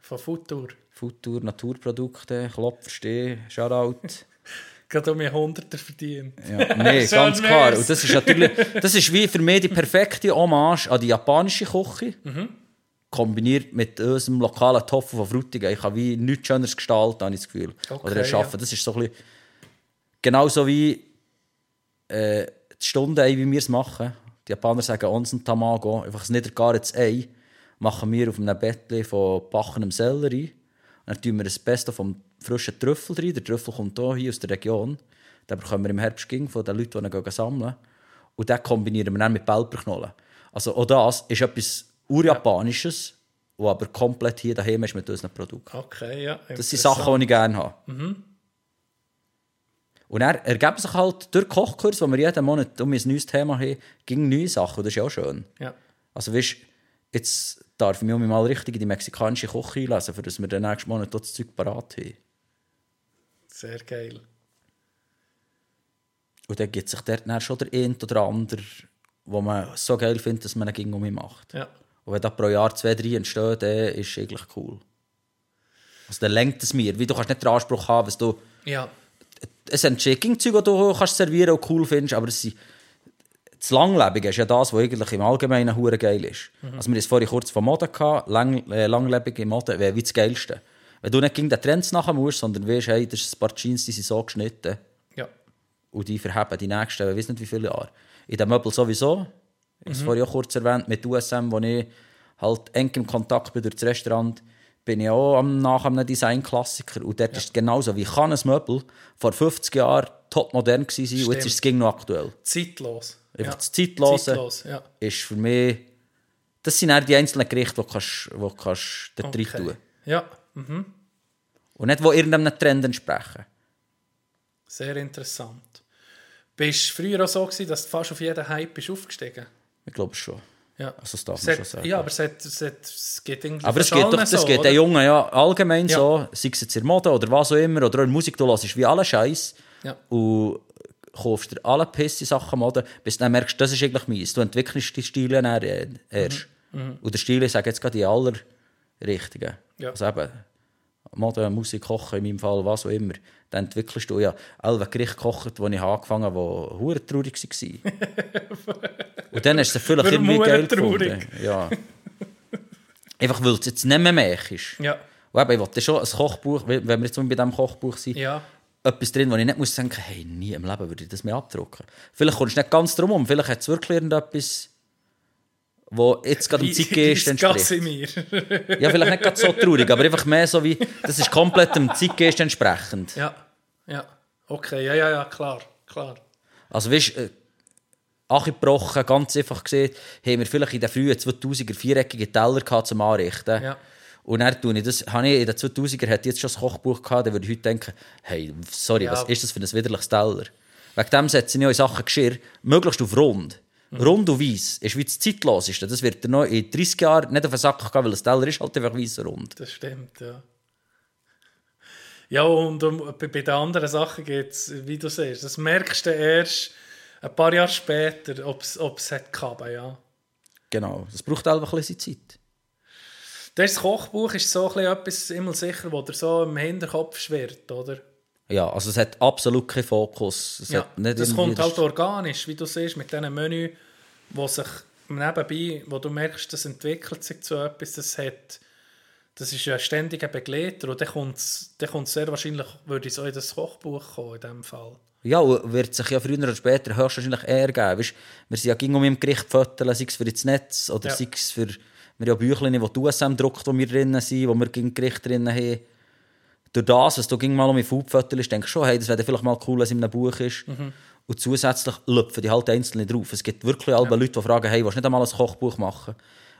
Speaker 5: Von Futur.
Speaker 6: Futur, Naturprodukte, Klopfer, Steh, Shoutout.
Speaker 5: Gerade um Hunderter verdient.
Speaker 6: Ja, nee, ganz klar. Und das ist natürlich, das ist wie für mich die perfekte Hommage an die japanische Küche. Kombiniert mit unserem lokalen Tofu von Frutigen. Ich habe wie nichts Schöneres gestaltet, habe ich das Gefühl.
Speaker 5: Okay,
Speaker 6: Oder erschaffen.
Speaker 5: ja.
Speaker 6: Das ist so ein bisschen, genauso wie äh, die Stunde, wie wir es machen. Die Japaner sagen Onsen Tamago, einfach ein niedergares Ei, machen wir auf einem Bettchen von backenem Sellerie. Und dann tun wir das Beste vom frischen Trüffel rein. Der Trüffel kommt hier, hier aus der Region. Den bekommen wir im Herbst von den Leuten, die ihn sammeln. Und den kombinieren wir dann mit Pelperknollen. Also auch das ist etwas Urjapanisches, was aber komplett hier daheim ist mit unseren Produkten.
Speaker 5: Okay, ja.
Speaker 6: Das sind Sachen, die ich gerne habe. Und dann ergeben sich halt durch Kochkurs, wo wir jeden Monat um ein neues Thema haben, ging neue Sachen. Und das ist ja auch schön.
Speaker 5: Ja.
Speaker 6: Also weißt, jetzt darf ich mich mal richtig in die mexikanische Küche einlesen, für dass wir den nächsten Monat das Zeug parat haben.
Speaker 5: Sehr geil.
Speaker 6: Und dann gibt sich dort dann schon der ein oder andere, wo man so geil findet, dass man ihn gegen um mich macht.
Speaker 5: Ja.
Speaker 6: Und wenn da pro Jahr zwei, drei entstehen, dann ist es eigentlich cool. Also dann lenkt es mir. Wie du kannst nicht den Anspruch haben, was du...
Speaker 5: Ja.
Speaker 6: Es entsteht Zeug, die du kannst servieren und cool findest, aber es sind, das Langlebige ist ja das, was eigentlich im Allgemeinen hure geil ist.
Speaker 5: Mhm.
Speaker 6: Also wir hatten es vorhin kurz von Mode, gehabt. Lang, äh, langlebige Mode wäre wie das Geilste. Wenn du nicht gegen den Trends nachher musst, sondern weißt, hey, das ist ein paar Jeans, die sind so geschnitten
Speaker 5: Ja.
Speaker 6: und die verheben die nächsten, ich weiß nicht wie viele Jahre. In den Möbel sowieso. Ich habe es vorhin auch kurz erwähnt, mit USM, wo ich halt eng im Kontakt bin durch das Restaurant, bin ich auch am, nach einem Design-Klassiker. Und dort ist es genauso. Wie kann ein Möbel vor 50 Jahren topmodern gewesen sein und jetzt ist es ging noch aktuell.
Speaker 5: Zeitlos.
Speaker 6: Einfach
Speaker 5: ja.
Speaker 6: das Zeitlose
Speaker 5: Zeitlos, ja.
Speaker 6: ist für mich... Das sind dann die einzelnen Gerichte, die du kannst, du kannst dort
Speaker 5: Okay.
Speaker 6: rein tun
Speaker 5: Ja,
Speaker 6: Und nicht, die irgendeinem Trend entsprechen.
Speaker 5: sehr interessant. Bist du früher auch so gewesen, dass du fast auf jeden Hype bist aufgestiegen?
Speaker 6: Ich glaube schon.
Speaker 5: Ja.
Speaker 6: Also das darf
Speaker 5: Es
Speaker 6: man
Speaker 5: hat-
Speaker 6: schon sagen.
Speaker 5: Ja, aber es, hat, es, hat, es geht irgendwie
Speaker 6: Aber es geht doch, das
Speaker 5: so,
Speaker 6: geht den Jungen ja allgemein
Speaker 5: Ja.
Speaker 6: so, sei es jetzt in Mode oder was auch immer, oder auch in Musik, du hörst wie alle Scheiß
Speaker 5: Ja.
Speaker 6: und kaufst dir alle pisse Sachen Mode, bis du dann merkst, das ist eigentlich meins. Du entwickelst die Stile dann äh, erst. Und der Stil, ich sage jetzt gerade die allerrichtigen.
Speaker 5: Mhm. Ja.
Speaker 6: Also eben, Mode, Musik, Kochen, in meinem Fall, was auch immer. Dann entwickelst du ja alle Gerichte gekocht, die ich angefangen habe, die hure traurig waren. Und dann hast du sie vielleicht irgendwie geil
Speaker 5: traurig?
Speaker 6: gefunden. Ja. Einfach weil es jetzt nicht mehr mechst.
Speaker 5: Ja.
Speaker 6: Und eben, ich wollte schon ein Kochbuch, wenn wir jetzt bei diesem Kochbuch sind,
Speaker 5: Ja.
Speaker 6: etwas drin, wo ich nicht muss denken, hey, nie im Leben würde ich das mehr abdrucken. Vielleicht kommst du nicht ganz drum um, vielleicht hat es wirklich irgendetwas, wo jetzt gerade
Speaker 5: Wie- wie das
Speaker 6: entspricht.
Speaker 5: Gassimir.
Speaker 6: Ja, vielleicht nicht gerade so traurig, aber einfach mehr so wie, das ist komplett dem Zeitgeist entsprechend.
Speaker 5: ja. Ja. Okay, ja, ja, ja, klar. klar.
Speaker 6: Also weißt du, äh, angebrochen, ganz einfach gesehen, haben wir vielleicht in den frühen 2000er viereckige Teller gehabt zum Anrichten.
Speaker 5: Ja.
Speaker 6: Und dann tue ich das, habe ich in den 2000er hätte jetzt schon das Kochbuch gehabt, dann würde ich heute denken, hey, sorry,
Speaker 5: Ja.
Speaker 6: was ist das für ein widerliches Teller? Wegen dem setze ich auch in Sachen Geschirr möglichst auf rund.
Speaker 5: Mhm.
Speaker 6: Rund und weiss ist wie das zeitloseste. Das wird dir noch in 30 Jahren nicht auf den Sack gehen, weil das Teller ist halt einfach weiss und rund.
Speaker 5: Das stimmt, ja. Ja, und um, bei, bei den anderen Sachen geht es, wie du siehst, das merkst du erst ein paar Jahre später, ob es hat gehabt, ja.
Speaker 6: Genau, das braucht einfach ein bisschen Zeit.
Speaker 5: Das Kochbuch ist so ein bisschen etwas immer sicher, wo dir so im Hinterkopf schwirrt, oder?
Speaker 6: Ja, also es hat absolut keinen Fokus. Es
Speaker 5: Ja, das kommt halt organisch, wie du siehst, mit diesen Menü, wo sich nebenbei, wo du merkst, das entwickelt sich zu etwas, das hat, das ist ja ein ständiger Begleiter und dann kommt es dann kommt's sehr wahrscheinlich, würde es auch in das Kochbuch kommen, in dem Fall.
Speaker 6: Ja, und wird sich ja früher oder später höchstwahrscheinlich eher geben. Weißt, wir sind ja ging um im Gericht föteln, sei es für das Netz oder
Speaker 5: Ja.
Speaker 6: sei es für wir haben ja Büchlein, die die USM druckt, wo wir drinnen sind, wo wir gegen Gericht drinnen haben. Durch das, was du ging mal um in Food fötelst, denkst du schon, hey, das wäre vielleicht mal cool, wenn es in einem Buch ist.
Speaker 5: Mhm.
Speaker 6: Und zusätzlich lüpfen die halt einzelne drauf. Es gibt wirklich alle Leute, die fragen, hey, willst du nicht einmal ein Kochbuch machen?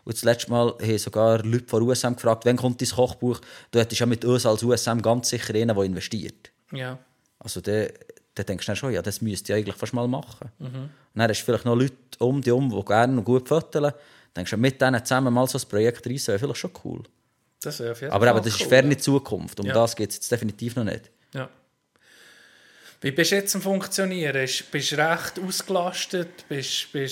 Speaker 6: Und das letzte Mal haben sogar Leute von USM gefragt, wann kommt dein Kochbuch? Du hättest ja mit uns als USM ganz sicher einen, der investiert.
Speaker 5: Ja.
Speaker 6: Also dann, dann denkst du dann schon, ja, das müsste ich eigentlich fast mal machen. Und dann hast du vielleicht noch Leute um dich um, die gerne und gut fotografieren. Dann denkst du, mit denen zusammen mal so ein Projekt rein, wäre vielleicht schon cool.
Speaker 5: Das wäre auf jeden
Speaker 6: Aber
Speaker 5: Fall
Speaker 6: eben, das ist
Speaker 5: cool,
Speaker 6: ferne
Speaker 5: ja.
Speaker 6: Zukunft. Um
Speaker 5: Ja.
Speaker 6: das geht es jetzt definitiv noch nicht.
Speaker 5: Ja. Wie bist du jetzt am Funktionieren? Ist- Bist du recht ausgelastet? Bist du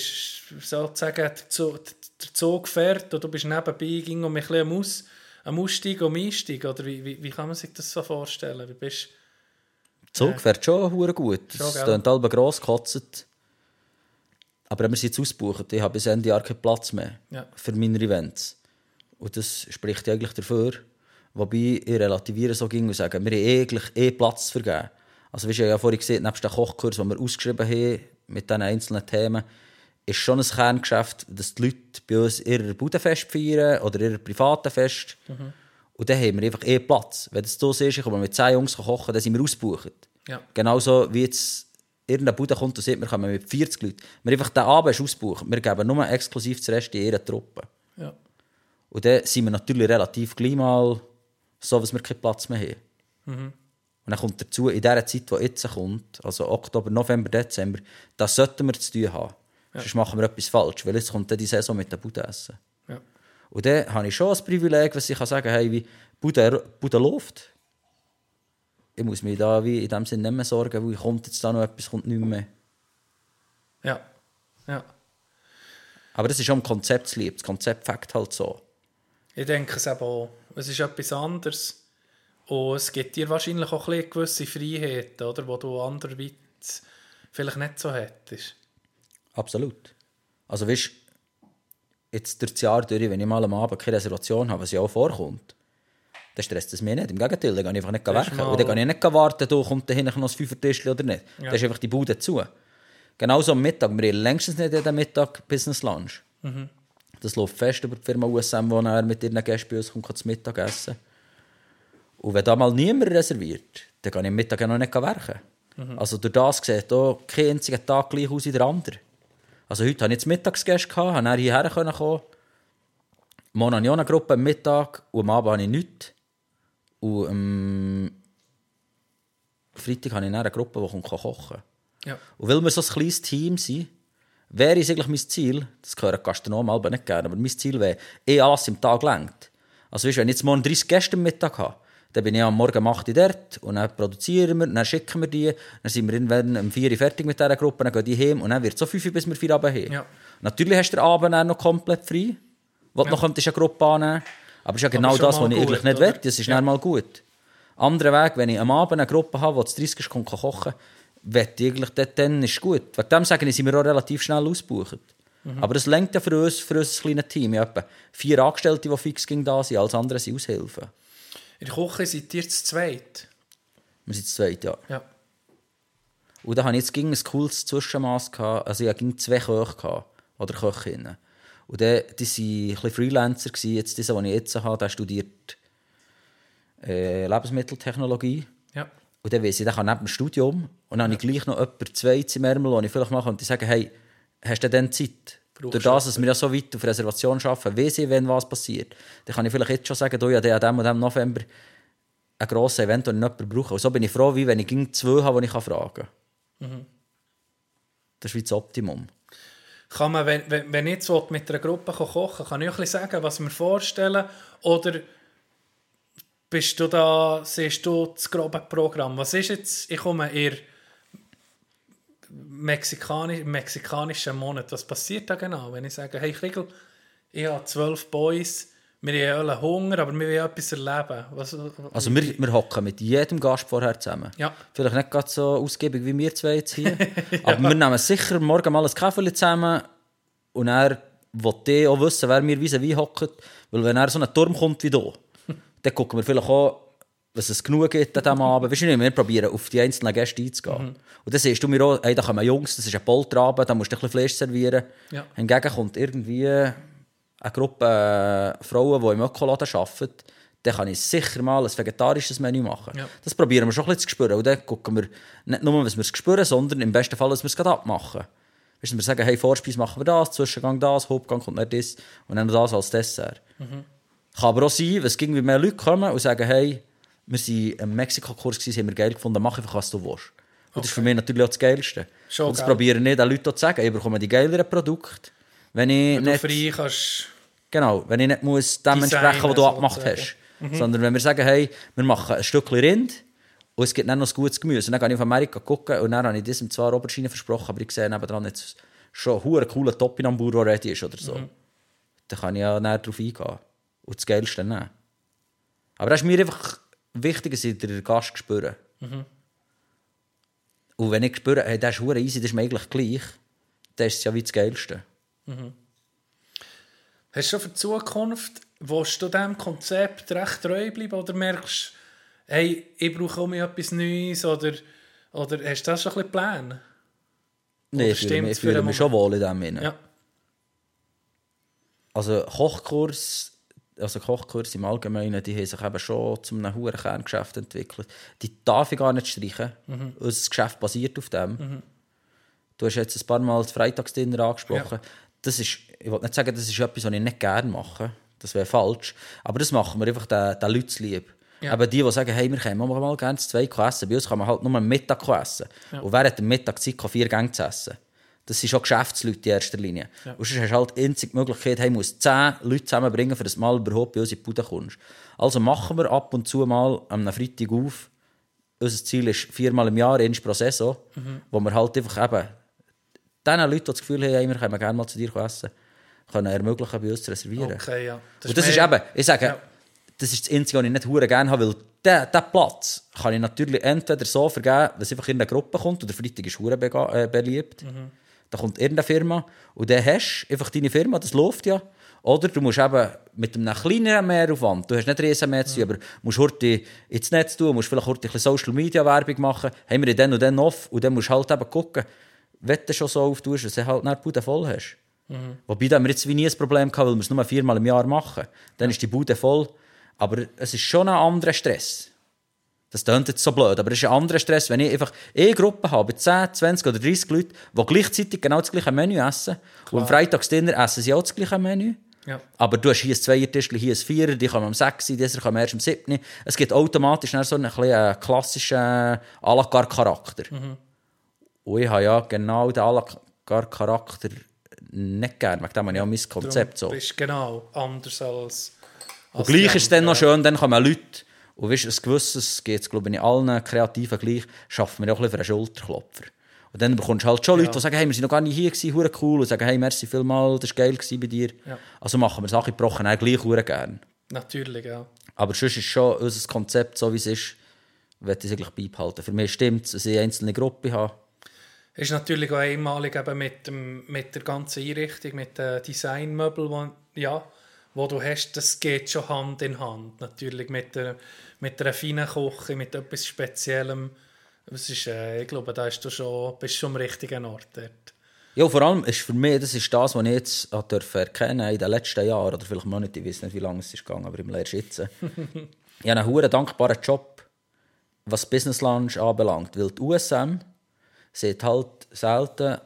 Speaker 5: sozusagen der Zug, der Zug fährt oder du bist nebenbei ging um ein bisschen am, Aus, am Ausstieg und am Einstieg? Oder wie, wie, wie kann man sich das so vorstellen? Wie bist
Speaker 6: Der Zug fährt schon hure gut.
Speaker 5: Schon,
Speaker 6: Es klingt halb gross gekotzt. Aber wir sind jetzt ausgebucht. Ich habe bis Ende Jahr keinen Platz mehr
Speaker 5: Ja.
Speaker 6: für meine Events. Und das spricht ja eigentlich dafür. Wobei ich relativiere so ging und sage, wir haben eigentlich eh Platz vergeben. Also wie ich ja vorhin gesehen nebst dem Kochkurs, den wir ausgeschrieben haben, mit diesen einzelnen Themen, ist schon ein Kerngeschäft, dass die Leute bei uns ihre Budenfest feiern oder ihre privaten Fest. Und dann haben wir einfach eh Platz. Wenn das so ist, ich komme mit 10 Jungs kochen, dann sind wir ausgebucht.
Speaker 5: Ja.
Speaker 6: Genauso wie jetzt irgendein Bude kommt und sagt, wir kommen mit 40 Leuten. Wir einfach den Abend ist ausgebucht. Wir geben nur exklusiv das Rest in ihre Truppe.
Speaker 5: Ja.
Speaker 6: Und dann sind wir natürlich relativ gleich mal so, dass wir keinen Platz mehr haben. Und dann kommt dazu, in dieser Zeit, die jetzt kommt, also Oktober, November, Dezember, da sollten wir zu tun haben. Sonst machen wir etwas falsch, weil jetzt kommt dann die Saison mit den Budenessen.
Speaker 5: Ja.
Speaker 6: Und dann habe ich schon das Privileg, was ich kann sagen hey, wie Bude, Bude läuft. Ich muss mich da wie in dem Sinne nicht mehr sorgen, weil kommt jetzt da noch etwas, kommt nicht mehr.
Speaker 5: Ja. Ja.
Speaker 6: Aber das ist schon ein Konzeptslieb. Das Konzept fängt halt so.
Speaker 5: Ich denke es eben auch. Es ist etwas anderes. Und es gibt dir wahrscheinlich auch ein bisschen gewisse Freiheiten, oder, die du anderweitig vielleicht nicht so hättest.
Speaker 6: Absolut. Also weißt jetzt durch das Jahr durch, wenn ich mal am Abend keine Reservation habe, was ja auch vorkommt, dann stresst es mich nicht. Im Gegenteil, dann gehe ich einfach nicht werken. Und dann gehe ich nicht warten, da kommt da hinten noch ein Fünfertischchen oder nicht.
Speaker 5: Ja.
Speaker 6: Dann ist einfach die Bude zu. Genauso am Mittag. Wir haben längstens nicht jeden Mittag Business Lunch.
Speaker 5: Mhm.
Speaker 6: Das läuft fest über die Firma USM, wo er mit ihren Gästen bei uns kommt, zum Mittag essen. Und wenn da mal niemand reserviert, dann kann ich am Mittag noch nicht werken.
Speaker 5: Mhm.
Speaker 6: Also durch das sieht auch kein einziger Tag gleich aus wie der andere. Also heute hatte ich jetzt Mittagsgäste, gehabt, habe dann hierher können kommen. Morgen hatte ich auch eine Gruppe am Mittag und am Abend habe ich nichts. Und am Freitag habe ich dann eine Gruppe, die kochen
Speaker 5: Ja.
Speaker 6: Und weil wir so ein kleines Team sind, wäre es eigentlich mein Ziel, das gehören Gastronomen aber nicht gerne, aber mein Ziel wäre, eh alles im Tag lenkt. Also weißt, wenn ich jetzt morgen 30 Gäste am Mittag habe, dann bin ich am Morgen um 8 Uhr dort und dann produzieren wir, dann schicken wir die, dann sind wir irgendwann um 4 Uhr fertig mit dieser Gruppe, dann gehen die heim und dann wird es so 5 Uhr, bis wir 4 Uhr haben.
Speaker 5: Ja.
Speaker 6: Natürlich hast du den Abend dann noch komplett frei, wo du noch könntest eine Gruppe annehmen Aber es ist ja genau das, was ich
Speaker 5: gut,
Speaker 6: eigentlich nicht
Speaker 5: oder?
Speaker 6: will. Das ist
Speaker 5: Ja.
Speaker 6: mal gut. Anderer Weg, wenn ich am Abend eine Gruppe habe, die zu 30 ist, kommt kochen wette ich eigentlich, dort, dann ist gut. Wegen dem sagen, ich, sind wir auch relativ schnell ausgebucht.
Speaker 5: Mhm.
Speaker 6: Aber es lenkt ja für uns, für unser kleines Team. Ich habe vier Angestellte, die fix ging da sind, alles andere sind Aushilfen.
Speaker 5: In der Küche seid ihr zu zweit.
Speaker 6: Wir sind zu zweit, ja.
Speaker 5: Ja.
Speaker 6: Und da hatte ich jetzt ging ein cooles Zwischenmaß. Also ich hatte zwei Köche oder Köchinnen. Und dann, die waren ein bisschen Freelancer. Gewesen. Jetzt, dieser, den ich jetzt habe, der studiert äh, Lebensmitteltechnologie.
Speaker 5: Ja.
Speaker 6: Und dann weiss ich, der kann neben dem Studium. Und dann habe ich gleich noch jemanden zweites im Ärmel, wo ich vielleicht mal könnte sagen hey, hast du denn Zeit?
Speaker 5: Brauchst
Speaker 6: Durch
Speaker 5: du
Speaker 6: das, dass wir ja so weit auf Reservation arbeiten, weiss ich, wenn was passiert. Dann kann ich vielleicht jetzt schon sagen, du, ja, an dem und dem November ein grosses Event, das ich jemanden brauche. Und so bin ich froh, wie wenn ich ging zwei habe, die ich fragen kann.
Speaker 5: Mhm.
Speaker 6: Das ist wie das Optimum.
Speaker 5: Kann man, wenn, wenn, wenn ich jetzt mit einer Gruppe kochen kann, kann ich bisschen sagen, was wir vorstellen? Oder bist du da, siehst du das grobe Programm? Was ist jetzt, ich komme eher Mexikani im mexikanischen Monat. Was passiert da genau, wenn ich sage, hey Kriegel, ich habe zwölf Boys, wir haben alle Hunger, aber wir wollen etwas erleben. Was,
Speaker 6: Also wir, wir hocken mit jedem Gast vorher zusammen.
Speaker 5: Ja.
Speaker 6: Vielleicht nicht ganz so ausgiebig wie wir zwei jetzt hier. Aber wir nehmen sicher morgen mal ein Kaffee zusammen und er will auch wissen, wer mir wie wie hockt. Weil wenn er so ein Turm kommt wie hier, dann gucken wir vielleicht auch, was es genug gibt an diesem Abend. Weißt du nicht, wir probieren auf die einzelnen Gäste einzugehen. Und dann siehst du mir auch, hey, da kommen Jungs, das ist ein Polterabend, da musst du ein bisschen Fleisch servieren.
Speaker 5: Ja.
Speaker 6: Hingegen kommt irgendwie eine Gruppe äh, Frauen, die im Ökoladen arbeiten, dann kann ich sicher mal ein vegetarisches Menü machen.
Speaker 5: Ja.
Speaker 6: Das probieren wir schon ein bisschen zu spüren. Und dann gucken wir nicht nur, was wir spüren, sondern im besten Fall, dass wir es gerade abmachen. Weißt du, wir sagen, hey, Vorspeise machen wir das, Zwischengang das, Hauptgang kommt nicht das und dann das als Dessert. Kann aber auch sein, es irgendwie mehr Leute kommen und sagen, hey, wir waren im Mexiko-Kurs, haben wir geil gefunden, mach einfach, was du willst. Und das ist für mich natürlich auch das Geilste.
Speaker 5: Schon
Speaker 6: und das
Speaker 5: geil.
Speaker 6: probiere ich nicht den Leuten zu sagen, ich bekomme die geileren Produkte, wenn ich
Speaker 5: Wenn
Speaker 6: nicht...
Speaker 5: frei kannst...
Speaker 6: Genau, wenn ich nicht muss dem entsprechen was du abgemacht hast. Sondern wenn wir sagen, hey, wir machen ein Stückchen Rind und es gibt dann noch ein gutes Gemüse. Und dann gehe ich auf Amerika gucken und dann habe ich diesem zwar Oberschiene versprochen, aber ich sehe nebenan jetzt schon einen coolen Topinambur, der ready ist oder so. Dann kann ich ja näher darauf eingehen und das Geilste nehmen. Aber das ist mir einfach wichtig, dass ich den Gast spüre. Und wenn ich spüre, hey, das ist easy, das ist mir eigentlich gleich, dann ist es ja wie das Geilste.
Speaker 5: Hast du schon für die Zukunft, willst du diesem Konzept recht treu bleiben oder merkst hey, ich brauche auch etwas Neues oder, oder hast du das schon ein bisschen Pläne? Oder
Speaker 6: ich fühle mich, fühle mich schon wohl in dem Sinne.
Speaker 5: Ja.
Speaker 6: Also Kochkurs, also Kochkurs im Allgemeinen, die haben sich eben schon zu einem hohen Kerngeschäft entwickelt. Die darf ich gar nicht streichen. Unser Geschäft basiert auf dem. Du hast jetzt ein paar Mal das Freitagsdinner angesprochen. Das ist, ich will nicht sagen, das ist etwas, was ich nicht gerne mache. Das wäre falsch. Aber das machen wir einfach den, den Leuten lieb.
Speaker 5: Ja.
Speaker 6: Aber die, die sagen, hey, wir können mal gerne zwei essen. Bei uns kann man halt nur am Mittag essen. Und wer hat am Mittag Zeit, vier Gänge zu essen? Das sind schon Geschäftsleute in erster Linie. Und sonst hast du halt die Möglichkeit, hey, musst zehn Leute zusammenbringen, für das Mal überhaupt bei uns in die Bude kommst. Also machen wir ab und zu mal am Freitag auf. Unser Ziel ist viermal im Jahr, eins pro Saison, wo wir halt einfach eben den Leuten, die das Gefühl haben, hey, wir können gerne mal zu dir essen, können ermöglichen, bei uns zu reservieren.
Speaker 5: Okay, ja.
Speaker 6: Und das ist
Speaker 5: mehr-
Speaker 6: eben, ich sage,
Speaker 5: Ja.
Speaker 6: das ist das Einzige, was ich nicht hure gerne habe, weil diesen diesen Platz kann ich natürlich entweder so vergeben, dass einfach in eine Gruppe kommt, und der Freitag ist hure äh, beliebt, da kommt irgendeine Firma und dann hast du einfach deine Firma, das läuft ja. Oder du musst eben mit einem kleineren Mehraufwand, du hast nicht riesen mehr zu tun, aber musst heute ins Netz tun, musst vielleicht heute Social Media Werbung machen, haben wir dann und dann off und dann musst du halt eben gucken, wenn du schon so auftust, dass du halt die Bude voll hast. Wobei da haben wir jetzt wie nie ein Problem gehabt, weil wir es nur viermal im Jahr machen. Dann ist die Bude voll. Aber es ist schon ein anderer Stress. Das klingt jetzt so blöd, aber es ist ein anderer Stress, wenn ich einfach eine Gruppe habe, mit 10, 20 oder 30 Leuten, die gleichzeitig genau das gleiche Menü essen. Und am Freitagsdinner essen sie auch das gleiche Menü.
Speaker 5: Ja.
Speaker 6: Aber du hast hier ein Zweiertischchen, hier ein Vierer, die kommen am 6, dieser kommen erst am 7. Es gibt automatisch so einen, einen klassischen à la carte Charakter. Und ich habe ja genau den à la carte Charakter nicht gerne. Wegen dem habe ich auch mein Konzept so.
Speaker 5: Du bist genau anders als...
Speaker 6: Und
Speaker 5: als
Speaker 6: gleich
Speaker 5: die
Speaker 6: ist es dann noch schön, dann kommen Leute, und weißt, ein gewisses, geht es glaube ich in allen Kreativen gleich, schaffen wir auch ein bisschen für einen Schulterklopfer. Und dann bekommst du halt schon Leute, die sagen, hey, wir sind noch gar nicht hier gewesen, hure cool, und sagen, hey, merci vielmals, das war geil bei dir.
Speaker 5: Ja.
Speaker 6: Also machen wir Sachen gebrochen, auch gleich hure gern.
Speaker 5: Natürlich, ja.
Speaker 6: Aber sonst ist schon unser Konzept, so wie es ist, ich es eigentlich beibehalten. Für mich stimmt es, dass ich eine einzelne Gruppe habe.
Speaker 5: Ist natürlich auch einmalig eben mit, dem, mit der ganzen Einrichtung, mit den Designmöbeln, ja, wo du hast, das geht schon Hand in Hand. Natürlich mit, der, mit einer feinen Küche, mit etwas Speziellem. Das ist, äh, ich glaube, da bist du schon, bist schon am richtigen Ort dort.
Speaker 6: Ja, vor allem ist für mich, das ist das, was ich jetzt erkennen in den letzten Jahren, oder vielleicht noch nicht, ich weiß nicht, wie lange es ist gegangen, aber im lernst jetzt. ich habe einen hure dankbaren Job, was Business Lunch anbelangt, weil die USM sieht halt selten,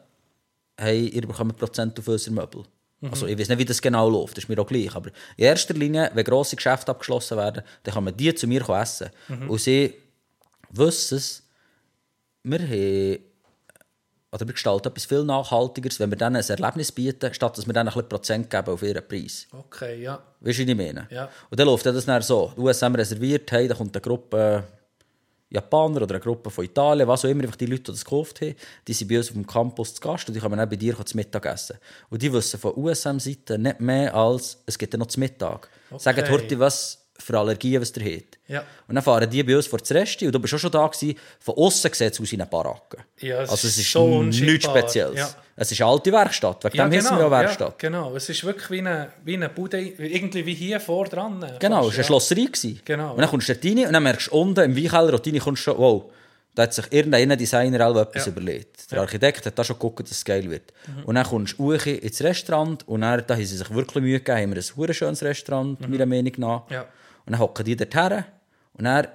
Speaker 6: hey, ihr bekommt Prozent auf unsere Möbel. Also ich weiß nicht, wie das genau läuft, das ist mir auch gleich, aber in erster Linie, wenn grosse Geschäfte abgeschlossen werden, dann kann man die zu mir essen. Und sie wissen es, wir haben oder wir gestalten etwas viel Nachhaltigeres, wenn wir denen ein Erlebnis bieten, statt dass wir denen ein bisschen Prozent geben auf ihren Preis.
Speaker 5: Okay, ja.
Speaker 6: Weißt du, was ich meine?
Speaker 5: Ja.
Speaker 6: Und dann läuft das dann so. Die USM reserviert, hey, da kommt eine Gruppe Japaner oder eine Gruppe von Italien, was auch immer, einfach die Leute, die das gekauft haben, die sind bei uns auf dem Campus zu Gast und die kommen dann bei dir zu Mittag essen. Und die wissen von USM-Seite nicht mehr als, es gibt ja noch zu Mittag. Sagt heute, was für Allergien was ihr habt.
Speaker 5: Ja.
Speaker 6: Und dann fahren die bei uns vor das Resti und du bist auch schon da gewesen. Von außen sieht es aus wie eine Baracke.
Speaker 5: Ja,
Speaker 6: also es
Speaker 5: ist so
Speaker 6: nichts Spezielles.
Speaker 5: ja.
Speaker 6: Es ist eine alte Werkstatt, wegen dem heissen wir auch Werkstatt.
Speaker 5: Ja, genau. Es ist wirklich wie eine, wie eine Bude, irgendwie wie hier vor dran.
Speaker 6: Genau, es war eine Schlosserei. gewesen.
Speaker 5: Genau,
Speaker 6: Und dann
Speaker 5: ja.
Speaker 6: kommst du rein und dann merkst du unten im Weinkeller rein kommst schon, wow, da hat sich irgendein Designer auch etwas
Speaker 5: Ja.
Speaker 6: überlegt. Der Architekt hat da schon geguckt, dass es geil wird. Und dann kommst du hoch ins Restaurant und dann, da haben sie sich wirklich Mühe gegeben, haben wir ein hure schönes Restaurant, meiner Meinung nach.
Speaker 5: Ja.
Speaker 6: Und dann hocken die dort her und dann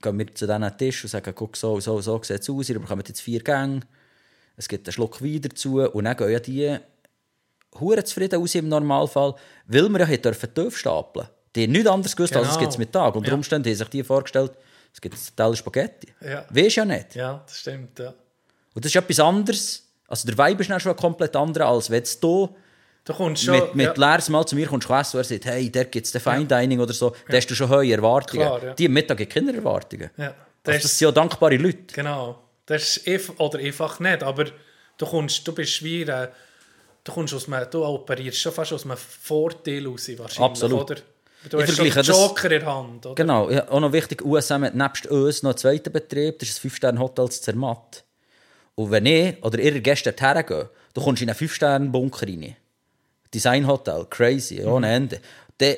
Speaker 6: gehen wir zu diesen Tisch und sagen, guck, so, so, so sieht es aus, ihr bekommt jetzt vier Gänge, es gibt einen Schluck Wein dazu und dann gehen ja die hure zufrieden aus im Normalfall, weil wir ja dürfen tief stapeln Die haben nichts anderes gewusst, als es
Speaker 5: Genau.
Speaker 6: gibt es Mittag. Unter
Speaker 5: Ja.
Speaker 6: Umständen haben sich die vorgestellt, es gibt ein Teil Spaghetti.
Speaker 5: Ja.
Speaker 6: Weisst ja nicht.
Speaker 5: Ja, das stimmt, ja.
Speaker 6: Und das ist etwas anderes. Also der Vibe ist dann schon komplett anderer, als wenn du
Speaker 5: Du kommst schon...
Speaker 6: mit, mit
Speaker 5: ja.
Speaker 6: leeres Mal zu mir kommst du essen und er sagt, hey, der gibt es Fine Dining oder so, da hast du schon hohe Erwartungen.
Speaker 5: Klar, ja.
Speaker 6: Die am Mittag haben keine Erwartungen.
Speaker 5: Ja.
Speaker 6: Also
Speaker 5: Das,
Speaker 6: das sind ja dankbare Leute.
Speaker 5: Genau. Das ist oder einfach nicht, aber du kommst, du bist wie äh, du kommst aus einem, du operierst schon fast aus einem Vorteil raus wahrscheinlich,
Speaker 6: Absolut.
Speaker 5: oder? Du
Speaker 6: Ich
Speaker 5: hast
Speaker 6: vergleiche das-
Speaker 5: Joker in der Hand, oder?
Speaker 6: Genau, ja, auch noch wichtig, USM hat nebst uns noch einen zweiten Betrieb, das ist das 5-Sterne-Hotel zu Zermatt. Und wenn ich oder ihre Gäste dorthin gehen, du kommst in einen 5-Sterne-Bunker rein. Designhotel, crazy,
Speaker 5: Mhm.
Speaker 6: ohne Ende. Dann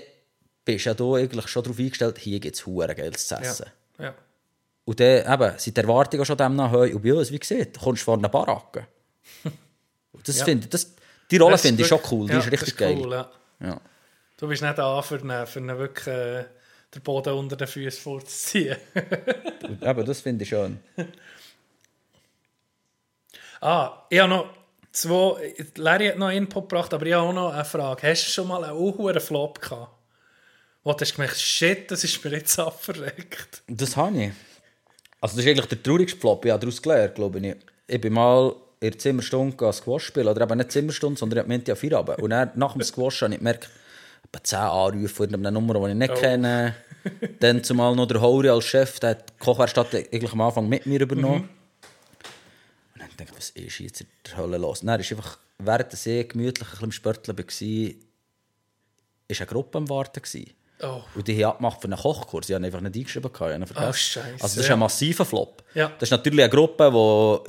Speaker 6: bist ja du eigentlich schon darauf eingestellt, hier gibt es Geld zu essen.
Speaker 5: Ja. ja.
Speaker 6: Und dann eben, sind die Erwartungen schon dem nach hoch. Und bei uns, wie gesagt, du kommst vor einer Baracke. Das
Speaker 5: Ja.
Speaker 6: finde das, die Rolle finde ich schon cool, die
Speaker 5: ja,
Speaker 6: ist richtig
Speaker 5: das
Speaker 6: geil.
Speaker 5: Cool, ja.
Speaker 6: Ja.
Speaker 5: Du bist nicht da für einen, für einen wirklich äh, den Boden unter den Füßen vorzuziehen.
Speaker 6: Eben, das finde ich schön.
Speaker 5: ah, ich habe noch zwei... Larry hat noch Input gebracht, aber ich habe auch noch eine Frage. Hast du schon mal einen unhuren Flop gehabt? Wo du hast gemerkt, shit, das ist mir jetzt abverreckt.
Speaker 6: Das habe ich. Also das ist eigentlich der traurigste Flop, ich habe daraus gelernt, glaube ich. Ich bin mal in der Zimmerstunde Squash spielen, oder eben nicht Zimmerstunde, sondern ich meinte ja Feierabend. Und dann, nach dem Squash habe ich gemerkt, etwa 10 Anrufe von einer Nummer, die ich nicht
Speaker 5: Oh.
Speaker 6: kenne. Dann zumal noch der Hori als Chef, der hat die Kochwerkstatt eigentlich am Anfang mit mir übernommen.
Speaker 5: Mhm.
Speaker 6: Und dann dachte ich, was ist jetzt in der Hölle los? Dann ist einfach, während See gemütlich ein bisschen am Spörteln war, war eine Gruppe am Warten. Gewesen.
Speaker 5: Oh.
Speaker 6: Und die haben abgemacht für einen Kochkurs. Ich habe ihn einfach nicht eingeschrieben. gehabt, Ich vergessen.
Speaker 5: Oh, Scheisse,
Speaker 6: Also das ist
Speaker 5: ja.
Speaker 6: ein massiver Flop.
Speaker 5: Ja.
Speaker 6: Das ist natürlich eine Gruppe,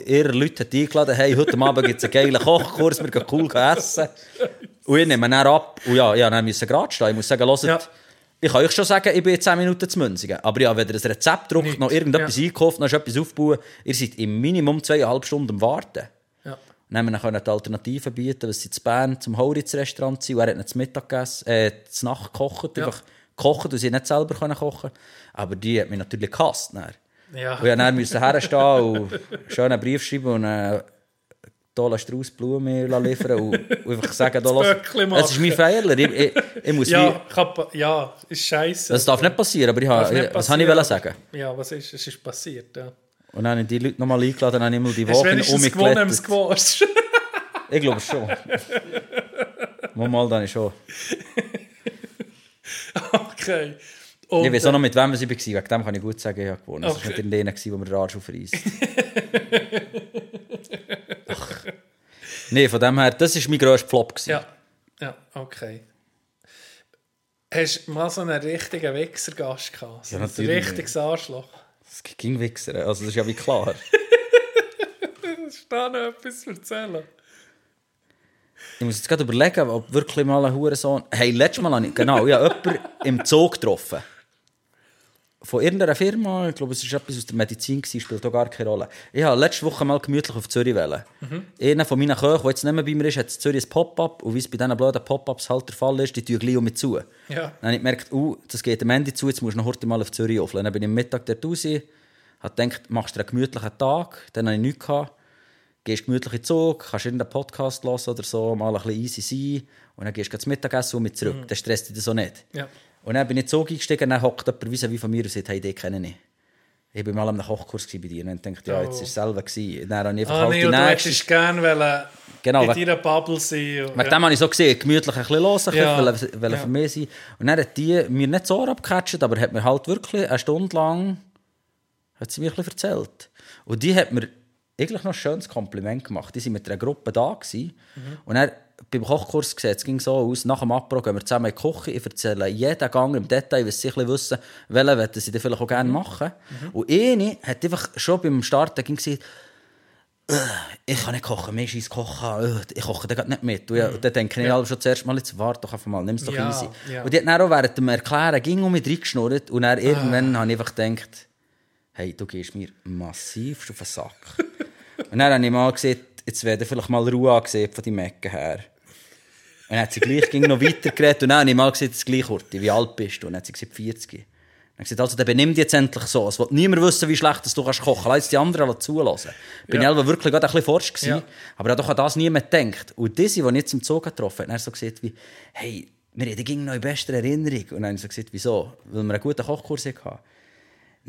Speaker 6: die ihre Leute hat eingeladen hat, hey, heute Abend gibt es einen geilen Kochkurs, wir gehen cool essen. Und ich nehme dann ab. Und ja, musste dann müssen gerade stehen. Ich muss sagen, hört,
Speaker 5: Ja.
Speaker 6: ich kann euch schon sagen, ich bin in 10 Minuten zu Münzigen. Aber habe weder ein Rezept
Speaker 5: Nichts.
Speaker 6: noch irgendetwas
Speaker 5: Ja.
Speaker 6: eingekauft, noch etwas aufgebaut. Ihr seid im Minimum zweieinhalb Stunden am Warten.
Speaker 5: Ja.
Speaker 6: Dann haben wir dann die Alternativen bieten, was sie zu Bern zum Horitz-Restaurant sind. Und er hat nicht zu Mittag gegessen, äh, zu Nacht gekocht.
Speaker 5: Ja.
Speaker 6: Einfach gekocht und sie nicht selber können kochen Aber die hat mich natürlich gehasst. Dann.
Speaker 5: Ja.
Speaker 6: Und dann musste herstehen und einen Brief schreiben und einen tollen Strauß Blumen liefern und, und einfach sagen, da, los, es ist mein Fehler. Ich, ich, ich muss
Speaker 5: Ja,
Speaker 6: wie,
Speaker 5: ja, ist scheiße.
Speaker 6: das darf nicht passieren, aber ich
Speaker 5: nicht
Speaker 6: ich, was habe ich
Speaker 5: passieren,
Speaker 6: sagen?
Speaker 5: Ja, was ist? Es ist passiert, ja.
Speaker 6: Und dann habe ich die Leute nochmal eingeladen und habe ich mal die
Speaker 5: Hast du
Speaker 6: Wochen
Speaker 5: wenigstens gewonnen im
Speaker 6: umgeklettert.
Speaker 5: Squash?
Speaker 6: Ich glaube schon. mal, dann schon.
Speaker 5: Okay. Und,
Speaker 6: Ich weiß auch noch, mit wem ich war. Wegen dem kann ich gut sagen, ich habe gewonnen. Es war
Speaker 5: Okay.
Speaker 6: nicht in denen, wo Arsch aufreisst. Ach. Nee, von dem her, das war mein grösster Flop. Gewesen.
Speaker 5: Ja, ja, okay. Hast du mal so einen richtigen Wichsergast gehabt? So
Speaker 6: Ja,
Speaker 5: ein
Speaker 6: natürlich.
Speaker 5: richtiges Arschloch.
Speaker 6: Es ging Wichser, also das ist ja wie klar.
Speaker 5: Hast du da noch etwas zu erzählen?
Speaker 6: Ich muss jetzt gerade überlegen, ob wirklich mal ein Hurensohn... Hey, letztes Mal habe ich... Genau, ich habe jemanden im Zoo getroffen. Von irgendeiner Firma, ich glaube, es war etwas aus der Medizin, gewesen, spielt auch gar keine Rolle. Ich habe letzte Woche mal gemütlich auf Zürich wählen. Einer von meinen Köchen, der jetzt nicht mehr bei mir ist, hat in Zürich ein Pop-up. Und wie es bei diesen blöden Pop-ups halt der Fall ist, die tun gleich um mich zu.
Speaker 5: Ja.
Speaker 6: Dann habe ich gemerkt, uh, das geht am Ende zu, jetzt musst du noch heute mal auf Zürich aufladen. Dann bin ich am Mittag dort raus, habe gedacht, machst du einen gemütlichen Tag, dann habe ich nichts gehabt. Gehst gemütlich in den Zug, kannst irgendeinen Podcast hören oder so, mal ein bisschen easy sein und dann gehst du zum Mittagessen und mit zurück. Dann stresst dich das so nicht.
Speaker 5: Ja.
Speaker 6: Und dann bin ich in den Zug eingestiegen, dann hockt jemand wie von mir und sagt, hey, den kenne ich. Ich war mal am Kochkurs bei dir und dachte ja, jetzt war es selber. gewesen. Dann habe ich einfach
Speaker 5: Ah,
Speaker 6: halt
Speaker 5: nee,
Speaker 6: die
Speaker 5: und du
Speaker 6: nächste...
Speaker 5: gerne wollen
Speaker 6: Genau,
Speaker 5: in deiner Bubble sein. und-
Speaker 6: Wegen dem habe ich so gesehen, gemütlich ein bisschen bisschen,
Speaker 5: Ja.
Speaker 6: wollen, wollen
Speaker 5: Ja.
Speaker 6: für mich sein. Und dann hat die mir nicht so abgecatcht, aber hat mir halt wirklich eine Stunde lang hat sie mir ein bisschen erzählt. Und die hat mir eigentlich noch ein schönes Kompliment gemacht. Die waren mit einer Gruppe da. Gewesen. Und dann, beim Kochkurs gesehen, es ging so aus, nach dem Abbruch gehen wir zusammen in die Küche, ich erzähle jeden Gang im Detail, was sie wissen, welchen wollen sie dann vielleicht auch gerne machen. Und eine hat einfach schon beim Starten gesagt, ich kann nicht kochen, mir ist kochen, äh, ich koche da grad nicht mit. Und, ja, und dann denke ich halt schon zuerst mal, jetzt warte doch einfach mal, nimm es doch
Speaker 5: Ja,
Speaker 6: easy.
Speaker 5: ja.
Speaker 6: Und die hat dann auch während dem Erklären ging um mich reingeschnurrt und dann irgendwann
Speaker 5: Ah.
Speaker 6: habe ich einfach gedacht, hey, du gehst mir massiv auf den Sack. Und dann habe ich mal gesagt, jetzt werde vielleicht mal Ruhe angesehen von deinem Ecken her. Und dann hat sie gleich ging noch weiter geredet und dann habe ich mal gesagt, das gleich Horti, wie alt bist du? Und dann hat sie gesagt, 40. Dann habe ich gesagt, also dann benimm dich jetzt endlich so. Es will niemand wissen, wie schlecht du kannst kochen kannst. Lass die anderen zulassen. Bin
Speaker 5: Ja.
Speaker 6: ich selber wirklich gerade ein bisschen forsch gewesen,
Speaker 5: Ja.
Speaker 6: aber ich doch an das niemand gedacht. Und diese, die ich jetzt im Zug getroffen habe, hat dann so gesagt wie, hey, wir haben ging noch in bester Erinnerung. Und dann habe ich so gesagt, wieso? Weil wir einen guten Kochkurs hatten.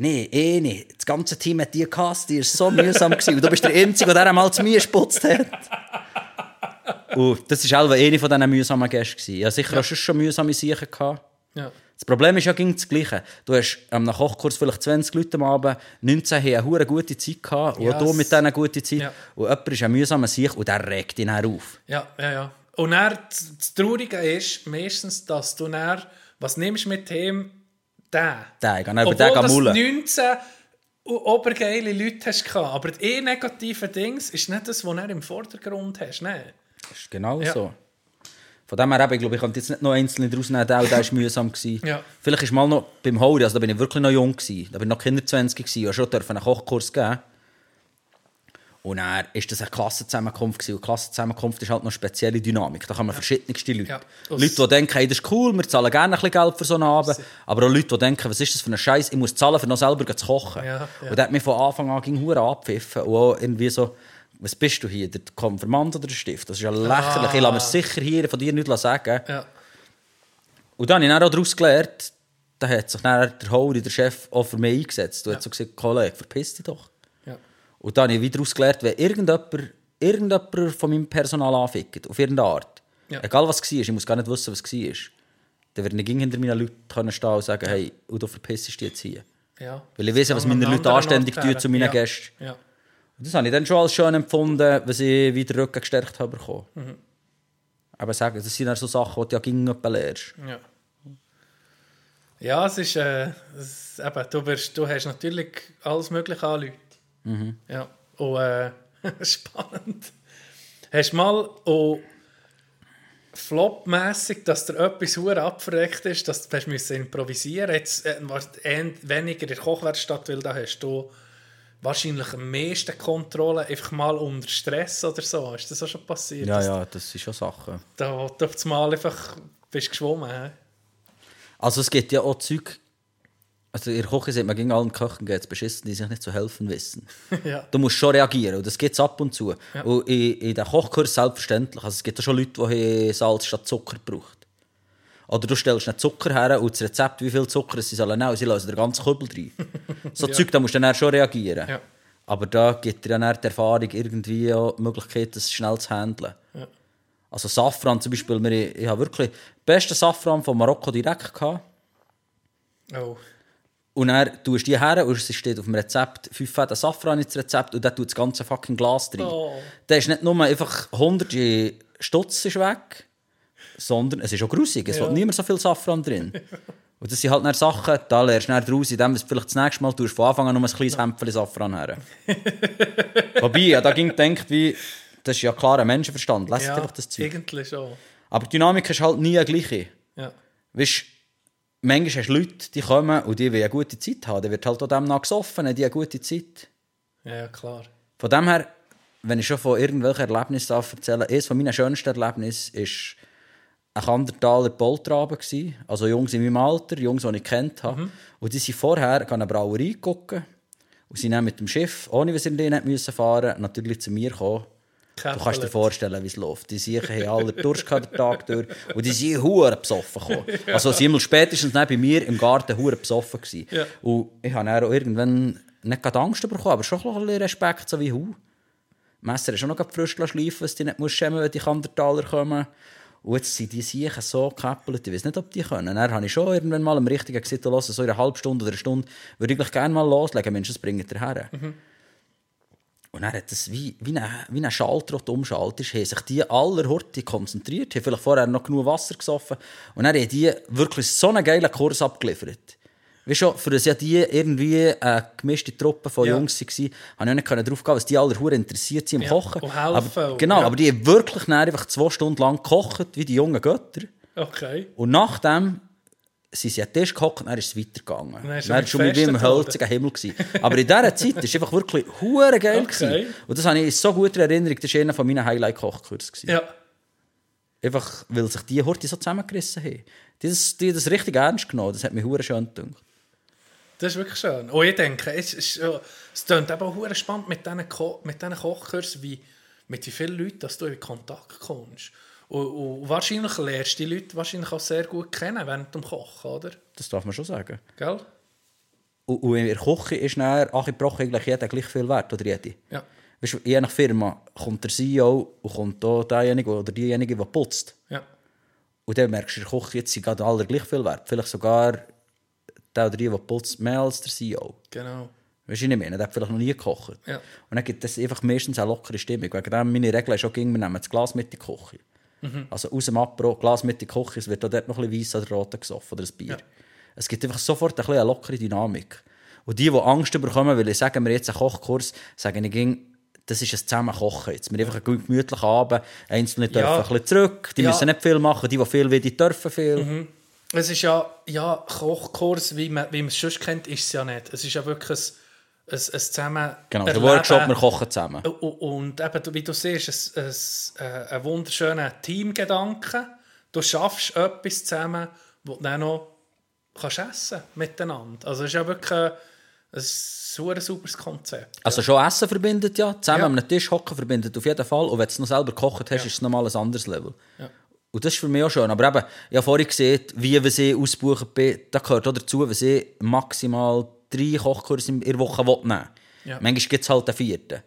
Speaker 6: Nein, eh nicht. Das ganze Team hat die gehasst, die war so mühsam. gewesen. Und du bist der Einzige, der einmal zu mir gesputzt hat. Und das war auch eine von diesen mühsamen Gästen. gewesen. Ich hatte sicher auch schon- schon mühsame Sachen. gehabt.
Speaker 5: Ja.
Speaker 6: Das Problem ist ja ging das Gleiche. Du hast am ähm, Kochkurs vielleicht 20 Leute am Abend, 19 haben eine hure gute Zeit gehabt, und auch
Speaker 5: Ja,
Speaker 6: du mit denen eine gute Zeit.
Speaker 5: Ja.
Speaker 6: Und jemand ist ein mühsamer Sieg und der regt ihn dann auf.
Speaker 5: Ja, ja, ja. Und dann, das Traurige ist meistens, dass du dann, was nimmst du mit ihm?
Speaker 6: Der, er über
Speaker 5: Obwohl
Speaker 6: den
Speaker 5: das
Speaker 6: mullen.
Speaker 5: 19 o- obergeile Leute hast. Aber das eh negative Dings ist nicht das, was du im Vordergrund hast. Nein.
Speaker 6: Das ist genau
Speaker 5: Ja.
Speaker 6: so. Von dem her, ich glaube, ich könnte jetzt nicht noch einzelne daraus nehmen, der, der war mühsam. Gewesen.
Speaker 5: Ja.
Speaker 6: Vielleicht ist mal noch beim Hori, also da bin ich wirklich noch jung, gewesen. da bin ich noch Kinder 20 gewesen, und schon dürfen einen Kochkurs geben. Und dann war das eine Klassenzusammenkunft. Gewesen. Und Klassenzusammenkunft ist halt noch eine spezielle Dynamik. Da kann man verschiedenste Leute.
Speaker 5: Ja.
Speaker 6: Leute, die denken, hey, das ist cool, wir zahlen gerne ein bisschen Geld für so einen Abend. Aber auch Leute, die denken, was ist das für ein Scheiß, ich muss zahlen, für noch selber zu kochen.
Speaker 5: Ja, ja.
Speaker 6: Und der hat mich von Anfang an ging hure abpfiffen. Und auch irgendwie so, was bist du hier, der Konfirmand oder der Stift? Das ist ja lächerlich. Ich lasse mir sicher hier von dir nichts sagen.
Speaker 5: Ja.
Speaker 6: Und dann habe ich dann auch daraus gelernt, da hat sich dann der Hori, der Chef, auch für mich eingesetzt. Du hast so gesagt, Kollege, verpiss dich doch.
Speaker 5: Ja.
Speaker 6: Und dann habe ich wieder daraus gelernt, wenn irgendjemand, irgendjemand von meinem Personal anfickt, auf irgendeine Art,
Speaker 5: Ja.
Speaker 6: egal was es war, ich muss gar nicht wissen, was es war, dann werde ich hinter meinen Leuten stehen und sagen, hey, du verpissest dich jetzt hier.
Speaker 5: ja.
Speaker 6: Weil ich weiß ja, was meine Leute anständig tun zu meinen
Speaker 5: ja.
Speaker 6: Gästen.
Speaker 5: Ja.
Speaker 6: Und das habe ich dann schon als schön empfunden, was ich wieder Rücken gestärkt habe bekommen.
Speaker 5: Mhm.
Speaker 6: Aber sagen, das sind dann so Sachen, die du ja gegen jemanden lernst.
Speaker 5: Ja. Ja, es ist, äh, es, eben, du, wirst, du hast natürlich alles Mögliche an Leute.
Speaker 6: Mhm.
Speaker 5: Ja, und äh, spannend. Hast du mal auch flopmässig, dass dir etwas hure abverreckt ist, dass du müssen improvisieren Jetzt äh, weniger in der Kochwerkstatt, weil da hast du wahrscheinlich am meisten Kontrolle einfach mal unter Stress oder so. Ist das auch schon passiert?
Speaker 6: Ja, ja, das sind schon Sachen.
Speaker 5: Da, wo du auf einfach bist geschwommen. hä?
Speaker 6: Also es gibt ja auch Zeug, also in der Küche sagt man gegen allen Köchen geht es beschissen, die sich nicht zu helfen wissen.
Speaker 5: ja.
Speaker 6: Du musst schon reagieren und das gibt es ab und zu. Und in, in den Kochkurs selbstverständlich. Also es gibt ja schon Leute, die Salz statt Zucker braucht. Oder du stellst einen Zucker her und das Rezept, wie viel Zucker sie sollen nehmen, sie lassen den ganzen Kübel rein. So Zeug, da musst du dann schon reagieren.
Speaker 5: Ja.
Speaker 6: Aber da gibt dir ja dann die Erfahrung irgendwie auch die Möglichkeit, das schnell zu handeln. Also Safran zum Beispiel, wir, ich habe wirklich den besten Safran von Marokko direkt gehabt.
Speaker 5: Oh.
Speaker 6: Und dann tust du die her und es steht auf dem Rezept 5 Fäden Safran ins Rezept und dann tut das ganze fucking Glas drin.
Speaker 5: Oh.
Speaker 6: Da ist nicht nur einfach 100 Stutz ist weg, sondern es ist auch grusig. Es
Speaker 5: Ja.
Speaker 6: hat niemand so viel Safran drin. Und das sind halt dann Sachen, da lernst du dann daraus, indem du vielleicht das nächste Mal tust, von Anfang an nur ein kleines Hämpfchen Safran her. Wobei, ja, da ging gedacht, wie, das ist ja klar ein Menschenverstand, lässt
Speaker 5: Ja,
Speaker 6: einfach das Zeug.
Speaker 5: irgendwie schon.
Speaker 6: Aber die Dynamik ist halt nie eine gleiche.
Speaker 5: Ja.
Speaker 6: Weißt, manchmal hast du Leute, die kommen und die wollen eine gute Zeit haben. Dann wird halt auch dem nach gesoffen, haben die eine gute Zeit.
Speaker 5: ja, klar.
Speaker 6: Von dem her, wenn ich schon von irgendwelchen Erlebnissen darf erzählen eines von meinen schönsten Erlebnissen war ein Kandertaler Poltraben. Also Jungs in meinem Alter, Jungs, die ich kennt habe. Und die sind vorher an eine Brauerei gucken und sind dann mit dem Schiff, ohne dass sie in den nicht müssen fahren natürlich zu mir gekommen. Du kannst dir vorstellen, wie es läuft. Die Siechen haben alle Durst gehabt den Tag durch und die sind hure besoffen gekommen. Also sie waren spätestens bei mir im Garten hure besoffen gewesen.
Speaker 5: Ja.
Speaker 6: Und ich habe dann auch irgendwann nicht gerade Angst bekommen, aber schon ein bisschen Respekt, so wie «Hu». Messer ist schon noch frisch schleifen, dass du nicht musst schämen wenn die Kandertaler kommen. Und jetzt sind die Siechen so gekäppelt, ich weiß nicht, ob die können. Dann habe ich schon irgendwann mal am richtigen «Oh, so in einer halben Stunde oder einer Stunde würde ich gleich gerne mal loslegen, Mensch, das bringt ihr her. Und dann hat das wie, wie ein, wie ein Schalter, umschaltet ist, haben sich die aller Horti konzentriert, haben vielleicht vorher noch genug Wasser gesoffen und dann haben die wirklich so einen geilen Kurs abgeliefert. Wie schon, für das ja die irgendwie eine gemischte Truppe von
Speaker 5: Ja.
Speaker 6: Jungs waren, habe ich nicht können drauf gehen, was die alle hure interessiert sind im
Speaker 5: Ja,
Speaker 6: Kochen.
Speaker 5: und helfen
Speaker 6: aber, genau,
Speaker 5: ja.
Speaker 6: aber die haben wirklich einfach zwei Stunden lang gekocht, wie die jungen Götter.
Speaker 5: Okay.
Speaker 6: Und nachdem sind sie an den Tisch gehockt und dann ist es weitergegangen.
Speaker 5: Dann
Speaker 6: war
Speaker 5: mit
Speaker 6: es schon wie im hölzigen Himmel. Gewesen. Aber in dieser Zeit war es einfach wirklich hure geil.
Speaker 5: Okay.
Speaker 6: Und das habe ich in so guter Erinnerung. Das war einer von meinen Highlight-Kochkursen.
Speaker 5: Ja.
Speaker 6: Einfach, weil sich die Horti so zusammengerissen haben. Die haben das, die haben das richtig ernst genommen. Das hat mich hure schön gedacht.
Speaker 5: Das ist wirklich schön. Und ich denke, es, ist, es klingt eben auch spannend mit diesen, Ko mit diesen Kochkursen, wie, mit wie vielen Leuten dass du in Kontakt kommst. Und, und wahrscheinlich lernst du die Leute wahrscheinlich auch sehr gut kennen während dem Kochen, oder?
Speaker 6: Das darf man schon sagen.
Speaker 5: Gell?
Speaker 6: Und, und in der Küche ist dann, ach, ich brauche eigentlich jeder gleich viel wert, oder jede?
Speaker 5: Ja.
Speaker 6: Weißt du, je nach Firma kommt der CEO und kommt auch derjenige oder diejenige, der putzt.
Speaker 5: Ja.
Speaker 6: Und dann merkst du in der Küche, jetzt sind gerade alle gleich viel wert. Vielleicht sogar der oder die, der putzt, mehr als der CEO.
Speaker 5: Genau.
Speaker 6: Weißt du, ich meine? Der hat vielleicht noch nie gekocht.
Speaker 5: Ja.
Speaker 6: Und dann gibt es einfach meistens eine lockere Stimmung. Wegen dem, meine Regel ist auch, wir nehmen das Glas mit in die Küche.
Speaker 5: Mhm.
Speaker 6: Also aus dem Apro, Glas mit in die Küche, es wird auch dort noch ein bisschen weiss oder rot gesoffen oder ein Bier.
Speaker 5: Ja.
Speaker 6: Es gibt einfach sofort ein bisschen eine lockere Dynamik. Und die, die Angst bekommen, weil ich sage mir jetzt einen Kochkurs, sagen ich, ging, das ist ein Zusammenkochen jetzt. Wir einfach einen gemütlichen Abend, Einzelne dürfen
Speaker 5: Ja.
Speaker 6: ein bisschen zurück, die
Speaker 5: Ja.
Speaker 6: müssen nicht viel machen, die, die viel wollen, die dürfen viel.
Speaker 5: Mhm. Es ist ja, ja Kochkurs, wie man, wie man es sonst kennt, ist es ja nicht. Es ist ja wirklich ein, ein, ein Zusammen...
Speaker 6: Genau, der. Workshop, wir kochen zusammen.
Speaker 5: Und, eben, wie du siehst, ein, ein, ein wunderschöner Teamgedanke. Du schaffst etwas zusammen, wo du dann noch kannst essen miteinander. Also es ist ja wirklich ein, ein super sauberes Konzept.
Speaker 6: Also schon Essen verbindet ja, zusammen
Speaker 5: Ja.
Speaker 6: an einem Tisch hocken verbindet auf jeden Fall. Und wenn du es noch selber gekocht hast,
Speaker 5: Ja.
Speaker 6: ist es nochmal ein anderes Level.
Speaker 5: Ja.
Speaker 6: Und das ist für mich auch schön. Aber eben, ich habe vorhin gesehen, wie wir sie ausbuchen bin, da gehört auch dazu, wenn sie maximal drei Kochkurse in der Woche nehmen will.
Speaker 5: Ja.
Speaker 6: Manchmal gibt es halt den vierten.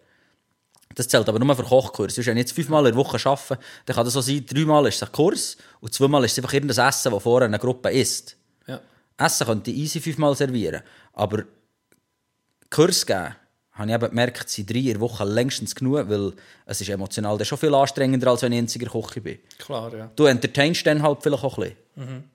Speaker 6: Das zählt aber nur für Kochkurse. Wenn ich jetzt fünfmal in der Woche arbeite, dann kann das so sein, dreimal ist es ein Kurs und zweimal ist es einfach irgendein Essen, das vorher eine Gruppe isst.
Speaker 5: Ja.
Speaker 6: Essen könnte ich easy fünfmal servieren. Aber Kurs geben, habe ich eben gemerkt, sind drei in der Woche längstens genug, weil es ist emotional dann schon viel anstrengender, als wenn ich einziger Koch bin.
Speaker 5: Klar, ja.
Speaker 6: Du entertainst dann halt vielleicht auch ein bisschen.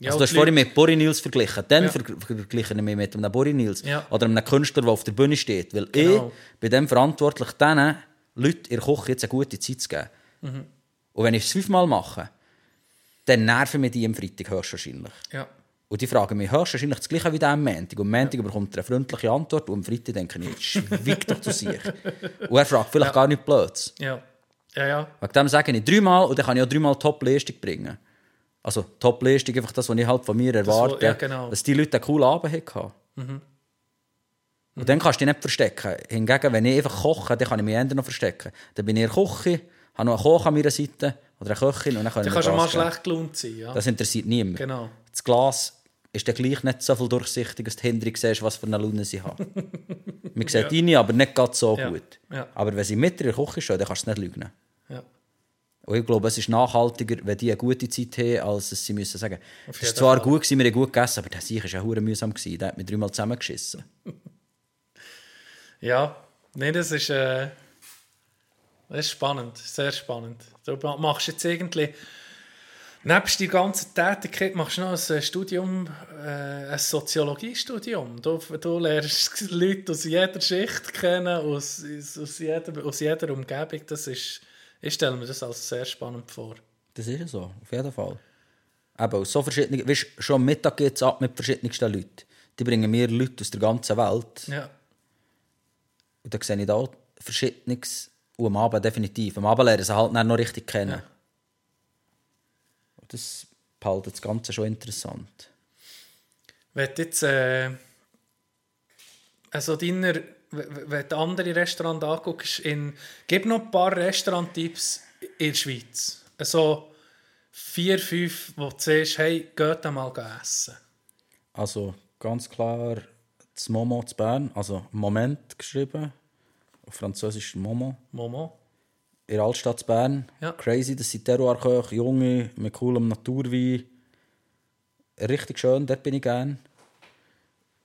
Speaker 5: Ja
Speaker 6: also, du hast vorhin mit Boris Nils verglichen. Dann
Speaker 5: Ja.
Speaker 6: ver vergleiche ich mich mit einem Boris Nils.
Speaker 5: Ja.
Speaker 6: Oder einem Künstler, der auf der Bühne steht. Weil
Speaker 5: Genau.
Speaker 6: ich bin dann verantwortlich, diesen Leuten in der Küche jetzt eine gute Zeit zu geben.
Speaker 5: Mhm.
Speaker 6: Und wenn ich es fünfmal mache, dann nerven mich die am Freitag höchstwahrscheinlich.
Speaker 5: Ja.
Speaker 6: Und die fragen mich höchstwahrscheinlich das Gleiche wie der am Montag. Und am Montag bekommt er eine freundliche Antwort und am Freitag denke ich, schweig doch zu sich. Und er fragt vielleicht gar nicht blöd.
Speaker 5: Ja. Ja, ja.
Speaker 6: Wegen dem sage ich dreimal und dann kann ich auch dreimal Top-Leistung bringen. Also Top-Leistung, einfach das, was ich halt von mir erwarte.
Speaker 5: ja, genau. Mhm.
Speaker 6: Dass die Leute einen coolen Abend hatten. Und dann kannst du dich nicht verstecken. Hingegen, wenn ich einfach koche, dann kann ich mich eher noch verstecken. Dann bin ich in der Küche, habe noch einen Koch an meiner Seite oder eine Köchin und dann kann
Speaker 5: Du
Speaker 6: ich
Speaker 5: kannst schon mal
Speaker 6: geben.
Speaker 5: schlecht gelaunt sein. Ja.
Speaker 6: Das interessiert niemand.
Speaker 5: Genau.
Speaker 6: Das Glas ist dann gleich nicht so viel durchsichtig, dass du hinterher siehst, was für eine Laune sie haben. Man sieht rein, aber nicht ganz so
Speaker 5: Ja.
Speaker 6: gut.
Speaker 5: Ja.
Speaker 6: Aber wenn sie mit in der Küche stehen, dann kannst du es nicht lügen. Und ich glaube, es ist nachhaltiger, wenn die eine gute Zeit haben, als dass sie müssen sagen, es ist zwar
Speaker 5: Fall.
Speaker 6: gut gewesen, wir haben gut gegessen, aber der Sieg war ja hure mühsam. Gewesen. Der hat mich dreimal zusammengeschissen.
Speaker 5: Ja, nee, das ist, äh, das ist spannend, sehr spannend. Du ma- machst jetzt irgendwie, nebst die ganzen Tätigkeit, machst du noch ein äh, Studium, äh, ein Soziologiestudium. Du, du lernst Leute aus jeder Schicht kennen, aus, aus, aus, jeder, aus jeder Umgebung. Das ist, ich stelle mir das als sehr spannend vor.
Speaker 6: Das ist ja so, auf jeden Fall. Eben, so verschiedene, weißt, schon am Mittag geht es ab mit verschiedensten Leuten. Die bringen mir Leute aus der ganzen Welt.
Speaker 5: Ja,
Speaker 6: Und da sehe ich da Verschiedenes. Und am Abend definitiv. Am Abend lernen sie halt dann noch richtig kennen.
Speaker 5: Ja.
Speaker 6: Und das behaltet das Ganze schon interessant.
Speaker 5: wenn jetzt, äh, also deiner, wenn du andere Restaurants anguckst, in, gib noch ein paar Restaurant-Tipps in der Schweiz. Also vier, fünf, wo du siehst, hey, geht da mal essen.
Speaker 6: Also ganz klar das Momo zu Bern, also Moment geschrieben, auf Französisch Momo.
Speaker 5: Momo.
Speaker 6: In der Altstadt zu Bern.
Speaker 5: Ja.
Speaker 6: Crazy, das sind Terroirköche, junge, mit coolem Naturwein. Richtig schön, dort bin ich gern.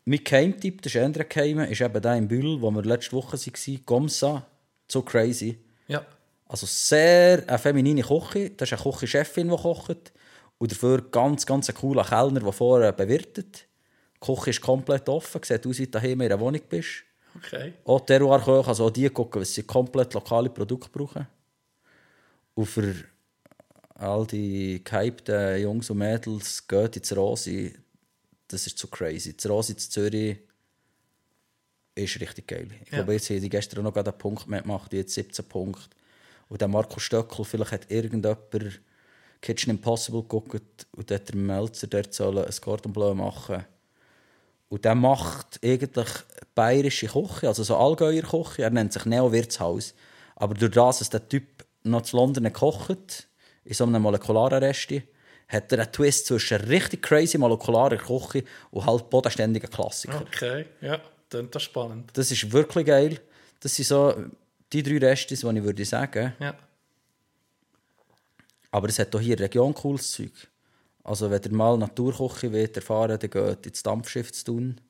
Speaker 6: Mein Geheimtipp, das ist ein Geheime, ist eben der in Bühl, wo wir letzte Woche waren, Gomsa. So crazy.
Speaker 5: Ja,
Speaker 6: Also sehr eine feminine Küche. Das ist eine Küchenchefin, die kocht. Und dafür ganz, ganz ein cooler Kellner, der vorher bewirtet. Die Küche ist komplett offen. Sieht aus, wie du daheim in einer Wohnung bist.
Speaker 5: okay.
Speaker 6: Auch Terroirköche, also auch die gucken, was sie komplett lokale Produkte brauchen. Und für all die gehypten Jungs und Mädels geht ins Rosi. Das ist zu crazy. Das Rosi in Zürich ist richtig geil. Ich
Speaker 5: Ja.
Speaker 6: glaube, jetzt haben die gestern noch einen Punkt mehr gemacht, die jetzt 17 Punkte. Und der Marco Stöckel, vielleicht hat irgendjemand Kitchen Impossible geguckt und dort der Melzer dort sollen ein Cordon Bleu machen. Und der macht eigentlich bayerische Küche, also so Allgäuer Küche. Er nennt sich Neo Wirtshaus. Aber durch das, dass der Typ noch zu London kocht, in so einem molekularen Resti, hat er einen Twist zwischen richtig crazy molekularer Küche und halt bodenständigen Klassiker.
Speaker 5: Okay, ja, klingt das spannend.
Speaker 6: Das ist wirklich geil. Das sind so die drei Restis, die ich würde sagen.
Speaker 5: Ja.
Speaker 6: Aber es hat auch hier in der Region cooles Zeug. Also wenn ihr mal Naturküche wollt erfahren, dann geht ins Dampfschiff zu tun.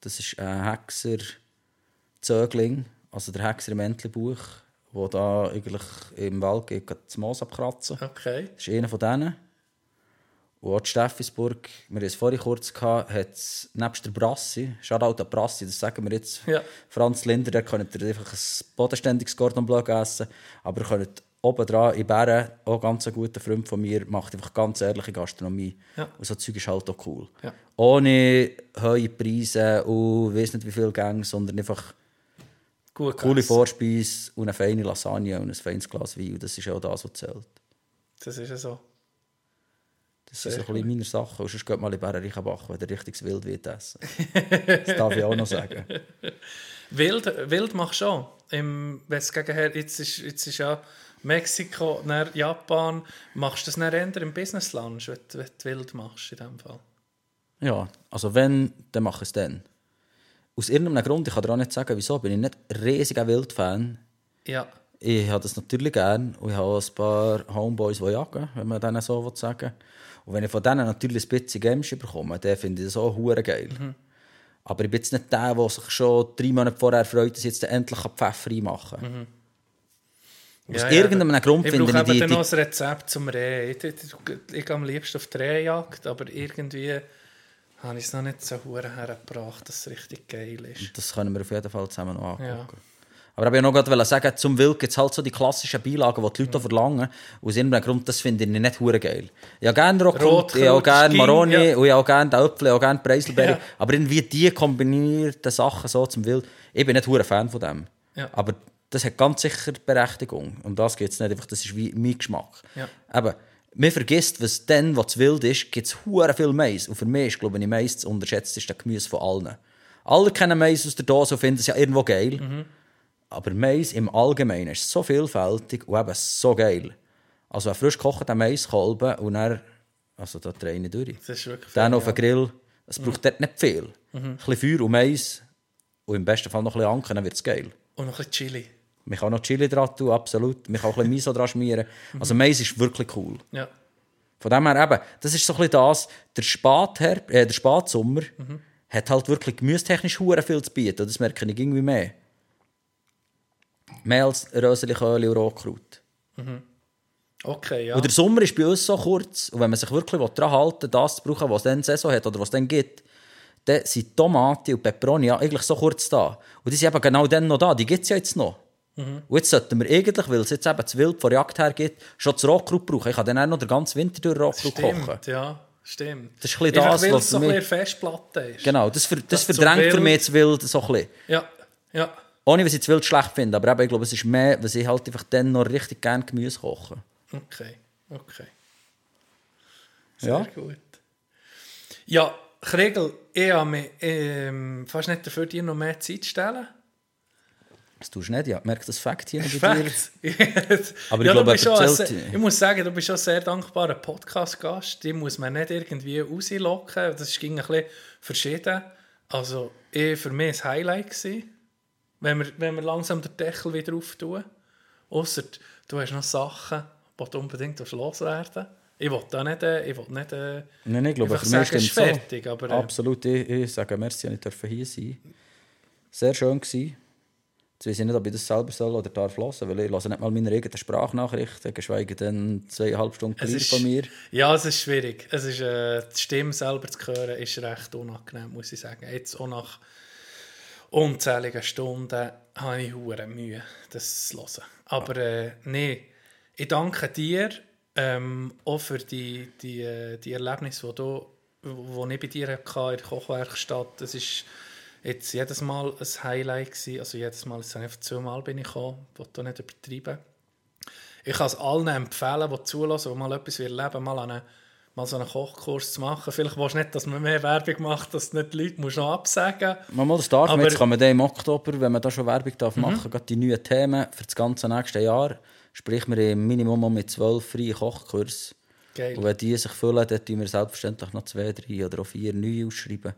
Speaker 6: Das ist ein Hexer Zögling, also der Hexer im Entlebuch, der da eigentlich im Wald geht, das Moos abkratzen.
Speaker 5: Okay.
Speaker 6: Das ist einer von denen. Und auch die Steffisburg, wir hatten es vorhin kurz, gehabt, hat es nebst der Brassi, Shoutout an Brassi, das sagen wir jetzt,
Speaker 5: Ja.
Speaker 6: Franz Linder, der könnt ihr einfach ein bodenständiges Cordon Bleu essen, aber ihr könnt oben dran in Bären, auch ganz ein guter Freund von mir, macht einfach ganz ehrliche Gastronomie.
Speaker 5: Ja.
Speaker 6: Und so Zeug ist halt auch cool.
Speaker 5: Ja.
Speaker 6: Ohne hohe Preise und weiss nicht wie viel Gänge, sondern einfach
Speaker 5: Gut
Speaker 6: coole. Vorspeise und eine feine Lasagne und ein feines Glas Wein. Und das ist auch das, was zählt.
Speaker 5: Das ist ja so.
Speaker 6: Das sind so ein bisschen meine Sachen. Und sonst geht mal in Bären Reichenbach, wenn der richtiges Wild wird essen. Das darf ich auch noch sagen.
Speaker 5: Wild, Wild machst du schon. Im, wenn es gegenher, jetzt, ist, jetzt ist ja Mexiko, dann Japan. Machst du das dann eher im Business Lunch, wenn, du- wenn du Wild machst in dem Fall?
Speaker 6: Ja, also wenn, dann mache ich es dann. Aus irgendeinem Grund, ich kann dir auch nicht sagen, wieso, bin ich nicht riesiger Wildfan.
Speaker 5: Ja.
Speaker 6: Ich habe das natürlich gern und ich habe auch ein paar Homeboys, die jagen, wenn man denen so will sagen Und wenn ich von denen natürlich ein bisschen Games bekomme, dann finde ich das auch hure geil. Aber ich bin jetzt nicht der, der sich schon drei Monate vorher freut, dass ich jetzt endlich Pfeffer reinmachen kann. Aus
Speaker 5: Ja,
Speaker 6: irgendeinem
Speaker 5: ja,
Speaker 6: Grund
Speaker 5: ich
Speaker 6: finde
Speaker 5: brauche
Speaker 6: ich die...
Speaker 5: eben
Speaker 6: die
Speaker 5: noch ein Rezept zum Reh. Ich, ich, ich, ich gehe am liebsten auf die Rehjagd, aber irgendwie habe ich es noch nicht so hergebracht, dass es richtig geil ist.
Speaker 6: Das können wir auf jeden Fall zusammen noch angucken.
Speaker 5: Ja.
Speaker 6: Aber ich wollte noch gerade sagen, zum Wild gibt es halt so die klassischen Beilagen, die die Leute auch verlangen. Aus irgendeinem Grund, das finde ich nicht hure geil. Ich habe gerne Rotkraut, ich habe gerne Maroni
Speaker 5: ja.
Speaker 6: und ich habe gerne Äpfel, ich habe gerne Preiselbeere.
Speaker 5: Ja.
Speaker 6: Aber irgendwie die kombinierten Sachen so zum Wild, ich bin nicht hure Fan von dem.
Speaker 5: Ja.
Speaker 6: Aber das hat ganz sicher Berechtigung. Um das geht es nicht, einfach, das ist wie mein Geschmack.
Speaker 5: Ja.
Speaker 6: Aber man vergisst, was dann, was wild ist, gibt es viel Mais. Und für mich ist, glaube ich, Mais das unterschätzteste Gemüse von allen. Alle kennen Mais aus der Dose und finden es ja irgendwo geil.
Speaker 5: Mhm.
Speaker 6: Aber Mais im Allgemeinen ist so vielfältig und eben so geil. Also ein frisch gekochter Maiskolben und dann, also da drehe ich durch.
Speaker 5: Das ist wirklich
Speaker 6: Dann auf den Grill, es braucht dort nicht viel. Ein bisschen Feuer und Mais und im besten Fall noch ein bisschen Anken, dann wird es geil.
Speaker 5: Und noch ein bisschen Chili.
Speaker 6: Man kann noch Chili dran tun, absolut. Man kann auch ein bisschen Miso dran schmieren. Also Mais ist wirklich cool.
Speaker 5: Ja.
Speaker 6: Von dem her eben, das ist so ein bisschen das, der, Spätherb, äh, der Spätsommer hat halt wirklich gemüsetechnisch hure viel zu bieten. Das merke ich irgendwie mehr. Mehr als Röseli, und Rotkraut.
Speaker 5: Okay, ja.
Speaker 6: Und der Sommer ist bei uns so kurz, und wenn man sich wirklich daran halten will, das zu brauchen, was es dann Saison hat oder was es dann gibt, dann sind Tomate und Peperoni ja eigentlich so kurz da. Und die sind eben genau dann noch da, die gibt es ja jetzt noch. Und jetzt sollten wir eigentlich, weil es jetzt eben zu wild von der Jagd her gibt, schon das Rotkraut brauchen. Ich kann dann auch noch den ganzen Winter durch Rotkraut kochen.
Speaker 5: Ja. Stimmt.
Speaker 6: Das ist ein bisschen das, was
Speaker 5: so
Speaker 6: für
Speaker 5: ein Festplatte ist.
Speaker 6: Genau, das, ver das
Speaker 5: Das
Speaker 6: verdrängt für
Speaker 5: wild-
Speaker 6: mich das Wild so ein bisschen.
Speaker 5: Ja, ja.
Speaker 6: Ohne, dass ich das Wild schlecht finde, aber eben, ich glaube, es ist mehr, weil ich halt einfach dann noch richtig gerne Gemüse koche.
Speaker 5: Okay, okay. Sehr
Speaker 6: Ja.
Speaker 5: gut. Ja, Kriegel, ich habe mich ähm, fast nicht dafür, dir noch mehr Zeit zu stellen.
Speaker 6: Das tust du nicht, ja. Merkt das Fakt hier bei dir? Aber ich
Speaker 5: ja,
Speaker 6: glaube,
Speaker 5: schon
Speaker 6: erzählt-
Speaker 5: Ich muss sagen, du bist schon ein sehr dankbarer Podcast-Gast. Die muss man nicht irgendwie rauslocken. Das ging ein bisschen verschieden. Also, ich, für mich ein Highlight gewesen, wenn wir, wenn wir langsam den Deckel wieder auftun. Ausser du hast noch Sachen, die du unbedingt loswerden. Ich will da nicht, äh, ich will nicht äh,
Speaker 6: Nein, ich glaube, für mich
Speaker 5: sagen, es
Speaker 6: stimmt
Speaker 5: ist
Speaker 6: so.
Speaker 5: fertig. Aber, äh,
Speaker 6: Absolut, ich, ich sage merci, ich durfte hier sein Sehr schön gewesen. Jetzt weiß ich nicht, ob ich das selber soll oder darf hören, weil ich höre nicht mal meine eigenen Sprachnachrichten, geschweige denn zweieinhalb Stunden
Speaker 5: ist-
Speaker 6: von mir.
Speaker 5: Ja, es ist schwierig. Es ist, äh, die Stimme selber zu hören ist recht unangenehm, muss ich sagen. Jetzt auch nach unzähligen Stunden habe ich hure Mühe, das zu hören. Aber äh, nee, ich danke dir ähm, auch für die, die, äh, die Erlebnisse, die, du, wo ich bei dir hatte in der Kochwerkstatt. Das ist jetzt jedes Mal ein Highlight gewesen. Also jedes Mal, sind einfach zweimal bin ich gekommen, ich will nicht übertreiben. Ich kann es allen empfehlen, die zulassen, die mal etwas erleben mal, eine, mal so einen Kochkurs zu machen. Vielleicht willst du nicht, dass man mehr Werbung macht, dass nicht die Leute musst noch absagen
Speaker 6: Mal, mal, das man.
Speaker 5: Aber- Mhm.
Speaker 6: Jetzt kann man dann im Oktober, wenn man da schon Werbung darf machen darf, die neuen Themen für das ganze nächste Jahr Sprich, wir haben Minimum mit zwölf freien Kochkurse.
Speaker 7: Geil.
Speaker 6: Und wenn die sich füllen, dann tun wir selbstverständlich noch zwei, drei oder auch vier neue ausschreiben.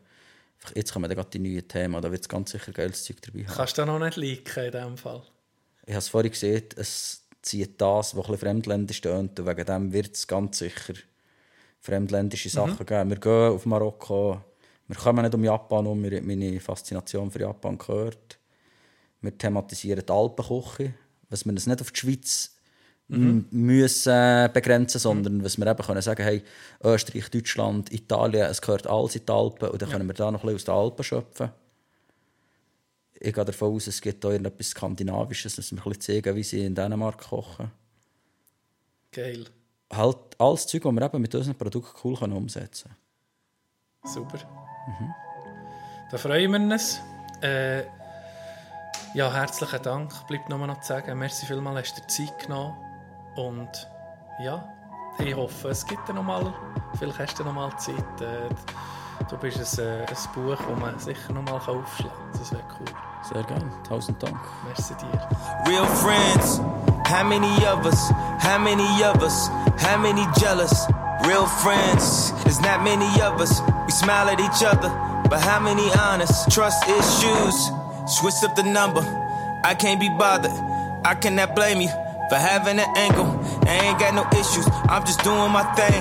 Speaker 6: Jetzt kommen dann gerade die neuen Themen, da wird es ganz sicher geiles Zeug dabei haben.
Speaker 7: Kannst du da noch nicht liken in dem Fall?
Speaker 6: Ich habe es vorhin gesehen, es zieht das, was ein bisschen fremdländisch tönt. Und wegen dem wird es ganz sicher fremdländische Sachen geben. Wir gehen auf Marokko. Wir kommen nicht um Japan um. Wir haben meine Faszination für Japan gehört. Wir thematisieren die Alpenküche. Was wir uns nicht auf die Schweiz m- müssen begrenzen, sondern was wir eben können sagen, hey, Österreich, Deutschland, Italien, es gehört alles in die Alpen und dann können wir da noch ein bisschen aus den Alpen schöpfen. Ich gehe davon aus, es gibt auch irgendetwas Skandinavisches, dass wir ein bisschen zeigen, wie sie in Dänemark kochen.
Speaker 7: Geil.
Speaker 6: Halt alles Zeug, das wir eben mit unseren Produkten cool können umsetzen
Speaker 7: Super. Da freuen wir uns. Äh, ja, herzlichen Dank. Bleibt nur noch zu sagen, merci vielmals, hast du dir Zeit genommen. Und ja, ich hoffe, es gibt dir noch mal, vielleicht hast du noch mal Zeit. Äh, du bist ein, äh, ein Buch, das man sicher noch mal aufschlagen kann. Das wäre cool.
Speaker 6: Sehr gerne. Tausend Dank.
Speaker 7: Merci dir.
Speaker 4: Real friends, how many of us? How many of us? How many jealous? Real friends, there's not many of us. We smile at each other, but how many honest? Trust issues, switch up the number. I can't be bothered. I cannot blame you for having an angle. I ain't got no issues. I'm just doing my thing.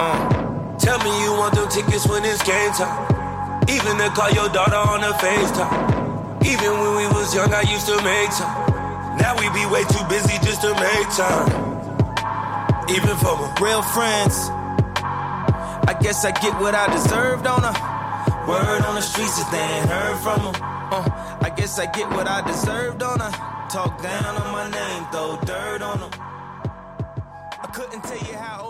Speaker 4: Uh.
Speaker 8: Tell me you want them tickets when it's game time. Even to call your daughter on the FaceTime. Even when we was young, I used to make time. Now we be way too busy just to make time. Even for my
Speaker 4: real friends. I guess I get what I deserved on a word on the streets if they ain't heard from them. Uh, I guess I get what I deserved on a talk down on my name, throw dirt on them. I couldn't tell you how